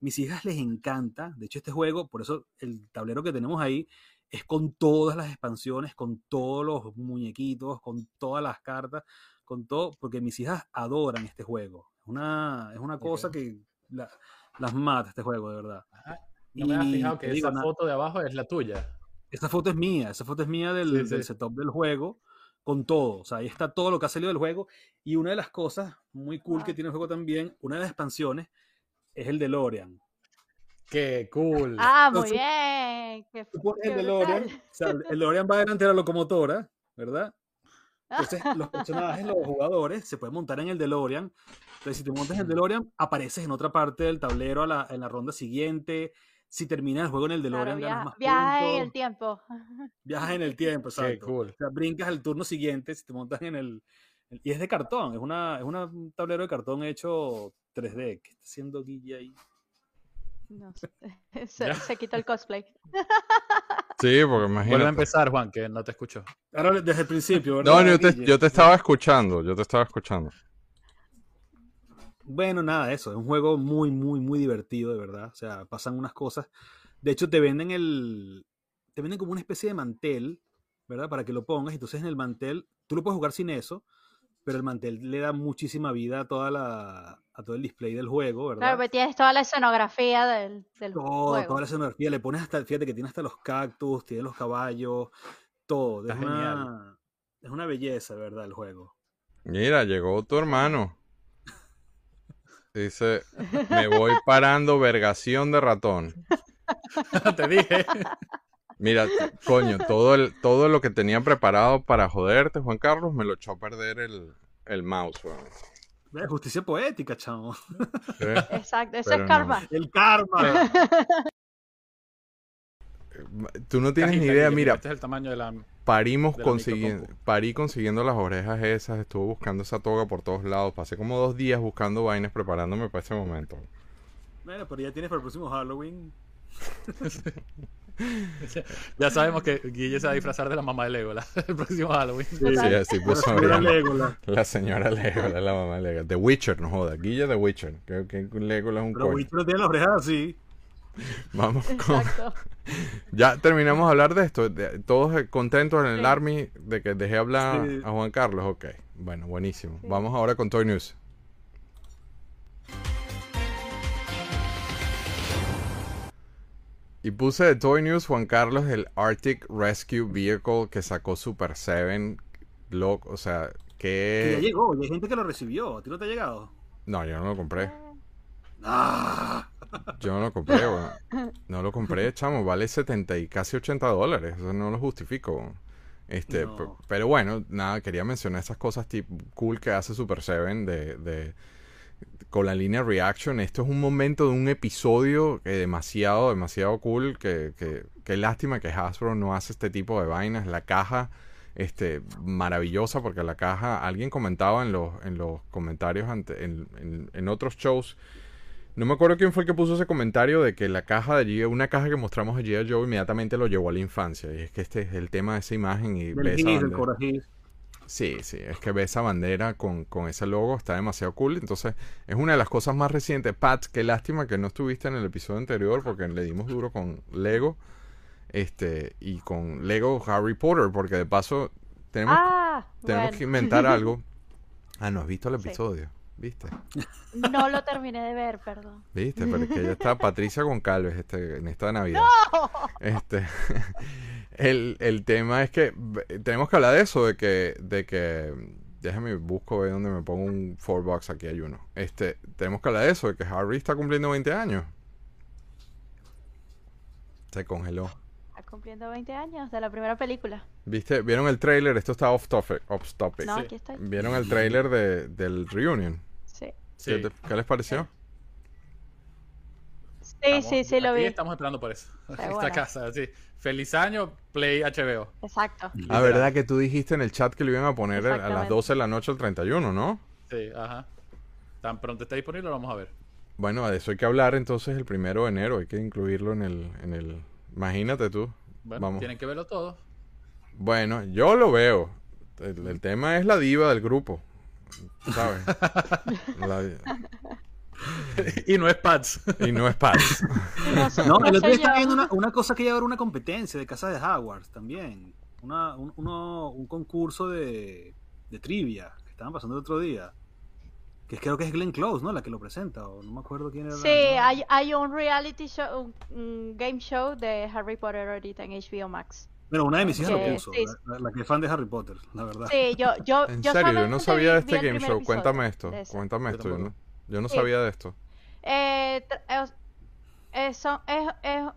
Mis hijas les encanta. De hecho, este juego, por eso el tablero que tenemos ahí, es con todas las expansiones, con todos los muñequitos, con todas las cartas, con todo, porque mis hijas adoran este juego. Es una, es una cosa que la- las mata este juego, de verdad. Ajá. No me has fijado que esa foto de abajo es la tuya. Esta foto es mía, esa foto es mía del, Sí, del sí. setup del juego, con todo. O sea, ahí está todo lo que ha salido del juego. Y una de las cosas muy cool que tiene el juego también, una de las expansiones, es el DeLorean. ¡Qué cool! Ah, muy Entonces, bien. Qué, Tú pones qué el DeLorean, o sea, el DeLorean va delante de la locomotora, ¿verdad? Entonces, los personajes, los jugadores, se pueden montar en el DeLorean. Entonces, si te montas en el DeLorean, apareces en otra parte del tablero a la- en la ronda siguiente. Si terminas el juego en el Claro, DeLorean, ganas viaja, más viaja en el puntos. tiempo. Viajas en el tiempo, Qué exacto. cool. O sea, brincas al turno siguiente si te montas en el... el- Y es de cartón, es, una, es una- un tablero de cartón hecho 3D. ¿Qué está haciendo Guille ahí? No sé. Se, se quitó el cosplay. Sí, porque Vuelve a imagínate. empezar, Juan, que no te escucho. Ahora desde el principio, ¿verdad? No, yo te, yo te estaba escuchando, yo te estaba escuchando. Bueno, nada, eso. Es un juego muy, muy, muy divertido, de verdad. O sea, pasan unas cosas. De hecho, te venden el. Te venden como una especie de mantel, ¿verdad? Para que lo pongas. Entonces, en el mantel, tú lo puedes jugar sin eso, pero el mantel le da muchísima vida a toda la. a todo el display del juego, ¿verdad? Claro, pues tienes toda la escenografía del, del Todo, juego. toda la escenografía, le pones hasta, fíjate que tiene hasta los cactus, tiene los caballos, todo. Está es una, es una belleza, ¿verdad? El juego. Mira, llegó tu hermano. Dice, me voy parando vergación de ratón. te dije. Mira, coño, todo, el, todo lo que tenía preparado para joderte, Juan Carlos, me lo echó a perder el, el mouse. weón. Eh, Justicia poética, chamo. ¿Sí? Exacto, eso Pero es no. karma. El karma. Tú no tienes ni idea, mira, Este es el tamaño de la. parimos de la consiguiendo, parí consiguiendo las orejas esas, estuve buscando esa toga por todos lados, pasé como dos días buscando vainas preparándome para ese momento. Bueno, pero ya tienes para el próximo Halloween. Ya sabemos que Guille se va a disfrazar de la mamá de Legolas el próximo Halloween. Sí, puso Mira Mariana. Legolas. La señora Legolas, la mamá de Legolas. The Witcher, no joda. Guilla The Witcher. Creo que Legolas es un Pero coño. Witcher tiene las orejas así. Vamos con... Exacto. Ya terminamos de hablar de esto. de- todos contentos en el Sí. Army de que dejé hablar Sí. a Juan Carlos. Ok, bueno, buenísimo. Sí. Vamos ahora con Toy News. Y puse de Toy News Juan Carlos el Arctic Rescue Vehicle que sacó Super 7. Loco, o sea, Que ya que... llegó, y hay gente que lo recibió. ¿A ti no te ha llegado? No, yo no lo compré. ¡Ah! Yo no lo compré, weón. No lo compré, chamo. Vale 70 y casi 80 dólares. Eso no lo justifico. weón. Este, No. pero bueno, nada, quería mencionar esas cosas tipo cool que hace Super 7 de, de- con la línea Reaction. Esto es un momento de un episodio que demasiado, demasiado cool. Que, que, que lástima que Hasbro no hace este tipo de vainas. La caja, este, maravillosa, porque la caja, alguien comentaba en los, en los comentarios ante, en, en- en otros shows. No me acuerdo quién fue el que puso ese comentario de que la caja de G.I. una caja que mostramos de G.I. Joe inmediatamente lo llevó a la infancia. Y es que este es el tema de esa imagen y Del Gis. Sí, sí, es que ve esa bandera con, con ese logo, está demasiado cool. Entonces, es una de las cosas más recientes. Pat, qué lástima que no estuviste en el episodio anterior porque le dimos duro con Lego. Este, y con Lego Harry Potter, porque de paso tenemos, Ah, tenemos bueno. que inventar algo. Ah, no has visto el Sí. ¿Viste? No lo terminé de ver, perdón. ¿Viste? Pero es que ya está Patricia Goncalves este, en esta Navidad. Este, el, el tema es que b- tenemos que hablar de eso, de que, de que, déjame busco ver dónde me pongo un four box, aquí hay uno. Este, tenemos que hablar de eso, de que Harry está cumpliendo 20 años. Se congeló. Está cumpliendo 20 años de la primera película. ¿Viste? ¿Vieron el trailer? Esto está off topic. Off topic. No, Sí. aquí estoy. ¿Vieron el trailer de, del reunion? Sí. ¿Qué, te- qué les pareció? Sí, Estamos- sí, sí, lo aquí vi. Estamos esperando por eso. Esta bueno. casa, sí. Feliz año, Play HBO. Exacto. Ah, verdad que tú dijiste en el chat que lo iban a poner a las Exactamente. 12 de la noche el 31, ¿no? Sí, ajá. Tan pronto está disponible, lo vamos a ver. Bueno, de eso hay que hablar entonces el primero de enero, hay que incluirlo en el, en el... Imagínate tú. Bueno, Vamos. tienen que verlo todo. Bueno, yo lo veo. El, el tema es la diva del grupo. ¿Sabes? La- y no es Pats. Y no es Pats. No, el otro día estaba viendo una, una cosa que iba a haber una competencia de Casa de Hogwarts también. Una, un, uno- un concurso de, de trivia que estaban pasando el otro día. Que creo que es Glenn Close, ¿no? La que lo presenta, o no me acuerdo quién era. Sí, ¿no? hay, hay un reality show, un, un game show de Harry Potter ahorita en HBO Max. Bueno, una de mis hijas Que- lo puso, sí. la, la que es fan de Harry Potter, la verdad. Sí, yo, yo, En yo serio, yo no sabía de este game show. Cuéntame esto. Cuéntame esto. Yo no, tampoco. yo no Sí. sabía de esto. Eh, tra- es, es- es-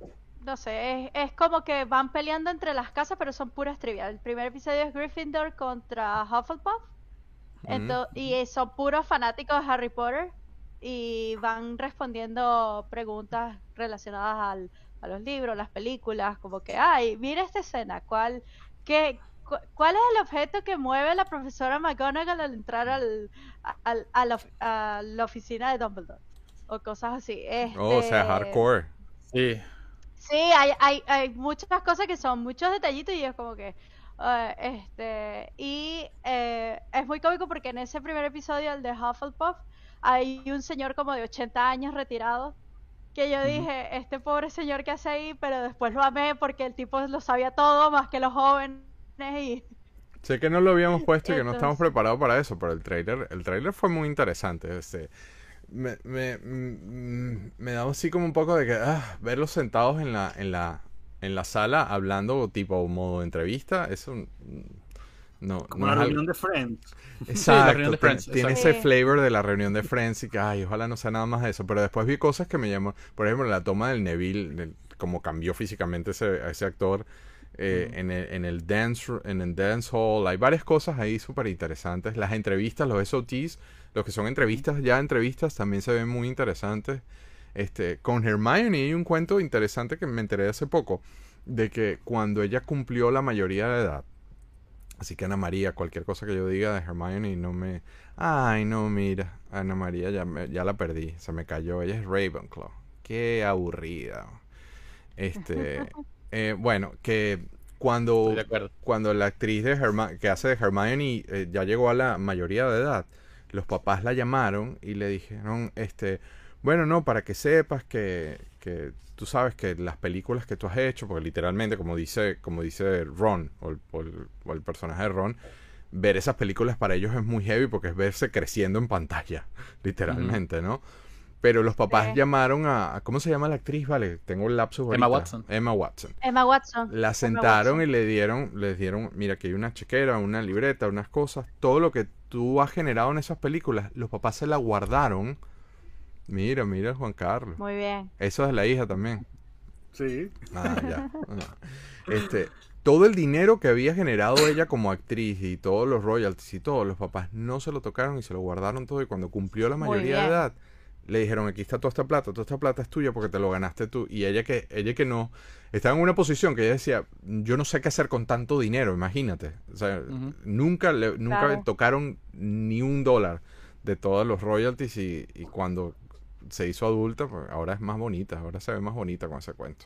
no sé, es, es como que van peleando entre las casas, pero son puras trivias. El primer episodio es Gryffindor contra Hufflepuff. Ento- y son puros fanáticos de Harry Potter y van respondiendo preguntas relacionadas al, a los libros, las películas, como que, ay, mira esta escena, ¿cuál, qué, cu- ¿cuál es el objeto que mueve la profesora McGonagall al entrar al, al- a, la, a la oficina de Dumbledore? O cosas así. Oh, o sea, Este, hardcore. Sí. Sí, hay, hay, hay muchas cosas que son muchos detallitos y es como que... eh, este y eh, es muy cómico porque en ese primer episodio, el de Hufflepuff, hay un señor como de 80 años retirado que yo dije, este pobre señor que hace ahí, pero después lo amé porque el tipo lo sabía todo más que los jóvenes y... Sé que no lo habíamos puesto y que no estamos preparados para eso, pero el trailer, el trailer fue muy interesante. Este, me, me, mm, me da así como un poco de que ah, verlos sentados en la, en la, en la sala hablando tipo modo entrevista, eso mm, no, Como no la algo- reunión de Friends. Exacto, de tiene- Friends, tiene exacto. ese flavor de la reunión de Friends y que, ay, ojalá no sea nada más de eso. Pero después vi cosas que me llamó, por ejemplo, la toma del Neville, del- como cambió físicamente ese, a ese actor eh, en, el, en, el dance, en el dance hall. Hay varias cosas ahí súper interesantes. Las entrevistas, los SOTs, los que son entrevistas, ya entrevistas, también se ven muy interesantes. Este, con Hermione hay un cuento interesante que me enteré hace poco, de que cuando ella cumplió la mayoría de edad, Así que Ana María, cualquier cosa que yo diga de Hermione no me... Ay, no, mira, Ana María ya, me- ya la perdí, se me cayó. Ella es Ravenclaw. Qué aburrida. Este, eh, bueno, que cuando, cuando la actriz de Herma- que hace de Hermione eh, ya llegó a la mayoría de edad, los papás la llamaron y le dijeron, este, bueno, no, para que sepas que, que tú sabes que las películas que tú has hecho, porque literalmente, como dice, como dice Ron, o el, o el- o el personaje de Ron, ver esas películas para ellos es muy heavy porque es verse creciendo en pantalla, literalmente, ¿no? Pero los papás Sí. llamaron a, a- ¿cómo se llama la actriz? Vale, tengo el lapso Emma. Watson. Emma Watson. Emma Watson. La sentaron Watson. y le dieron, les dieron, mira, que hay una chequera, una libreta, unas cosas, todo lo que tú has generado en esas películas, los papás se la guardaron. Mira, mira, Juan Carlos. Muy bien. Eso es la hija también. Sí. Ah, ya. Ah. Este, todo el dinero que había generado ella como actriz y todos los royalties y todos los papás no se lo tocaron y se lo guardaron todo y cuando cumplió la mayoría de edad le dijeron aquí está toda esta plata, toda esta plata es tuya porque te lo ganaste tú y ella que ella que no estaba en una posición que ella decía yo no sé qué hacer con tanto dinero, imagínate, o sea, nunca le, nunca Claro. le tocaron ni un dólar de todos los royalties y, y cuando se hizo adulta, pues ahora es más bonita, ahora se ve más bonita con ese cuento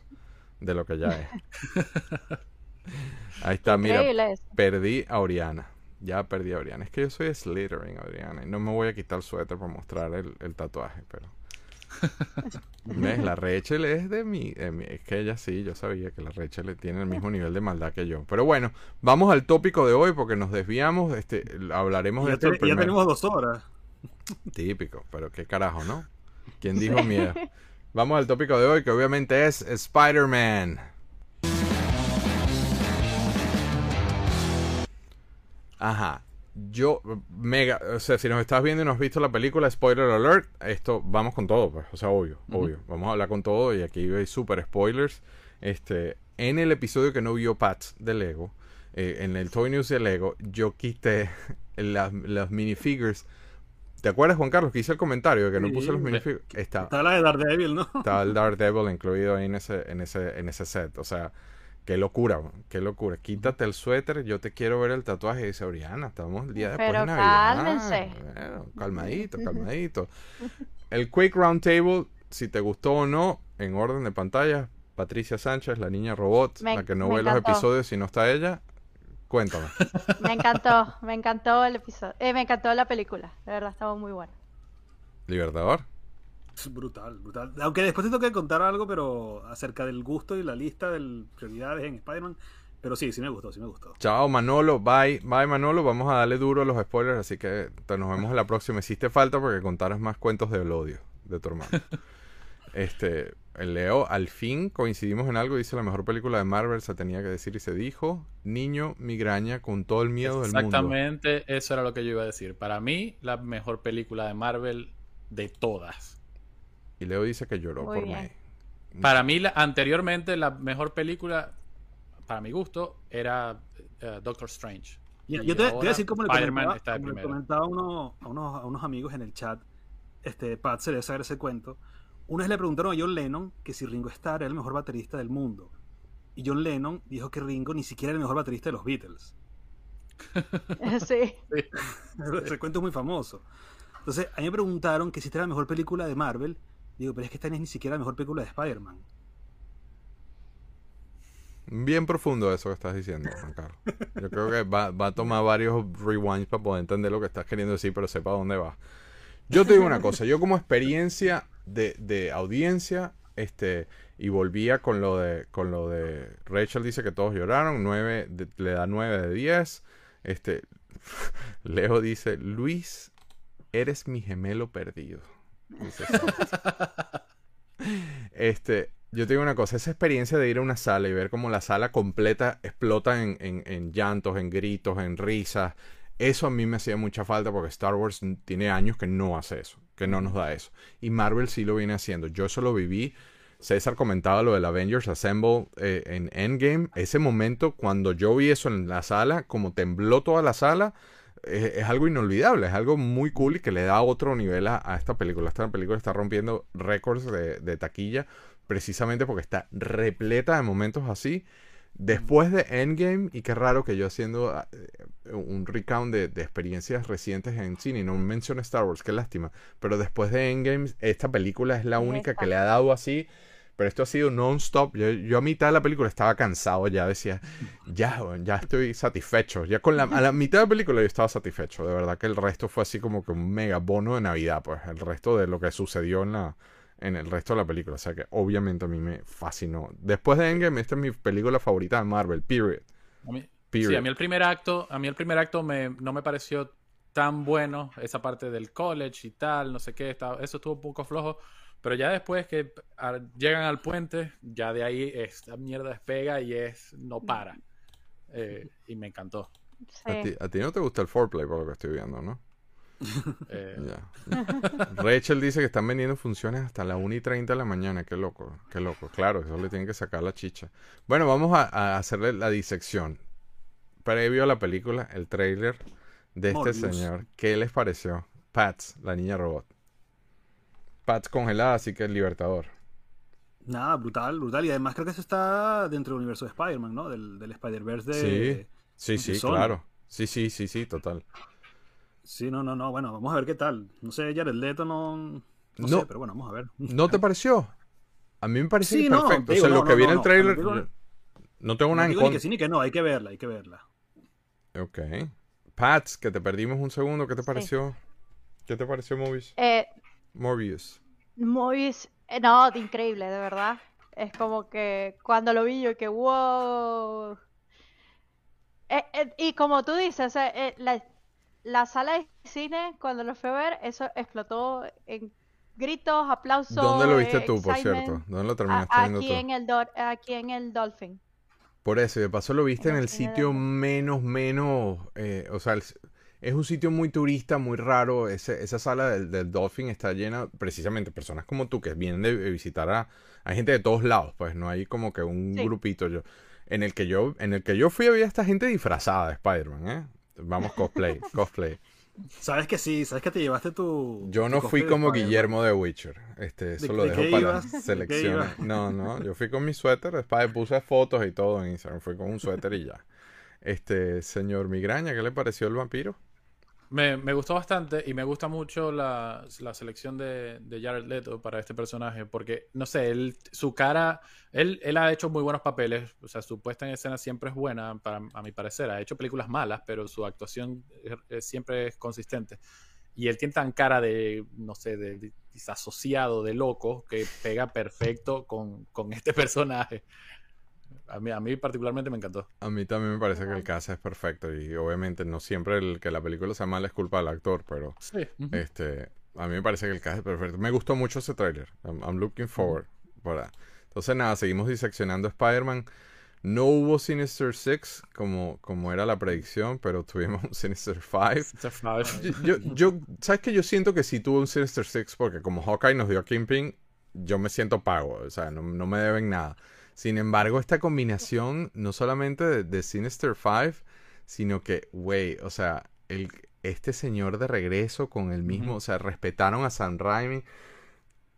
de lo que ya es. Ahí está, mira, eso. perdí a Oriana. Ya perdí a Oriana. Es que yo soy Slytherin, Oriana. Y no me voy a quitar el suéter para mostrar el, el tatuaje, pero... ¿Ves? La Rachel es de mí, de mí. Es que ella sí, yo sabía que la Rachel tiene el mismo nivel de maldad que yo. Pero bueno, vamos al tópico de hoy porque nos desviamos. Este, hablaremos de Ya, esto el te- ya tenemos dos horas. Típico, pero qué carajo, ¿no? ¿Quién dijo miedo? Vamos al tópico de hoy, que obviamente es Spider-Man. Ajá. Yo, mega, o sea, si nos estás viendo y no has visto la película, spoiler alert, esto, vamos con todo, pues, o sea, obvio, obvio. Vamos a hablar con todo y aquí hay super spoilers. Este, en el episodio que no vio Pat de Lego, eh, en el Toy News de Lego, yo quité las, las minifigures. ¿Te acuerdas, Juan Carlos, que hice el comentario de que no Sí. puse los minifigures? Está, Está la de Daredevil, ¿no? estaba el Daredevil incluido ahí en ese, en ese, en ese set. O sea, qué locura, qué locura. Quítate el suéter, yo te quiero ver el tatuaje. Y dice Oriana, estamos el día después Pero de Navidad. cálmense. Bueno, calmadito, calmadito. El Quick Round Table, si te gustó o no, en orden de pantalla, Patricia Sánchez, la niña robot, Me- la que no ve los episodios si no está ella, cuéntame. Me encantó, me encantó el episodio. Eh, me encantó la película. De verdad, estaba muy buena. Libertador. Es brutal, brutal. Aunque después te tengo que contar algo, pero acerca del gusto y la lista de prioridades en Spider-Man. Pero sí, sí me gustó, sí me gustó. Chao Manolo, bye, bye Manolo, vamos a darle duro a los spoilers, así que te- nos vemos en la próxima. Hiciste falta porque contaras más cuentos del odio de tu hermano. este, Leo, al fin coincidimos en algo, dice la mejor película de Marvel, se tenía que decir y se dijo, niño migraña con todo el miedo del mundo. Exactamente, eso era lo que yo iba a decir. Para mí, la mejor película de Marvel de todas. Y Leo dice que lloró Muy por bien. mí. Para mí, la- anteriormente, la mejor película, para mi gusto, era eh, Doctor Strange. Yo te, te voy a decir cómo le comentaba, como le comentaba a, uno- a unos, a unos amigos en el chat. Este, Pat se debe saber ese cuento. Una vez le preguntaron a John Lennon que si Ringo Starr era el mejor baterista del mundo. Y John Lennon dijo que Ringo ni siquiera era el mejor baterista de los Beatles. sí. Ese cuento es muy famoso. Entonces, a mí me preguntaron que si esta era la mejor película de Marvel. Digo, pero es que esta no es ni siquiera la mejor película de Spider-Man. Bien profundo eso que estás diciendo, Juan Carlos. Yo creo que va, va a tomar varios rewinds para poder entender lo que estás queriendo decir, pero sepa dónde va. Yo te digo una cosa, yo como experiencia de, de audiencia, este, y volvía con lo de, con lo de Rachel dice que todos lloraron, nueve de- le da 9 de 10. Este, Leo dice, Luis, eres mi gemelo perdido. Dice. Este, yo te digo una cosa, esa experiencia de ir a una sala y ver cómo la sala completa explota en, en- en llantos, en gritos, en risas, eso a mí me hacía mucha falta porque Star Wars tiene años que no hace eso, que no nos da eso. Y Marvel sí lo viene haciendo. Yo eso lo viví. César comentaba lo del Avengers Assemble eh, en Endgame. Ese momento, cuando yo vi eso en la sala, como tembló toda la sala, es, es algo inolvidable, es algo muy cool y que le da otro nivel a, esta película. Esta película está rompiendo récords de taquilla precisamente porque está repleta de momentos así. Después de Endgame, y qué raro que yo haciendo eh, un recount de, experiencias recientes en cine, y no menciono Star Wars, qué lástima, pero después de Endgame, esta película es la única que le ha dado así, pero esto ha sido non-stop. Yo, yo a mitad de la película estaba cansado, ya decía, ya, ya estoy satisfecho. Ya con la, a la mitad de la película yo estaba satisfecho, de verdad que el resto fue así como que un mega bono de Navidad, pues el resto de lo que sucedió en la en el resto de la película, o sea que obviamente a mí me fascinó. Después de Endgame, esta es mi película favorita de Marvel, period. A mí, Period. sí, a mí el primer acto, a mí el primer acto me, no me pareció tan bueno, esa parte del college y tal, no sé qué, estaba- eso estuvo un poco flojo, pero ya después que a- llegan al puente, ya de ahí esta mierda despega y es, no para. Eh, y me encantó. A, ti, a ti no te gusta el foreplay por lo que estoy viendo, ¿no? Eh. Rachel dice que están vendiendo funciones hasta las 1 y 30 de la mañana. Qué loco, qué loco. Claro, eso le tienen que sacar la chicha. Bueno, vamos a, a hacerle la disección. Previo a la película, el trailer de este Morbius. señor. ¿Qué les pareció? Pats, la niña robot. Pats congelada, así que el libertador. Nada, brutal, brutal. Y además creo que eso está dentro del universo de Spider-Man, ¿no? Del, del Spider-Verse de... Sí. Sí, de sí, Sony. claro. Sí, sí, sí, sí, total. Sí, no, no, no. Bueno, vamos a ver qué tal. No sé, Jared Leto no... No, No. sé, pero bueno, vamos a ver. ¿No te pareció? A mí me pareció Sí, no, perfecto. digo, o sea, lo no, que no, viene no, el trailer, no, digo- no tengo No nada en contra. que sí ni que no, hay que verla, hay que verla. Ok. Pats, que te perdimos un segundo, ¿qué te pareció? ¿Qué te pareció Mobius? Eh, Morbius. Movies, eh, no, de increíble, de verdad. Es como que cuando lo vi yo que wow. Eh, eh, y como tú dices, eh, eh, la, la sala de cine, cuando lo fui a ver, eso explotó en gritos, aplausos. ¿Dónde lo viste eh, tú, por cierto? ¿Dónde lo A- terminaste viendo aquí tú? en el aquí en el Dolphin. Por eso, y de paso lo viste En en el de sitio menos, menos, eh, o sea, el- es un sitio muy turista, muy raro. Ese- esa sala del, del Dolphin está llena precisamente de personas como tú que vienen de visitar a, hay gente de todos lados, pues no hay como que un Sí. grupito yo. En el que yo, en el que yo fui había esta gente disfrazada de Spider-Man, ¿eh? Vamos, cosplay, cosplay. Sabes que sí, sabes que te llevaste tu... Yo no fui como. Guillermo de Witcher. Este, eso ¿De- lo de dejo para las ¿De qué selecciones. No, no, yo fui con mi suéter, después puse fotos y todo en Instagram, fui con un suéter y ya. Este, señor Migraña, ¿qué le pareció el vampiro? Me, me gustó bastante y me gusta mucho la, la selección de, Jared Leto para este personaje porque, no sé, él, su cara, él, él ha hecho muy buenos papeles, o sea, su puesta en escena siempre es buena, para, a mi parecer, ha hecho películas malas, pero su actuación siempre es consistente. Y él tiene tan cara de, no sé, de, de de loco, que pega perfecto con, con este personaje. A mí, a mí particularmente me encantó. A mí también me parece que el cast es perfecto y obviamente no siempre el que la película sea mala es culpa del actor, pero Sí. ujú. este a mí me parece que el cast es perfecto. Me gustó mucho ese tráiler. I'm, I'm looking forward para. Entonces nada, seguimos diseccionando a Spider-Man. No hubo Sinister Six como, como era la predicción, pero tuvimos un Sinister Five. It's a five. Yo, yo, ¿sabes que Yo siento que sí tuve un Sinister Six porque como Hawkeye nos dio a Kingpin, yo me siento pago, o sea, no, no me deben nada. Sin embargo, esta combinación, no solamente de, de Sinister Five, sino que, güey, o sea, el, este señor de regreso con el mismo, Ujú. o sea, respetaron a San Raimi.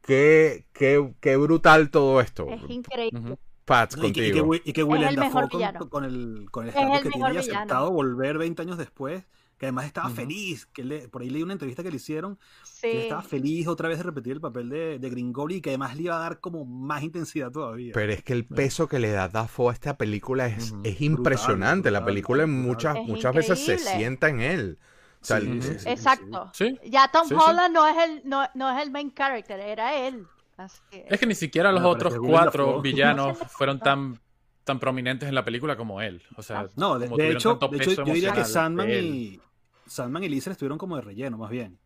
Qué, qué, qué brutal todo esto. Es increíble. Pats, No, y, que, y que contigo. Y Willem Dafoe con, con el, con el Es el que tiene mejor y villano. aceptado volver 20 años después, que además estaba Ujú. feliz, que le- por ahí leí una entrevista que le hicieron, que Sí. estaba feliz otra vez de repetir el papel de, de Green Goblin y que además le iba a dar como más intensidad todavía. Pero es que el peso que le da Dafoe a esta película es, Ujú. es impresionante. la brutal, película en brutal. muchas, muchas veces se sienta en él. O sea, Sí, el- sí, Exacto. Sí. Ya Tom Sí, sí. Holland no es el no, no es el main character, era él. Así que- Es que ni siquiera los No, pero otros que cuatro villanos fueron tan, tan prominentes en la película como él. O sea, No, de, como de hecho, de hecho yo diría que Sandman y, Sandman y Lisa estuvieron como de relleno, más bien.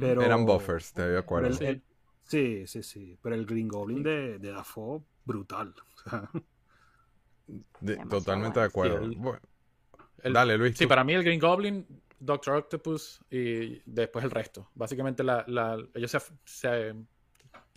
Pero, Eran buffers, de pero acuerdo. el- Sí. el- sí, sí, sí. Pero el Green Goblin de, de Dafoe, brutal. De- totalmente de acuerdo. Sí, el- Bueno, El- Dale, Luis. Sí, tú. para mí el Green Goblin, Doctor Octopus y después el resto. Básicamente la, la- ellos se, se-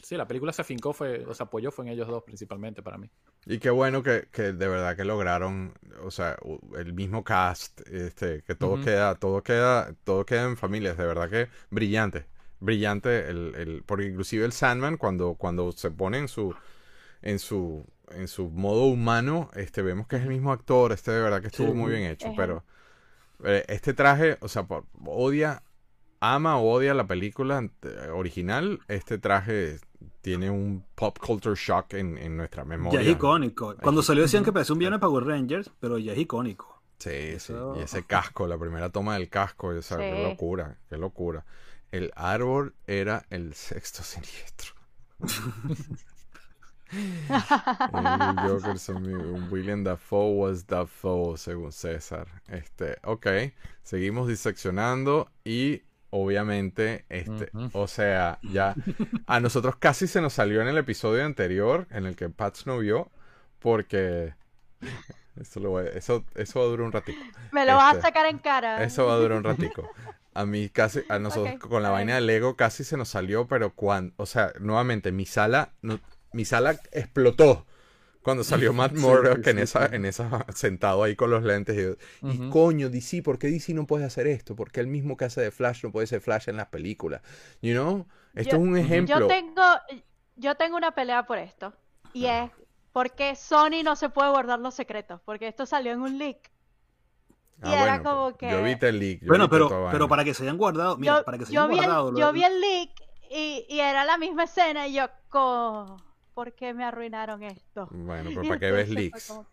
sí, la película se afincó, fue, o se apoyó fue en ellos dos principalmente para mí. Y qué bueno que, que de verdad que lograron, o sea, el mismo cast, este, que todo queda, todo queda, todo queda en familias, de verdad que brillante, brillante el, el, porque inclusive el Sandman cuando, cuando se pone en su, en su, en su modo humano, este, vemos que es el mismo actor, este de verdad que estuvo Sí. muy bien hecho, Ajá. pero eh, este traje, o sea, por- odia, ama o odia la película original, este traje tiene un pop culture shock en, en nuestra memoria. ya es icónico. Cuando salió decían que parecía un villano de Power Rangers, pero ya es icónico. Sí, Eso- sí. Y ese casco, la primera toma del casco, o sea, qué locura, qué locura. El árbol era el sexto siniestro. el Joker, son William Dafoe was Dafoe, según César. Este, ok, seguimos diseccionando y obviamente, este, o sea, ya a nosotros casi se nos salió en el episodio anterior, en el que Pats no vio, porque eso, lo voy a- eso, eso va a durar un ratito. Me lo vas a Este, sacar en cara. Eso va a durar un ratico. A mí casi, a nosotros con la vaina de Lego casi se nos salió, pero cuando, o sea, nuevamente, mi sala, no- mi sala explotó cuando salió Matt Sí, Murdock sí, en sí, esa, sí. en esa, sentado ahí con los lentes. Y, yo, y Ujú. coño, DC, ¿por qué DC no puede hacer esto? ¿Por qué el mismo que hace de Flash no puede ser Flash en las películas? You know? Esto Yo- es un ejemplo. Yo tengo, yo tengo una pelea por esto. Y es porque Sony no se puede guardar los secretos. Porque esto salió en un leak. Ah, y era bueno, como pues, Yo que- vi el leak. yo Bueno, pero, pero para que se hayan guardado, mira, yo, para que se yo hayan vi el, guardado. lo yo vi el leak y, y era la misma escena. Y yo, co- ¿por qué me arruinaron esto? Bueno, pero ¿para qué ves entonces leaks? como-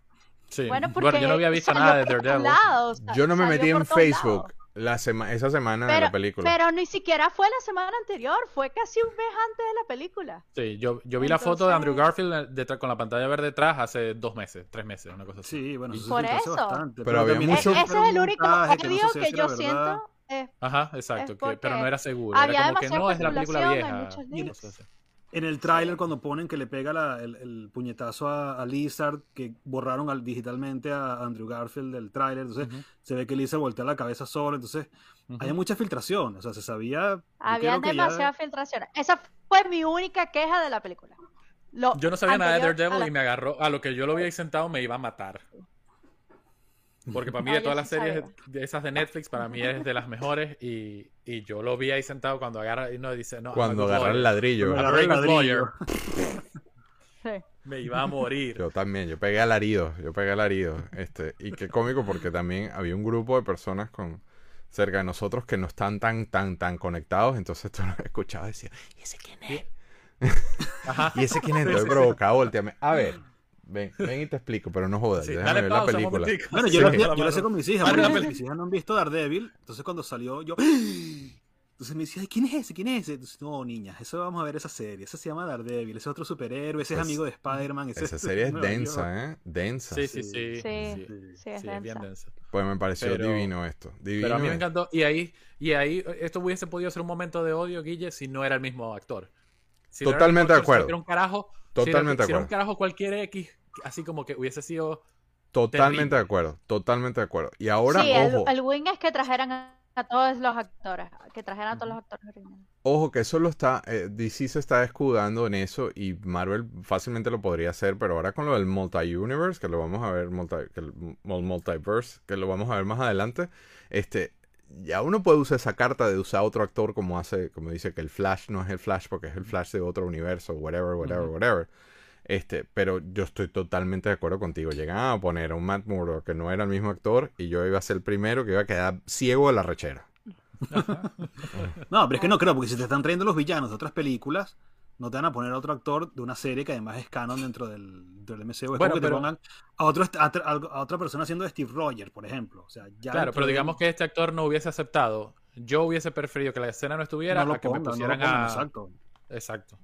Sí. Bueno, porque Bueno, yo no había visto nada de Daredevil. lados, Yo no me metí en Facebook la sema- esa semana de Pero, la película. pero ni siquiera fue la semana anterior, fue casi un mes antes de la película. Sí, yo, yo vi la foto de Andrew Entonces- Garfield detrás, con la pantalla verde detrás hace dos meses, tres meses, una cosa así. Sí, bueno, eso Por eso. bastante. Pero había también mucho- E- ese es el único montaje que no odio que yo siento. es- Ajá, exacto, que- pero no era seguro. había Era como que no es la película vieja. En el tráiler cuando ponen que le pega la- el, el puñetazo a, a Lizard, que borraron al- digitalmente a Andrew Garfield del tráiler, entonces Ujú, se ve que Lizard voltea la cabeza sola, entonces ujú. hay mucha filtración, o sea, se sabía... Había que ya- filtraciones. Esa fue mi única queja de la película. Lo Yo no sabía nada de Daredevil la- y me agarró. A lo que yo lo vi ahí sentado me iba a matar. Porque para mí, No, de todas sí las series sabía. de esas de Netflix, para mí es de las mejores. Y, y yo lo vi ahí sentado cuando agarra y no dice, no, Cuando agarra el ladrillo. Me I'm a agarré very el ladrillo. Sí. Me iba a morir. Yo también, yo pegué alaridos, yo pegué alaridos. Este, y qué cómico porque también había un grupo de personas con cerca de nosotros que no están tan, tan, tan conectados. Entonces tú lo escuchabas y decías, ¿y ese quién es? Ajá. ¿Y ese quién es? Entonces provocaba, volteame. A ver, ven, ven y te explico, pero no jodas, Sí, déjame dale ver la pausa película. Bueno, yo, Sí. lo, yo, lo sé con mis hijas, porque mis hijas no han visto Daredevil, entonces cuando salió yo... Entonces me decía, "Ay, ¿quién es ese? ¿Quién es ese? Entonces, no, niñas, eso vamos a ver esa serie. Esa se llama Daredevil, ese es otro superhéroe, ese es amigo de Spider-Man. Esa es serie es Nueva York". densa, ¿eh? Densa. Sí, sí, Sí. sí. Sí, Sí, sí, es sí, es bien densa. densa. Pues me pareció Pero- divino esto. Divino Pero a mí me encantó. Y ahí, y ahí esto hubiese podido ser un momento de odio, Guille, si no era el mismo actor. Si no era el Totalmente mismo de actor, si acuerdo. pues, era un carajo. Si Totalmente de si era un acuerdo. carajo cualquier X, así como que hubiese sido. Totalmente terrible. de acuerdo. Totalmente de acuerdo. Y ahora, sí, el, ojo, el win es que trajeran a, a todos los actores, que trajeran a todos los actores originales. ojo que eso lo está, eh, DC se está escudando en eso y Marvel fácilmente lo podría hacer, pero ahora con lo del multi-universe, que lo vamos a ver, multi, que el mul- multiverse, que lo vamos a ver más adelante, este, ya uno puede usar esa carta de usar otro actor como hace, como dice que el Flash no es el Flash porque es el Flash de otro universo, whatever, whatever, whatever. Este, pero yo estoy totalmente de acuerdo contigo. Llegan a poner a un Matt Murdock que no era el mismo actor y yo iba a ser el primero que iba a quedar ciego de la rechera. No, pero es que no creo, porque si te están trayendo los villanos de otras películas, no te van a poner a otro actor de una serie que además es canon dentro del, del MCU. Es Bueno, como que te pongan a, otro, a, otra- a otra persona haciendo de Steve Rogers, por ejemplo. O sea, ya Claro, pero de- digamos que este actor no hubiese aceptado. Yo hubiese preferido que la escena no estuviera no lo a que me pongan, no lo pusieran pongan, a. Exacto. Exacto.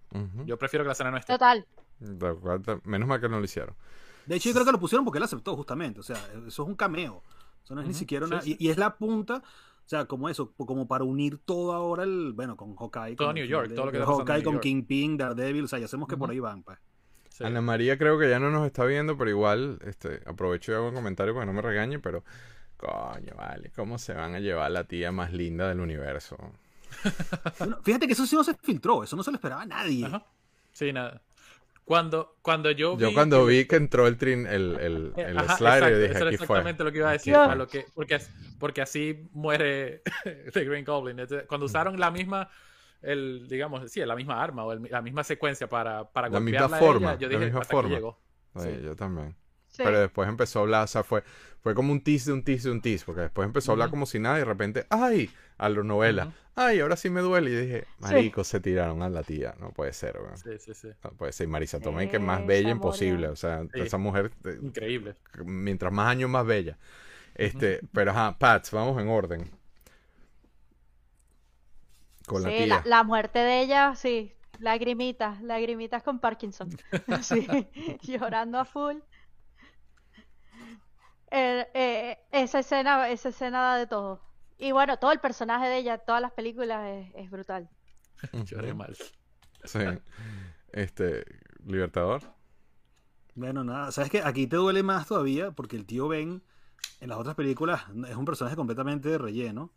Yo prefiero que la escena no esté. Total. De acuerdo, Menos mal que no lo hicieron. De hecho, yo creo que lo pusieron porque él aceptó, justamente. O sea, eso es un cameo. Eso no es ni siquiera sí, una. sí. Y, y es la punta. O sea, como eso, como para unir todo ahora el. Bueno, con Hawkeye. Todo con New York, todo lo que está Hawkeye New con York. Kingpin, Daredevil. O sea, ya sabemos que por ahí van, pues. Sí. Ana María creo que ya no nos está viendo, pero igual este, aprovecho y hago un comentario para que no me regañe, pero coño, vale, ¿cómo se van a llevar la tía más linda del universo? Bueno, fíjate que eso sí no se filtró. Eso no se lo esperaba a nadie. Ajá. Sí, nada. Cuando, cuando yo vi. Yo cuando vi que entró el trin, el, el, Eh, el ajá, slider, exacto, dije, eso era fue. exactamente lo que iba a decir. Lo que, porque, porque así muere The Green Goblin. Cuando usaron la misma, el, digamos, sí, la misma arma o el- la misma secuencia para, para La misma golpearla a forma, ella, yo la dije, misma hasta forma. llegó. Sí, Sí. yo también. Sí. Pero después empezó a hablar, o sea, fue, fue como un tease de un tease de un tease, porque después empezó a hablar como si nada y de repente, ¡ay! A la novela. ¡ay! Ahora sí me duele. Y dije, marico, se tiraron a la tía. No puede ser, weón. Sí, sí, sí. No puede ser. Y Marisa Tomei, que es más bella imposible. O sea, Sí. esa mujer, eh, Increíble. mientras más años, más bella. Este, pero ajá, Pats, vamos en orden. Con la Sí, tía. la, la muerte de ella, sí. Lagrimitas, lagrimitas con Parkinson. Sí, llorando a full. Eh, eh, esa escena, esa escena da de todo. Y bueno, todo el personaje de ella, todas las películas es, es brutal. Lloré mal. Sí. Este, Libertador. Bueno, nada, sabes que aquí te duele más todavía porque el tío Ben en las otras películas es un personaje completamente de relleno.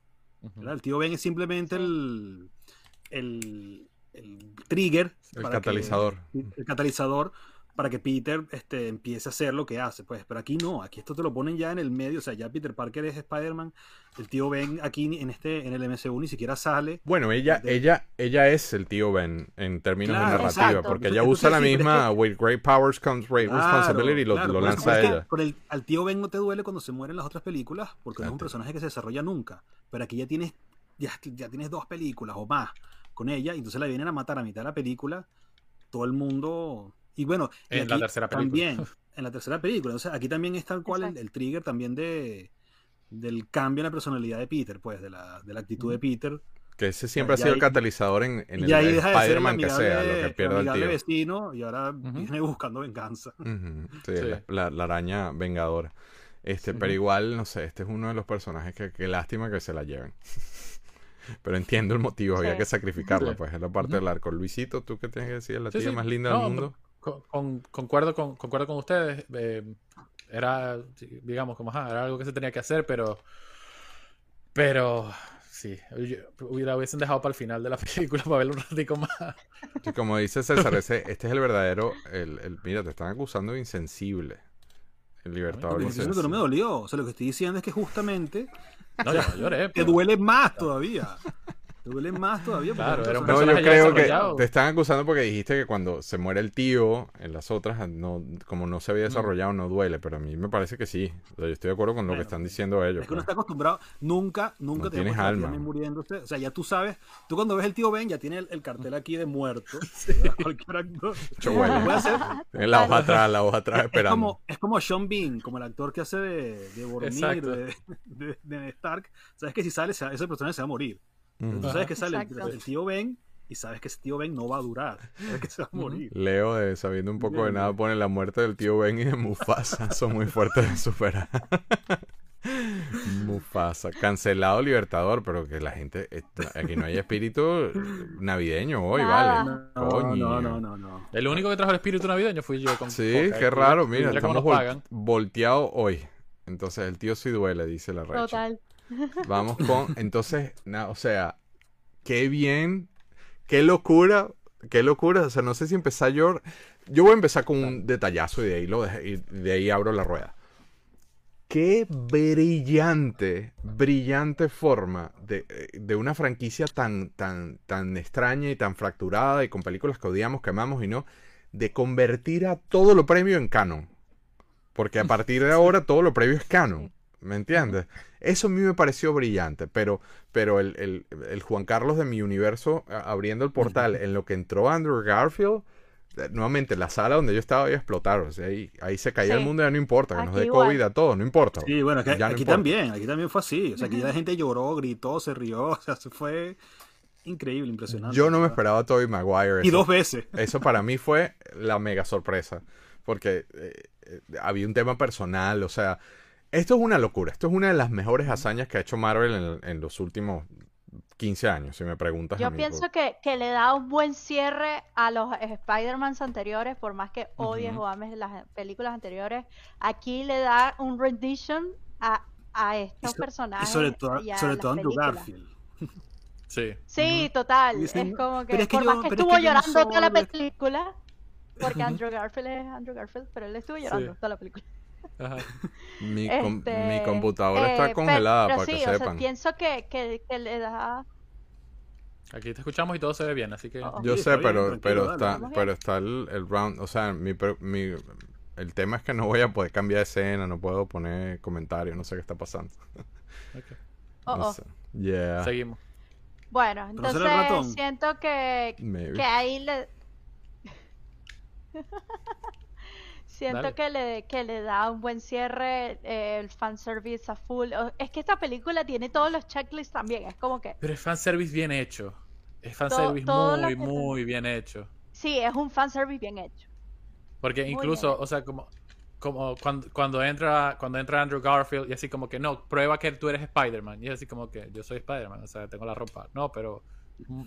El tío Ben es simplemente Sí. el, el, el trigger, El para que- catalizador. el catalizador para que Peter este, empiece a hacer lo que hace. Pues, pero aquí no, aquí esto te lo ponen ya en el medio, o sea, ya Peter Parker es Spider-Man, el tío Ben aquí en este en el MCU ni siquiera sale. Bueno, ella, De- ella, ella es el tío Ben en términos Claro, de narrativa, exacto. porque ella usa la misma es With great powers comes great Claro, responsibility y lo, claro, lo lanza es que ella. por el, al tío Ben no te duele cuando se mueren las otras películas, porque no es un Exacto. personaje que se desarrolla nunca. Pero aquí ya tienes, ya, ya tienes dos películas o más con ella, y entonces la vienen a matar a mitad de la película, todo el mundo. Y bueno, y En la aquí tercera película. También, en la tercera película. Entonces aquí también es tal cual el, el trigger también de del cambio en la personalidad de Peter, pues, de la, de la actitud de Peter. Que ese siempre ha sido ahí- el catalizador en, en y el, ahí el deja de ser el Spider-Man que sea, lo que el pierda el tío. vecino, y ahora viene buscando venganza. Sí, Sí. La, araña vengadora. Este, pero igual, no sé, este es uno de los personajes que, que lástima que se la lleven. pero entiendo el motivo, había que sacrificarla, Sí. pues es la parte del arco. Luisito, ¿tú qué tienes que decir? La Sí, tía sí. más linda No, del mundo. Con- con- concuerdo, con, concuerdo con ustedes. eh, era, digamos, como, ajá, era algo que se tenía que hacer, pero. Pero. Sí, hubiera hubiesen dejado para el final de la película para verlo un ratico más. Sí, como dice César, ese, este es el verdadero. El, el- mira, te están acusando de insensible. El libertador no me dolió. O sea, lo que estoy diciendo es que justamente No, yo te duele más todavía. Te duele más todavía. Claro, es un No, personaje- yo creo que te están acusando porque dijiste que cuando se muere el tío, en las otras, no, como no se había desarrollado, no duele. Pero a mí me parece que sí. O sea, yo estoy de acuerdo con lo que están diciendo ellos. Es que uno pues. está acostumbrado, nunca, nunca No te tienes alma. también muriéndose. O sea, ya tú sabes, tú cuando ves el tío Ben ya tiene el, el cartel aquí de muerto. Cualquier actor. Tiene la hoja atrás, la hoja atrás es, esperando. como, es como Sean Bean, como el actor que hace de, de Boromir, de, de- de Stark. Sabes que si sale, se- ese personaje se va a morir. Mm. Tú sabes que sale el, tío Ben y sabes que ese tío Ben no va a durar. Sabes que se va a morir. Leo, de sabiendo un poco de nada, pone la muerte del tío Ben y de Mufasa. Son muy fuertes de superar. Mufasa, cancelado Libertador, pero que la gente. Aquí no hay espíritu navideño hoy, Nada. ¿vale? No, Coño. no, no, no, no. El único que trajo el espíritu navideño fui yo con Sí, Coca, qué raro. Mira, estamos nos vol- pagan. volteados hoy. Entonces, el tío sí duele, dice la Rachel. Total. Vamos con. Entonces, na- o sea, qué bien, qué locura, qué locura. O sea, no sé si empezar yo. Yo voy a empezar con un detallazo y de ahí, lo y de ahí abro la rueda. Qué brillante, brillante forma de, de una franquicia tan, tan, tan extraña y tan fracturada y con películas que odiamos, que amamos y no, de convertir a todo lo previo en canon. Porque a partir de ahora todo lo previo es canon. ¿Me entiendes? Eso a mí me pareció brillante, pero, pero el, el- el Juan Carlos de mi universo a- abriendo el portal en lo que entró Andrew Garfield, eh, nuevamente la sala donde yo estaba iba a explotar. O sea, ahí, ahí se caía Sí. el mundo, ya no importa, que nos dé igual. COVID a todo, no importa. Sí, bueno, es que Ya no aquí también, aquí también fue así. O sea, aquí la gente lloró, gritó, se rió. O sea, se fue increíble, impresionante. Yo no me esperaba a Tobey Maguire. Y dos veces. Eso para mí fue la mega sorpresa. Porque eh, eh, había un tema personal. O sea, esto es una locura. Esto es una de las mejores hazañas que ha hecho Marvel en, en los últimos 15 años, si me preguntas. a Yo mí, pienso que, que le da un buen cierre a los Spider-Man anteriores, por más que odies Ujú. o ames las películas anteriores. Aquí le da un rendition a, a Y, estos so- personajes. y sobre todo, y a sobre todo Andrew películas. Garfield. Sí. Sí, total. Es como que, "Pero es que por yo- más que es estuvo que yo no llorando toda la soy de-". película, porque Andrew Garfield es Andrew Garfield, pero él estuvo llorando Sí. toda la película. Ajá. Mi, com- Este, mi computadora eh, está congelada, pero para sí, que o sea, sepan. pienso que, que, que le da... Aquí te escuchamos y todo se ve bien, así que... Oh, oh. Yo Sí, sé, está bien, pero, pero dale. está, pero está el, el round, o sea, mi, mi- el tema es que no voy a poder cambiar de escena, no puedo poner comentarios, no sé qué está pasando. Ok. Oh, No oh. sé. Yeah, Seguimos. Bueno, Pero entonces siento que, maybe. que ahí le... Siento Dale. que le, que le da un buen cierre, eh, el fanservice a full. Es que esta película tiene todos los checklists también, es como que... Pero es fanservice bien hecho. Es fanservice todo muy, te- muy bien hecho. Sí, es un fanservice bien hecho. Porque Muy incluso, bien. o sea, como, como cuando, cuando entra cuando entra Andrew Garfield y así como que no, prueba que tú eres Spider-Man. Y es así como que yo soy Spider-Man, o sea, tengo la ropa. No, pero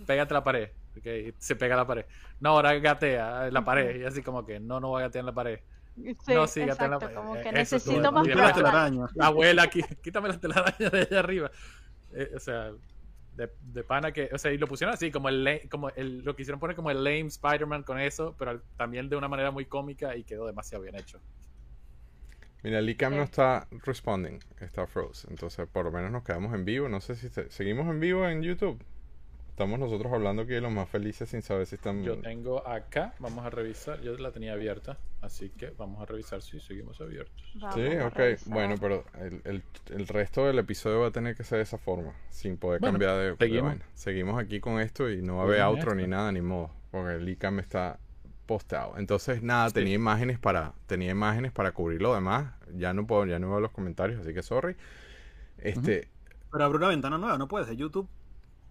pégate a la pared. ok, y se pega a la pared. No, ahora gatea en la pared. Y así como que no, no voy a gatear en la pared. Sí, No, sí, en la exacto, como eh, que eso necesito más la pruebas. telaraña. La abuela, quítame la telaraña de allá arriba. Eh, o sea, de, de pana que, o sea, y lo pusieron así, como el, como el, lo quisieron poner como el lame Spider-Man con eso, pero también de una manera muy cómica y quedó demasiado bien hecho. Mira, Licam no Sí. está responding, está froze. Entonces, por lo menos nos quedamos en vivo. No sé si se- seguimos en vivo en YouTube. Estamos nosotros hablando aquí de los más felices sin saber si están. Yo tengo acá, vamos a revisar, yo la tenía abierta, así que vamos a revisar si seguimos abiertos. Vamos Sí, ok. revisar. Bueno, pero el, el- el resto del episodio va a tener que ser de esa forma, sin poder Bueno, cambiar de, de seguimos. Seguimos aquí con esto y no va a haber outro esto. ni nada, ni modo, porque el Licam está postado. Entonces, nada, Sí. tenía imágenes para tenía imágenes para cubrir lo demás. Ya no puedo, ya no veo los comentarios, así que sorry. Este, Pero abre una ventana nueva, no puedes, de YouTube.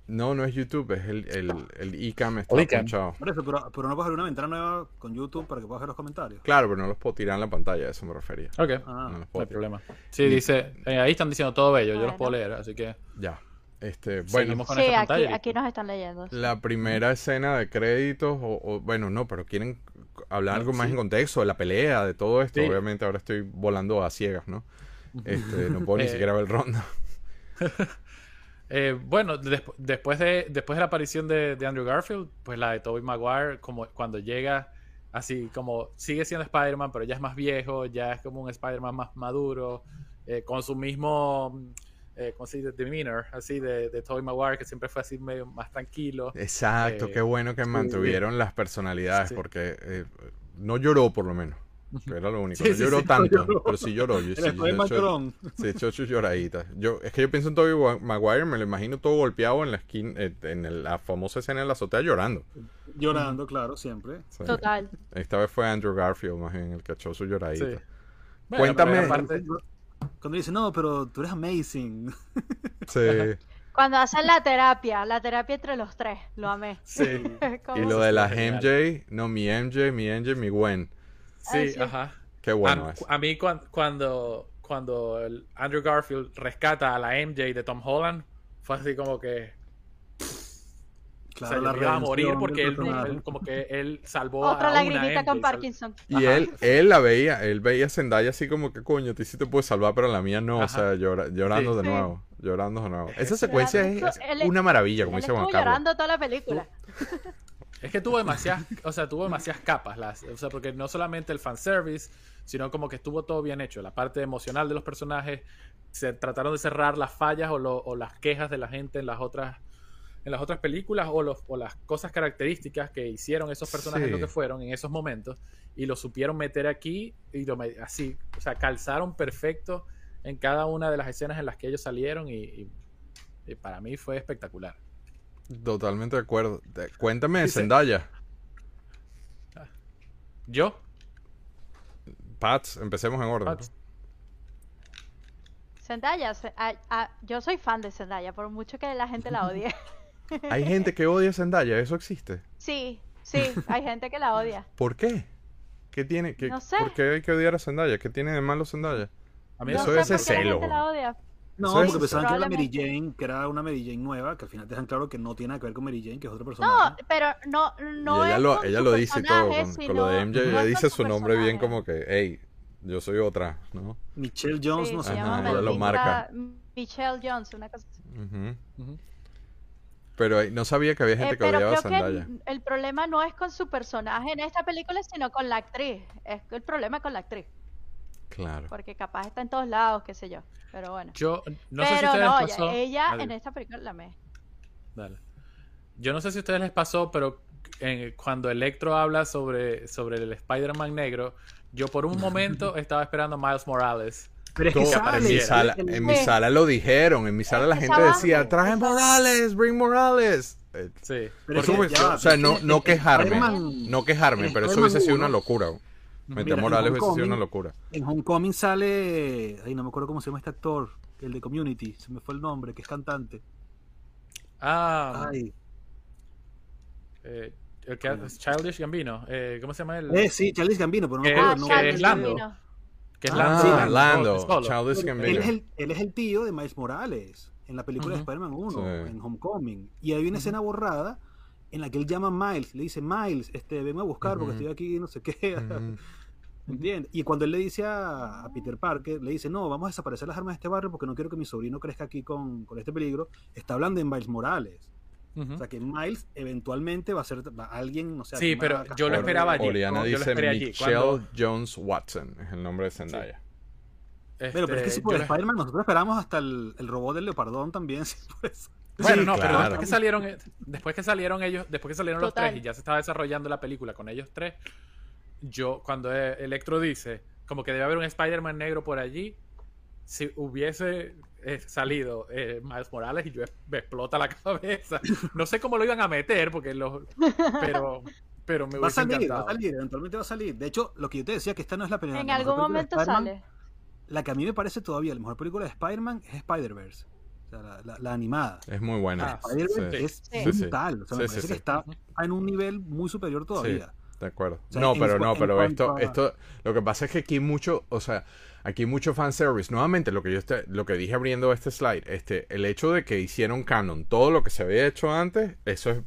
No, no es YouTube, es el, el, el ICAM está El ICAM. ponchado. Por eso, pero, pero no puedes abrir una ventana nueva con YouTube para que puedas ver los comentarios. Claro, pero no los puedo tirar en la pantalla, a eso me refería. Ok, Ah, No los no hay problema. Sí, dice, eh, ahí están diciendo todo bello, yo los Bueno. puedo leer, así que Ya. Este, bueno, seguimos con Sí, esta aquí, pantalla. aquí nos están leyendo. La primera escena de créditos, o, o- bueno, no, pero quieren hablar Ah, algo más en contexto de la pelea, de todo esto. Sí. Obviamente ahora estoy volando a ciegas, ¿no? Este, no puedo ni Eh, siquiera ver el ronda. Eh, bueno, desp- después, de, después de la aparición de, de Andrew Garfield, pues la de Tobey Maguire, como cuando llega así como sigue siendo Spider-Man, pero ya es más viejo, ya es como un Spider-Man más maduro, eh, con su mismo, mm, eh, ¿cómo se dice? Demeanor, así de, de Tobey Maguire, que siempre fue así medio más tranquilo. Exacto, Eh, qué bueno que sí. mantuvieron las personalidades, Sí. porque eh, no lloró por lo menos. Que era lo único. Sí, no sí, lloró sí, tanto, no lloró. pero sí lloró. Yo, sí, yo- yo-. Sí, lloraditas. Yo, es que yo pienso en Tobey Wa- Maguire, me lo imagino todo golpeado en la esquina, eh, en la famosa escena en la azotea llorando. Llorando, claro, siempre. Sí. Total. Esta vez fue Andrew Garfield más bien el que echó su lloradita. Sí. Bueno, Cuéntame. pero aparte- Cuando dice, no, pero tú eres amazing. Sí. Cuando hacen la terapia, la terapia entre los tres, lo amé. Sí, Y lo de la Genial. MJ, no, mi MJ, mi MJ, mi Gwen. Sí, sí. ajá. Qué bueno a, es. a mí cuan- cuando, cuando el Andrew Garfield rescata a la MJ de Tom Holland, fue así como que Claro, o la sea, me iba a morir porque él, él como que él salvó Otra a una MJ, con sal- Parkinson. Y Ajá. él, él la veía, él veía a Zendaya así como que coño, ti sí te puedes salvar, pero la mía no, o Ajá. sea, llora- llorando Sí. de Sí. nuevo, llorando de nuevo. Esa secuencia es, es una maravilla, como Él dice Juan Carlos. llorando toda la película. Es que tuvo demasiadas, o sea, tuvo demasiadas capas, las, o sea, porque no solamente el fanservice, sino como que estuvo todo bien hecho. La parte emocional de los personajes, se trataron de cerrar las fallas o, lo- o las quejas de la gente en las otras en las otras películas o, los, o las cosas características que hicieron esos personajes Sí. lo que fueron en esos momentos y lo supieron meter aquí y lo así, o sea, calzaron perfecto en cada una de las escenas en las que ellos salieron y, y- y para mí fue espectacular. Totalmente de acuerdo. De- Cuéntame de Dice- Zendaya. Yo, Pats, empecemos en orden. Pats. Zendaya, se- a- a- yo soy fan de Zendaya, por mucho que la gente la odie. Hay gente que odia a Zendaya, ¿eso existe? Sí, sí, hay gente que la odia. ¿Por qué? ¿Qué tiene? qué- No sé. ¿Por qué hay que odiar a Zendaya? ¿Qué tiene de malo Zendaya? a mí No Eso sé es por ese qué la celo. gente la odia. No, porque pensaban que era la Mary. Jane, que era una Mary Jane nueva, que al final te dejan claro que no tiene nada que ver con Mary Jane, que es otro No, personaje. pero no, no y ella es lo, con ella su lo dice todo. Con, con lo de MJ, no ella dice su nombre bien como que, hey, yo soy otra, ¿no? Michelle Jones, Sí, no se sé. llama Ajá, ella lo marca. Michelle Jones, una cosa así. Pero eh, no sabía que había gente Eh, que odiaba a Zendaya. el, el problema no es con su personaje en esta película, sino con la actriz. Es el problema con la actriz, Claro. porque capaz está en todos lados, qué sé yo. Pero bueno. Yo no sé si pero no, les pasó. ella, ella Dale, en esta película la me. dale. Yo no sé si a ustedes les pasó, pero en- cuando Electro habla sobre, sobre el Spider-Man negro, yo por un momento estaba esperando a Miles Morales. Pero es que sale, en, mi sala, en mi sala lo dijeron, en mi sala Es la gente decía, trae Morales, bring Morales. Eh, Sí. Pero es Por que supuesto, ya o sea, no, no quejarme, no quejarme, pero eso hubiese sido una locura. En Morales hubiese sido Homecoming- una locura. En Homecoming sale. Ay, no me acuerdo cómo se llama este actor. El de Community. Se me fue el nombre, que es cantante. Ah, Ay. eh, el que es Childish Gambino. Eh, ¿Cómo se llama él? Eh, sí, Charles Gambino, pero no me acuerdo Ah, que nombre. es Lando. Gambino. Que es Ah, Lando. sí, Ah, Lando. Childish Él Gambino. es, el, él es el tío de Miles Morales en la película de. Spider-Man 1, Sí. en Homecoming. Y hay una escena borrada en la que él llama a Miles, le dice, Miles, este, venme a buscar porque estoy aquí, no sé qué. ¿Entiendes? Y cuando él le dice a, a Peter Parker, le dice, no, vamos a desaparecer las armas de este barrio porque no quiero que mi sobrino crezca aquí con, con este peligro, está hablando de Miles Morales. O sea que Miles eventualmente va a ser va- alguien, no sé, Sí, pero yo lo esperaba allí. Oriana Yo lo dice esperé allí. Michelle Cuando- Jones Watson, es el nombre de Zendaya. Pero, pero es que este, si por yo lo- Spider-Man nosotros esperamos hasta el, el robot del leopardón también. sí, pues. Bueno, Sí, no, pero claro. después que salieron, eh, después que salieron ellos, después que salieron los tres y ya se estaba desarrollando la película con ellos tres, yo cuando eh, Electro dice como que debe haber un Spider-Man negro por allí, si hubiese eh, salido eh, Miles Morales y yo me explota la cabeza. No sé cómo lo iban a meter porque los, pero, pero me Va a salir, va a salir, eventualmente va a salir. De hecho, lo que yo te decía, que esta no es la primera. En la algún momento Spider-Man, sale. La que a mí me parece todavía la mejor película de Spider-Man es Spider-Verse. O sea, la, la- la animada. Es muy buena. Ah, Spider-Verse sí. es Sí, brutal. O sea, me Sí, parece sí. que está en un nivel muy superior todavía. De acuerdo. sea, no, pero no, pero esto, a- esto, lo que pasa es que aquí mucho, o sea, aquí mucho fanservice. Nuevamente, lo que yo este- lo que dije abriendo este slide, este, el hecho de que hicieron canon todo lo que se había hecho antes, eso es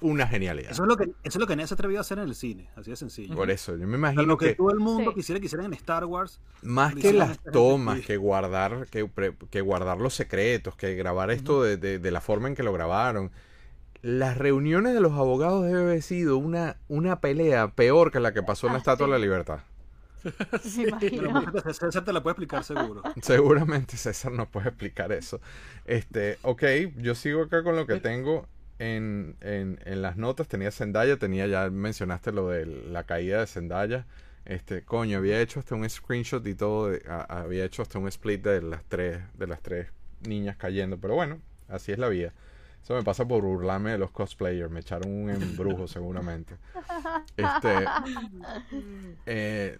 una genialidad. Eso es lo que eso es lo que nadie se ha atrevido a hacer en el cine, así de sencillo. Por eso, yo me imagino lo que, que todo el mundo Sí. quisiera que hicieran en Star Wars, más que las gente tomas, que guardar, que, pre- que guardar los secretos, que grabar esto de, de- de la forma en que lo grabaron. Las reuniones de los abogados debe haber sido una, una pelea peor que la que pasó en la Ah, Estatua de la sí. Libertad. Pero fíjate, César te la puede explicar seguro. Seguramente César nos puede explicar eso. Este, ok, yo sigo acá con lo que tengo en, en, en las notas. Tenía Zendaya, tenía ya mencionaste lo de la caída de Zendaya. Este, coño, había hecho hasta un screenshot y todo, de- a- había hecho hasta un split de las tres, de las tres niñas cayendo, pero bueno, así es la vida. Eso me pasa por burlarme de los cosplayers, me echaron un embrujo seguramente. Este, eh,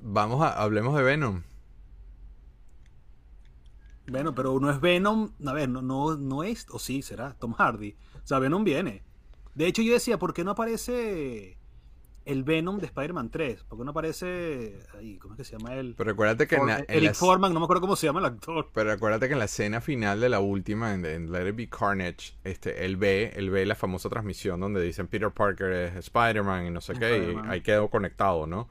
vamos a, hablemos de Venom. Bueno, pero no es Venom. A ver, no, no, no es. O sí, será Tom Hardy. O sea, Venom viene. De hecho, yo decía, ¿por qué no aparece el Venom de Spider-Man 3? ¿Por qué no aparece. Ay, ¿Cómo es que se llama él? Pero acuérdate que en la, en Eric la- Foreman, no me acuerdo cómo se llama el actor. pero acuérdate que en la escena final de la última, en, en Let It Be Carnage, este, él ve, él ve la famosa transmisión donde dicen Peter Parker es Spider-Man y no sé qué, y ahí quedó conectado, ¿no?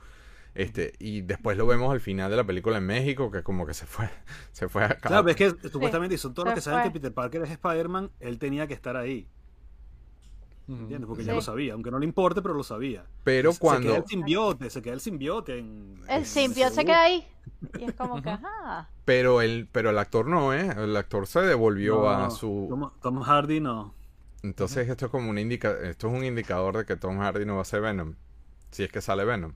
Este, y después lo vemos al final de la película en México, que como que se fue, se fue a Claro, es que supuestamente y son todos los que saben que Peter Parker es Spider-Man, él tenía que estar ahí. ¿Entiendes? Porque Sí. ya lo sabía, aunque no le importe, pero lo sabía. Pero Se queda cuando, el simbiote, se queda el simbiote en. El en simbionte se queda ahí. Y es como que, ajá. pero el, pero el actor no, ¿eh? El actor se devolvió No, a su, Tom, Tom Hardy no. entonces esto es como un indica, esto es un indicador de que Tom Hardy no va a ser Venom, si es que sale Venom.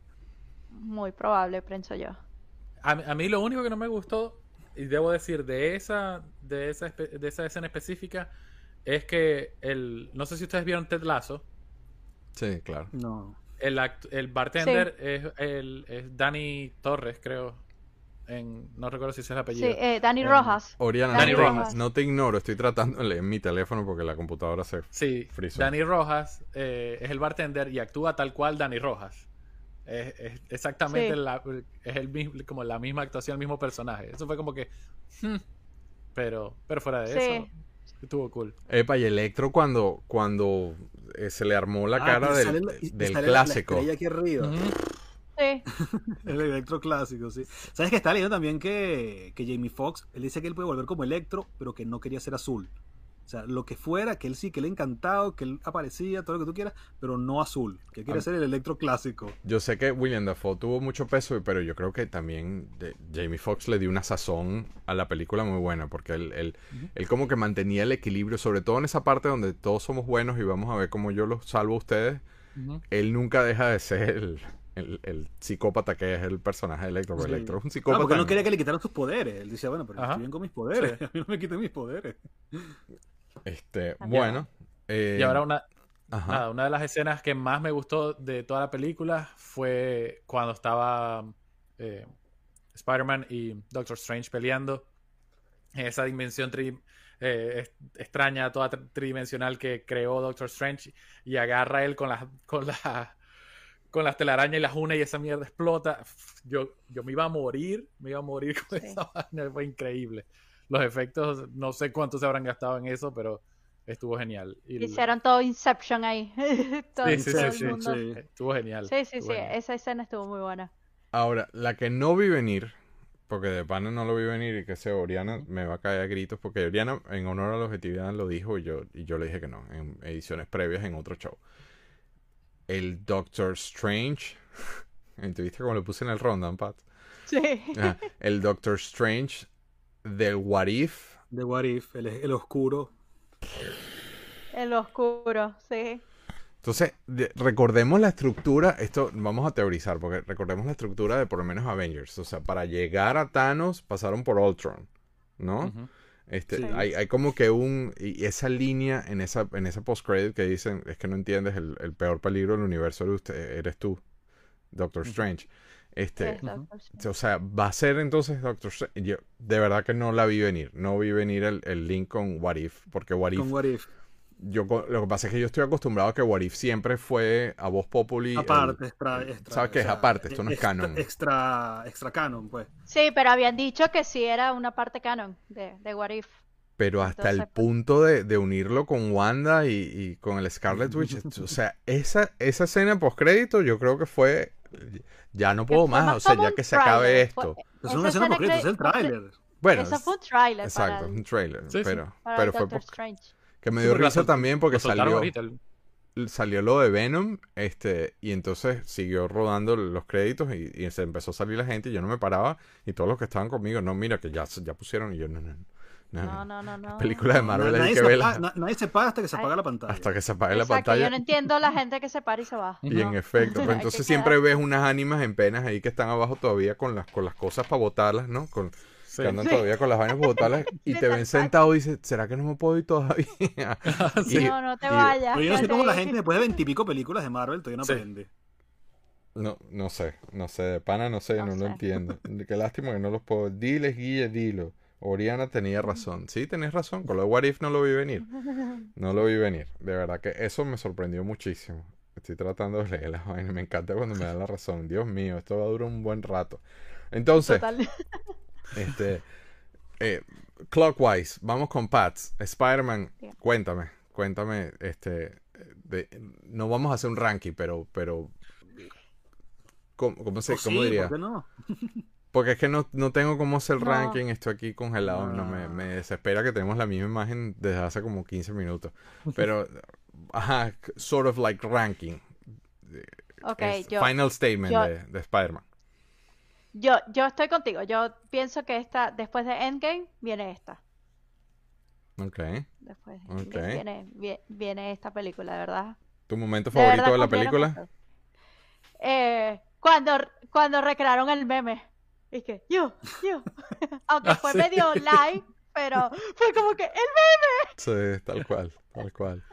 Muy probable, pienso yo. A, mí- a mí lo único que no me gustó, y debo decir, de esa, de esa, espe- de esa escena específica, es que el. No sé si ustedes vieron Ted Lasso. Sí, claro. No. El, act- el bartender es, el, es Danny Torres, creo. En, no recuerdo si ese es el Sí, apellido. eh, Dani Rojas. Oriana, Dani no, te- Rojas. no te ignoro, estoy tratando de leer mi teléfono porque la computadora se... Sí, Frizzo. Danny Rojas eh, es el bartender y actúa tal cual Danny Rojas. Es, es exactamente Sí. la, es el mismo, como la misma actuación, el mismo personaje. Eso fue como que. hmm, Pero, pero fuera de Sí. eso, estuvo cool. Epa, y Electro cuando, cuando eh, se le armó la Ah, cara del, sale del sale la- la clásico. estrella aquí arriba. Ujú. Sí. El electro clásico, sí. ¿Sabes que está leyendo también que, que Jamie Foxx, él dice que él puede volver como electro, pero que no quería ser azul? O sea, lo que fuera, que él sí, que le encantado, que él aparecía, todo lo que tú quieras, pero no azul. Que quiere ser el electro clásico. Yo sé que William Dafoe tuvo mucho peso, pero yo creo que también de- Jamie Foxx le dio una sazón a la película muy buena, porque él, él, él como que mantenía el equilibrio, sobre todo en esa parte donde todos somos buenos y vamos a ver cómo yo los salvo a ustedes. Él nunca deja de ser el, el- el psicópata que es el personaje de Electro. Sí. Electro es un Ah, psicópata. porque no quería que le quitaran sus poderes. Él decía, bueno, pero Ajá. estoy bien con mis poderes. Sí. A mí no me quiten mis poderes. Este, bueno. eh, Y ahora una, ajá. nada, una de las escenas que más me gustó de toda la película fue cuando estaba eh, Spider-Man y Doctor Strange peleando en esa dimensión tri- eh, extraña, toda tri- tridimensional que creó Doctor Strange y agarra a él con las con la, con las telarañas y las une y esa mierda explota. Yo, yo me iba a morir, me iba a morir con Sí. esa vaina, fue increíble. Los efectos, no sé cuánto se habrán gastado en eso, pero estuvo genial. Y Hicieron todo Inception ahí. todo, Sí, sí, todo sí, el sí, mundo. sí. Estuvo genial. Sí, sí, estuvo sí, genial. esa escena estuvo muy buena. Ahora, la que no vi venir, porque de pana no lo vi venir y que se Oriana me va a caer a gritos, porque Oriana en honor a la objetividad lo dijo y yo, y yo le dije que no, en ediciones previas en otro show. El Doctor Strange, ¿te viste cómo le puse en el rundown, Pat? Sí. Ajá, el Doctor Strange del What If, De What If, el, el oscuro. El oscuro, sí. Entonces, de- recordemos la estructura, esto vamos a teorizar, porque recordemos la estructura de por lo menos Avengers. O sea, para llegar a Thanos pasaron por Ultron, ¿no? Este, Sí. hay, hay como que un, y esa línea en esa, en esa post-credit que dicen, es que no entiendes, el, el peor peligro del universo eres tú, Doctor Strange. Este, Sí, o sea, va a ser entonces Doctor Strange. Yo de verdad que no la vi venir, no vi venir el, el link con What If, porque What If Con What If. yo lo que pasa es que yo estoy acostumbrado a que What If siempre fue a voz populi. el- Aparte, extra, extra. ¿Sabes qué es aparte? Esto no es extra- canon. Extra, extra canon, pues. Sí, pero habían dicho que sí era una parte canon de, de What If. pero hasta el entonces, pues- punto de, de unirlo con Wanda y, y con el Scarlet Witch. o sea, esa, esa escena post crédito yo creo que fue. Ya no puedo más, o sea, ya que se acabe tráiler, esto. Es esa una escena concreta, es que- el tráiler. Bueno, Eso fue un tráiler exacto, para un. Sí, sí. pero pero fue que me Sí, dio porque risa también porque salió. salió lo de Venom, este, y entonces siguió rodando los créditos y, y se empezó a salir la gente y yo no me paraba y todos los que estaban conmigo, no, mira que ya, ya pusieron y yo, no, no, no, No, no, no, no. películas de Marvel hay nadie, que se verlas apaga, na- nadie se paga hasta que se Ay. apaga la pantalla. hasta que se apague la pantalla yo no entiendo la gente que se para y se va. y en efecto, pero que entonces siempre quedar- ves unas ánimas en penas ahí que están abajo todavía con las, con las cosas para botarlas, ¿no? Con, Sí. que andan todavía con las vainas para botarlas y te ven sentado y dices, ¿será que no me puedo ir todavía? Y- No, no te y- vayas. Pero yo no sé cómo la gente después de veintipico películas de Marvel todavía no Sí. aprende. No, no sé, no sé, de pana no sé, no, No lo entiendo. Qué lástima que no los puedo. Diles, Guille, dilo. Oriana tenía razón. Sí, tenés razón. Con lo de What If no lo vi venir. No lo vi venir. De verdad que eso me sorprendió muchísimo. Estoy tratando de leer las vainas. Me encanta cuando me dan la razón. Dios mío, esto va a durar un buen rato. Entonces, Total. este, eh, clockwise, vamos con Pats. Spider-Man, cuéntame, cuéntame, este, de- no vamos a hacer un ranking, pero, pero, ¿cómo, cómo se, Pues cómo sí, diría? ¿por qué no? Porque es que no, no tengo cómo hacer No. ranking, estoy aquí congelado, no, me, me desespera que tenemos la misma imagen desde hace como 15 minutos. Pero, ajá, sort of like ranking. Yo, final statement yo- de, de Spider-Man. yo, yo estoy contigo. Yo pienso que esta, después de Endgame, viene esta. Ok. Después Ok. viene, vie- viene esta película, de verdad. ¿Tu momento De favorito verdad de la película? Eh, cuando, cuando recrearon el meme. Y que, yo, yo. Aunque Ah, fue sí. medio live, pero fue como que el Sí, tal cual, tal cual.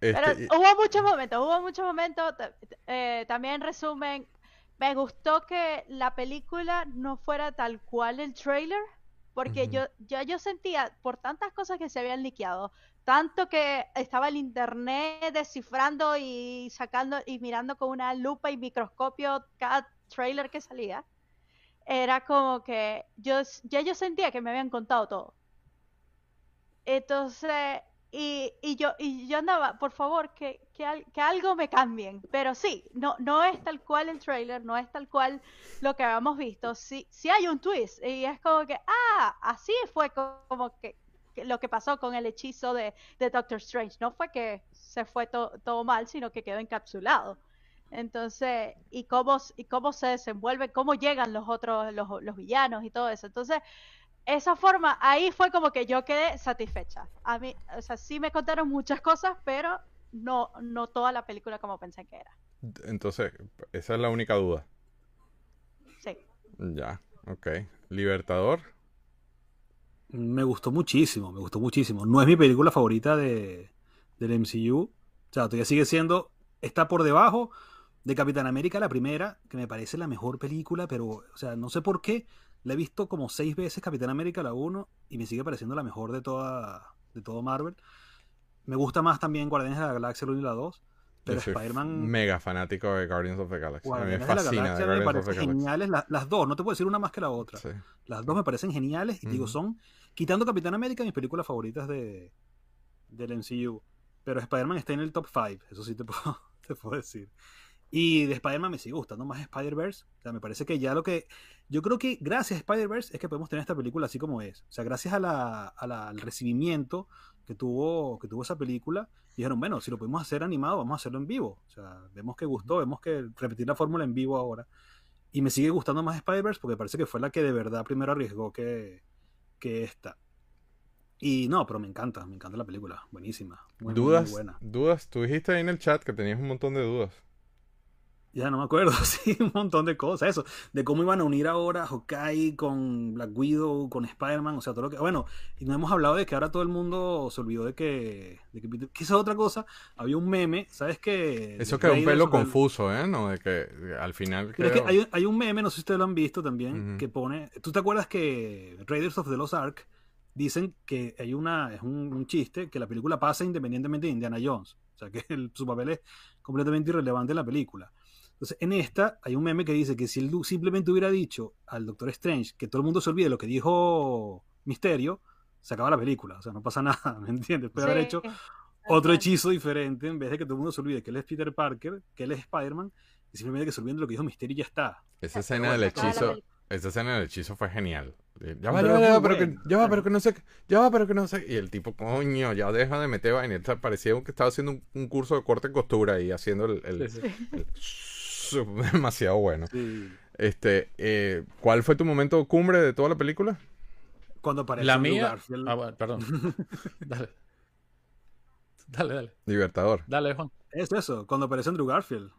Este, Pero y- hubo muchos momentos, hubo muchos momentos. eh, también en resumen, me gustó que la película no fuera tal cual el trailer, porque Ujú. yo ya yo sentía por tantas cosas que se habían liqueado, tanto que estaba el internet descifrando y sacando y mirando con una lupa y microscopio cada trailer que salía. Era como que yo ya yo sentía que me habían contado todo. Entonces, y, y yo, y yo andaba, por favor, que, que, al- que algo me cambien. Pero sí, no, no es tal cual el trailer, no es tal cual lo que habíamos visto. Sí, sí hay un twist. Y es como que, ah, así fue co- como que, lo que pasó con el hechizo de, de Doctor Strange. No fue que se fue to- todo mal, sino que quedó encapsulado. Entonces, y cómo, y cómo se desenvuelve, cómo llegan los otros, los, los villanos y todo eso. Entonces, esa forma, ahí fue como que yo quedé satisfecha. A mí, o sea, sí me contaron muchas cosas, pero no, no toda la película como pensé que era. entonces, esa es la única duda. Sí. Ya, ok. Libertador. Me gustó muchísimo, me gustó muchísimo. No es mi película favorita de, del MCU. O sea, todavía sigue siendo, está por debajo de Capitán América, la primera, que me parece la mejor película, pero, o sea, no sé por qué. La he visto como seis veces Capitán América, la 1, y me sigue pareciendo la mejor de toda de todo Marvel. Me gusta más también Guardianes de la Galaxia, la 1 y la 2. Pero Spider-Man, mega fanático de Guardians of the Galaxy. A mí me Guardianes de la fascina Galaxia me parecen geniales. la- las dos, no te puedo decir una más que la otra. Sí. Las dos me parecen geniales y te digo, Ujú. son, quitando Capitán América, mis películas favoritas de, del MCU. Pero Spider-Man está en el top 5, eso sí te puedo, te puedo decir. Y de Spider-Man me sigue gustando más Spider-Verse. O sea, me parece que ya lo que. Yo creo que gracias a Spider-Verse es que podemos tener esta película así como es. O sea, gracias a la, a la- al recibimiento que tuvo, que tuvo esa película, dijeron, bueno, si lo podemos hacer animado, vamos a hacerlo en vivo. O sea, vemos que gustó, vemos que repetir la fórmula en vivo ahora. Y me sigue gustando más Spider-Verse porque parece que fue la que de verdad primero arriesgó que, que esta. Y no, pero me encanta, me encanta la película. Buenísima. Muy, muy, muy ¿Dudas? buena. ¿Dudas? Tú dijiste ahí en el chat que tenías un montón de dudas. Ya no me acuerdo, sí, un montón de cosas. Eso, de cómo iban a unir ahora Hawkeye con Black Widow, con Spider-Man, o sea, todo lo que. Bueno, y no hemos hablado de que ahora todo el mundo se olvidó de que. De que, que esa es otra cosa. Había un meme, ¿sabes qué? Eso quedó un pelo confuso, ¿eh? No, de que al final Pero es que hay, hay un meme, no sé si ustedes lo han visto también, que pone. ¿Tú te acuerdas que Raiders of the Lost Ark dicen que hay una. Es un, un chiste que la película pasa independientemente de Indiana Jones? O sea, que el- su papel es completamente irrelevante en la película. Entonces, en esta hay un meme que dice que si él simplemente hubiera dicho al Doctor Strange que todo el mundo se olvide lo que dijo Misterio, se acaba la película. O sea, no pasa nada, ¿me entiendes? Puede haber hecho otro hechizo diferente en vez de que todo el mundo se olvide que él es Peter Parker, que él es Spider-Man, y simplemente que se olviden de lo que dijo Misterio y ya está. Esa escena del hechizo, esa escena del hechizo fue genial. Eh, Ya va, Pero ya va, pero que, ya va, pero que no sé, ya va, pero que no sé. Y el tipo, coño, ya deja de meter vaina. Parecía que estaba haciendo un, un curso de corte y costura y haciendo el, el- Sí, sí. el- demasiado bueno. Sí. Este, eh, ¿cuál fue tu momento cumbre de toda la película? Cuando aparece La Andrew mía. Garfield. Ah, bueno, perdón. dale. Dale, dale. Libertador. Dale, Juan. Es eso, cuando aparece Andrew Garfield.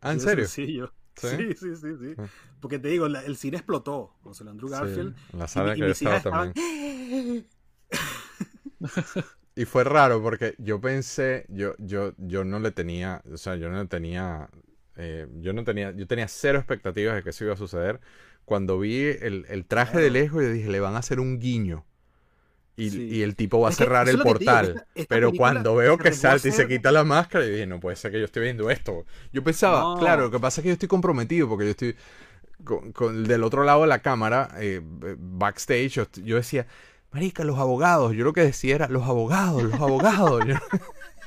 Ah, ¿en serio? sencillo. ¿Sí? Sí, sí, sí, sí. Ah. Porque te digo, la- el cine explotó cuando salió Andrew Garfield. Sí, la Y sala y que hijas estaba estaban- también. Y fue raro porque yo pensé, yo, yo, yo no le tenía, o sea, yo no le tenía Eh, yo no tenía, yo tenía cero expectativas de que eso iba a suceder. Cuando vi el, el traje de lejos, yo dije, le van a hacer un guiño. Y, Sí. y el tipo va a Es cerrar el digo, portal. esta- esta pero cuando veo que salta y se quita la máscara, yo dije, no puede ser que yo estoy viendo esto. Yo pensaba, No. claro, lo que pasa es que yo estoy comprometido porque yo estoy con, con- del otro lado de la cámara, eh, backstage, yo, yo decía, marica, los abogados. Yo lo que decía era, los abogados, los abogados. Yo-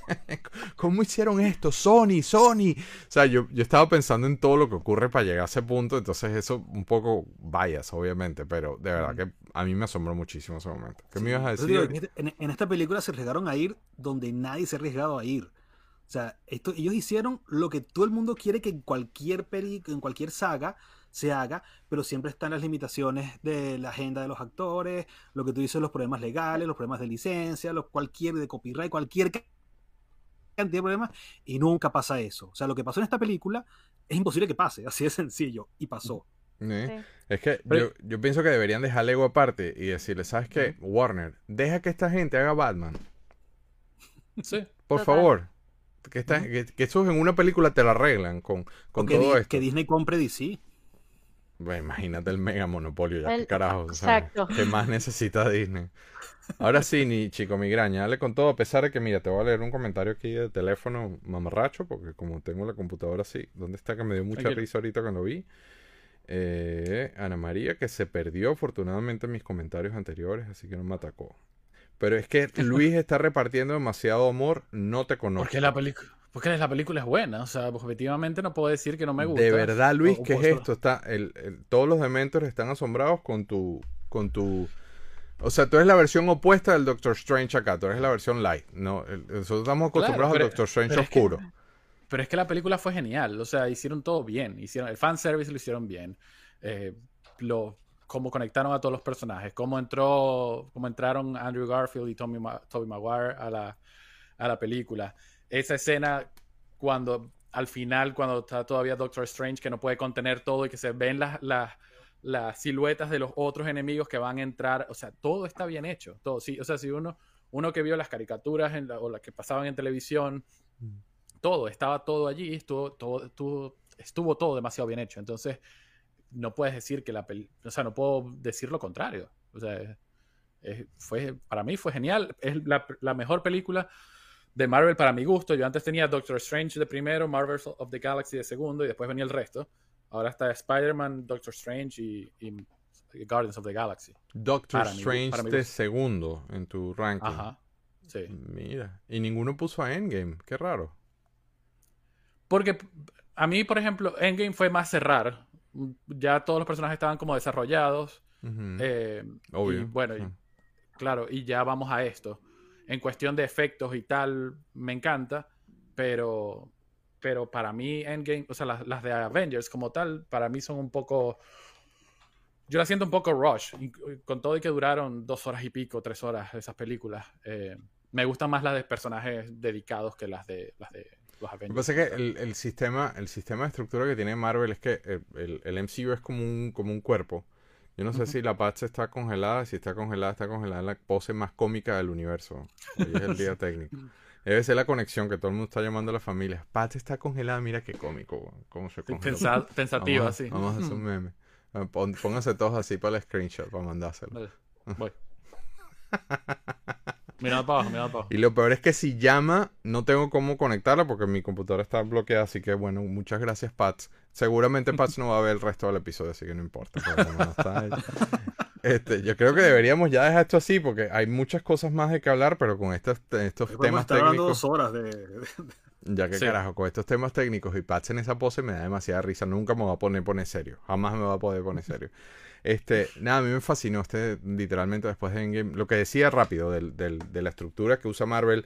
¿Cómo hicieron esto? Sony, Sony. O sea, yo, yo estaba pensando en todo lo que ocurre para llegar a ese punto. Entonces, eso un poco bias, obviamente. Pero de verdad que a mí me asombró muchísimo ese momento. ¿Qué me ibas a decir? digo, en, este- en- esta película se arriesgaron a ir donde nadie se ha arriesgado a ir. O sea, esto, ellos hicieron lo que todo el mundo quiere que en cualquier peli, en cualquier saga se haga, pero siempre están las limitaciones de la agenda de los actores, lo que tú dices, los problemas legales, los problemas de licencia, los cualquier de copyright, cualquier cantidad de problemas, y nunca pasa eso. O sea, lo que pasó en esta película es imposible que pase, así de sencillo, y pasó. ¿Eh? Sí. Es que Pero- yo, yo pienso que deberían dejar Lego aparte y decirle, ¿sabes qué? Warner, deja que esta gente haga Batman. Sí. Por Total. favor. Que, esta- que, que eso en una película te lo arreglan con, con todo Di- esto. que Disney compre DC. Bueno, imagínate el mega monopolio, ya El- qué carajo. exacto. ¿Qué más necesita Disney? Ahora sí, ni chico migraña, dale con todo, a pesar de que, mira, te voy a leer un comentario aquí de teléfono mamarracho, porque como tengo la computadora así, ¿dónde está que me dio mucha Tranquilo. risa ahorita cuando vi? Eh, Ana María, que se perdió afortunadamente en mis comentarios anteriores, así que no me atacó. Pero es que Luis está repartiendo demasiado amor, no te conozco. Porque la película. Porque la película es buena, o sea, objetivamente no puedo decir que no me gusta. De verdad, Luis, ¿qué es esto? Está, el, el- todos los dementores están asombrados con tu, con tu... O sea, tú eres la versión opuesta del Doctor Strange acá, tú eres la versión light. No, nosotros estamos acostumbrados pero- al Doctor Strange pero es que- oscuro. Pero es que la película fue genial, o sea, hicieron todo bien, hicieron el fanservice lo hicieron bien, eh, lo, cómo conectaron a todos los personajes, cómo entró, cómo entraron Andrew Garfield y Tommy, Ma- Tobey Maguire a la, a la película. Esa escena cuando al final, cuando está todavía Doctor Strange, que no puede contener todo y que se ven las, las, las siluetas de los otros enemigos que van a entrar, o sea, todo está bien hecho, todo, sí, o sea, si uno, uno que vio las caricaturas en la- o las que pasaban en televisión, todo, estaba todo allí, estuvo todo, estuvo, estuvo todo demasiado bien hecho. Entonces, no puedes decir que la peli, o sea, no puedo decir lo contrario. O sea, es- fue, para mí fue genial. Es la, la mejor película de Marvel para mi gusto. Yo antes tenía Doctor Strange de primero, Marvels of the Galaxy de segundo y después venía el resto. Ahora está Spider-Man, Doctor Strange y, y Guardians of the Galaxy. Doctor para Strange mi de segundo en tu ranking. Ajá. Sí. Mira, y ninguno puso a Endgame, qué raro. Porque a mí, por ejemplo, Endgame fue más cerrar. Ya todos los personajes estaban como desarrollados. Eh, Obvio. Y bueno, y- claro, y ya vamos a esto. En cuestión de efectos y tal, me encanta, pero, pero para mí Endgame, o sea, las, las de Avengers como tal, para mí son un poco... Yo las siento un poco rush, con todo y que duraron dos horas y pico, tres horas esas películas. eh, me gustan más las de personajes dedicados que las de, las de los Lo que Avengers. pasa es que el, el sistema, el sistema de estructura que tiene Marvel es que el, el- el MCU es como un, como un cuerpo. Yo no sé si la Patch está congelada, si está congelada, está congelada en la pose más cómica del universo. Hoy es el día técnico. Debe ser la conexión que todo el mundo está llamando a la familia. Patch está congelada, mira qué cómico. ¿Cómo se Sí, congeló? pensa- pensativa, vamos, a- sí. Vamos a hacer un meme. Ah, Pónganse todos así para el screenshot, para mandárselo. Dale, voy. Mirando para abajo, mirando para abajo. Y lo peor es que si llama, no tengo cómo conectarla porque mi computadora está bloqueada. Así que bueno, muchas gracias, Pats. Seguramente Pats no va a ver el resto del episodio, así que no importa. está. Este, yo creo que deberíamos ya dejar esto así porque hay muchas cosas más de que hablar, pero con estos, estos temas estar hablando técnicos. dos horas de, de- Ya que Sí. carajo, con estos temas técnicos y Pats en esa pose me da demasiada risa. Nunca me va a poner poner serio. Jamás me va a poder poner serio. Este, nada, a mí me fascinó este, literalmente después de Endgame. Lo que decía rápido del, del- de la estructura que usa Marvel.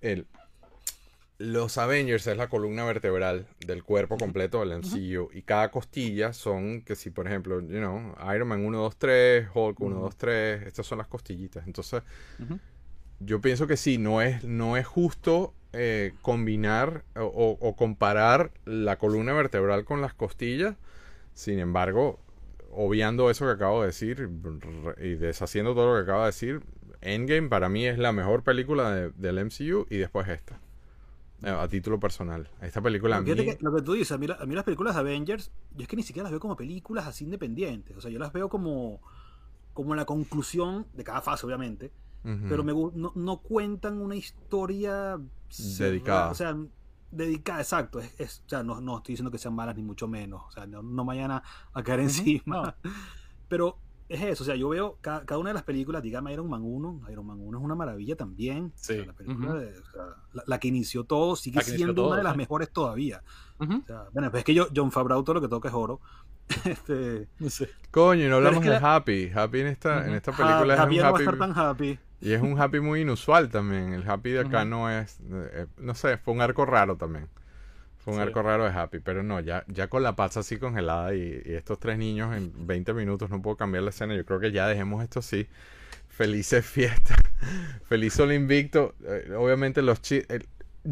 El, los Avengers es la columna vertebral del cuerpo completo del MCU. Y cada costilla son, que si por ejemplo, you know, Iron Man 1, 2, 3, Hulk 1, 2, 3, estas son las costillitas. Entonces, yo pienso que sí, no es, no es justo eh, combinar o- o comparar la columna vertebral con las costillas. Sin embargo, obviando eso que acabo de decir y deshaciendo todo lo que acabo de decir, Endgame para mí es la mejor película de- del MCU y después esta. eh, a título personal. Esta película a mí... Que lo que tú dices, a mí, la- a mí las películas de Avengers, yo es que ni siquiera las veo como películas así independientes. O sea, yo las veo como, como la conclusión de cada fase, obviamente. Pero me, no, no cuentan una historia cerrada, Dedicada. O sea, dedicada, exacto. Es, es- o sea, no, no estoy diciendo que sean malas ni mucho menos. O sea, no, no me vayan a, a caer encima. Pero es eso. O sea, yo veo ca- cada, una de las películas, dígame Iron Man 1. Iron Man 1 es una maravilla también. O sea, Sí. la, película de- o sea, la, la que inició todo sigue inició siendo todo, una de las sí. mejores todavía. Ujú. O sea, bueno, pues es que yo, John Favreau todo lo que toca es oro. este. Coño, y no hablamos de es que Happy. Happy en esta, en esta película Happy es no un va a happy... estar tan happy. Y es un happy muy inusual también. El happy de acá no es. eh, no sé, fue un arco raro también. Fue un Sí. arco raro de happy. Pero no, ya, ya con la paz así congelada y, y estos tres niños en 20 minutos no puedo cambiar la escena. Yo creo que ya dejemos esto así. Felices fiestas. Feliz Sol Invicto. Eh, obviamente los chi el-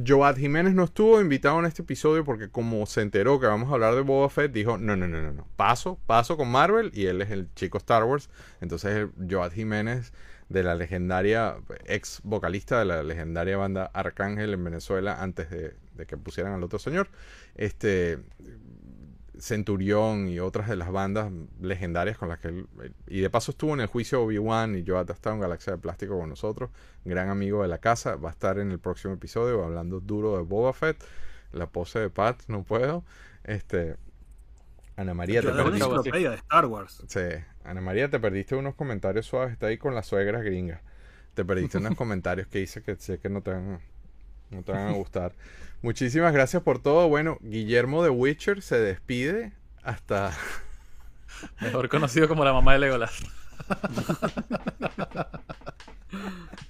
Joad Jiménez no estuvo invitado en este episodio porque como se enteró que vamos a hablar de Boba Fett, dijo, no, no, no, no, no, paso, paso con Marvel y él es el chico Star Wars. Entonces Joad Jiménez de la legendaria, ex vocalista de la legendaria banda Arcángel en Venezuela antes de, de que pusieran al otro señor, este Centurión y otras de las bandas legendarias con las que él, y de paso estuvo en el juicio Obi-Wan y ha estado en Galaxia de Plástico con nosotros, gran amigo de la casa, va a estar en el próximo episodio hablando duro de Boba Fett, la pose de Pat, no puedo, este Ana María, Yo enciclopedia de Star Wars. sí, Ana María, te perdiste unos comentarios suaves, está ahí con las suegras gringas, te perdiste unos comentarios que hice que sé que no te van a, no te van a gustar. Muchísimas gracias por todo. Bueno, Guillermo de Witcher se despide hasta Mejor conocido como la mamá de Legolas.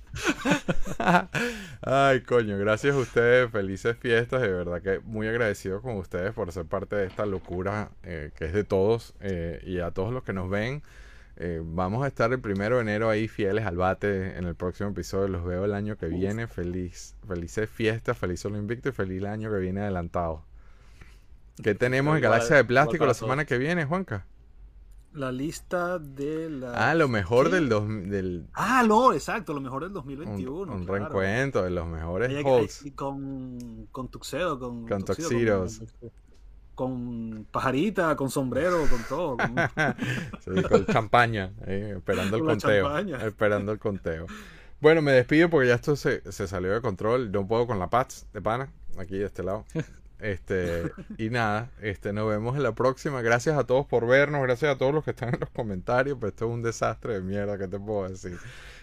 Ay, coño, gracias a ustedes, felices fiestas, de verdad que muy agradecido con ustedes por ser parte de esta locura eh, que es de todos eh, y a todos los que nos ven. eh, vamos a estar el primero de enero ahí fieles al bate en el próximo episodio. Los veo el año que viene. Feliz, felices fiestas, feliz solo invicto y feliz año que viene adelantado. ¿Qué tenemos en Igual- Galaxia de Plástico la semana que viene, Juanca? La lista de la. Ah, lo mejor ¿Qué? del, dos, del Ah, no, exacto, lo mejor del un, 2021. un claro. reencuentro de los mejores con, con Tuxedo, con, Con Tuxedo. Con, con pajarita, con sombrero, con todo. con- Sí, con champaña, ahí, esperando el conteo. champaña. Esperando el conteo. Bueno, me despido porque ya esto se, se salió de control. No puedo con la Pats de pana, aquí de este lado. Este, y nada, este, nos vemos en la próxima. Gracias a todos por vernos, gracias a todos los que están en los comentarios, pues esto es un desastre de mierda, ¿qué te puedo decir?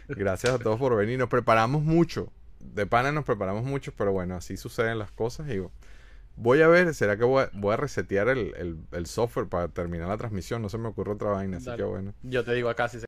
Gracias a todos por venir. Nos preparamos mucho. De pana nos preparamos mucho, pero bueno, así suceden las cosas. Y voy a ver, ¿será que voy a, voy a resetear el, el- el software para terminar la transmisión? No se me ocurre otra vaina, así Dale. que bueno. Yo te digo acá si se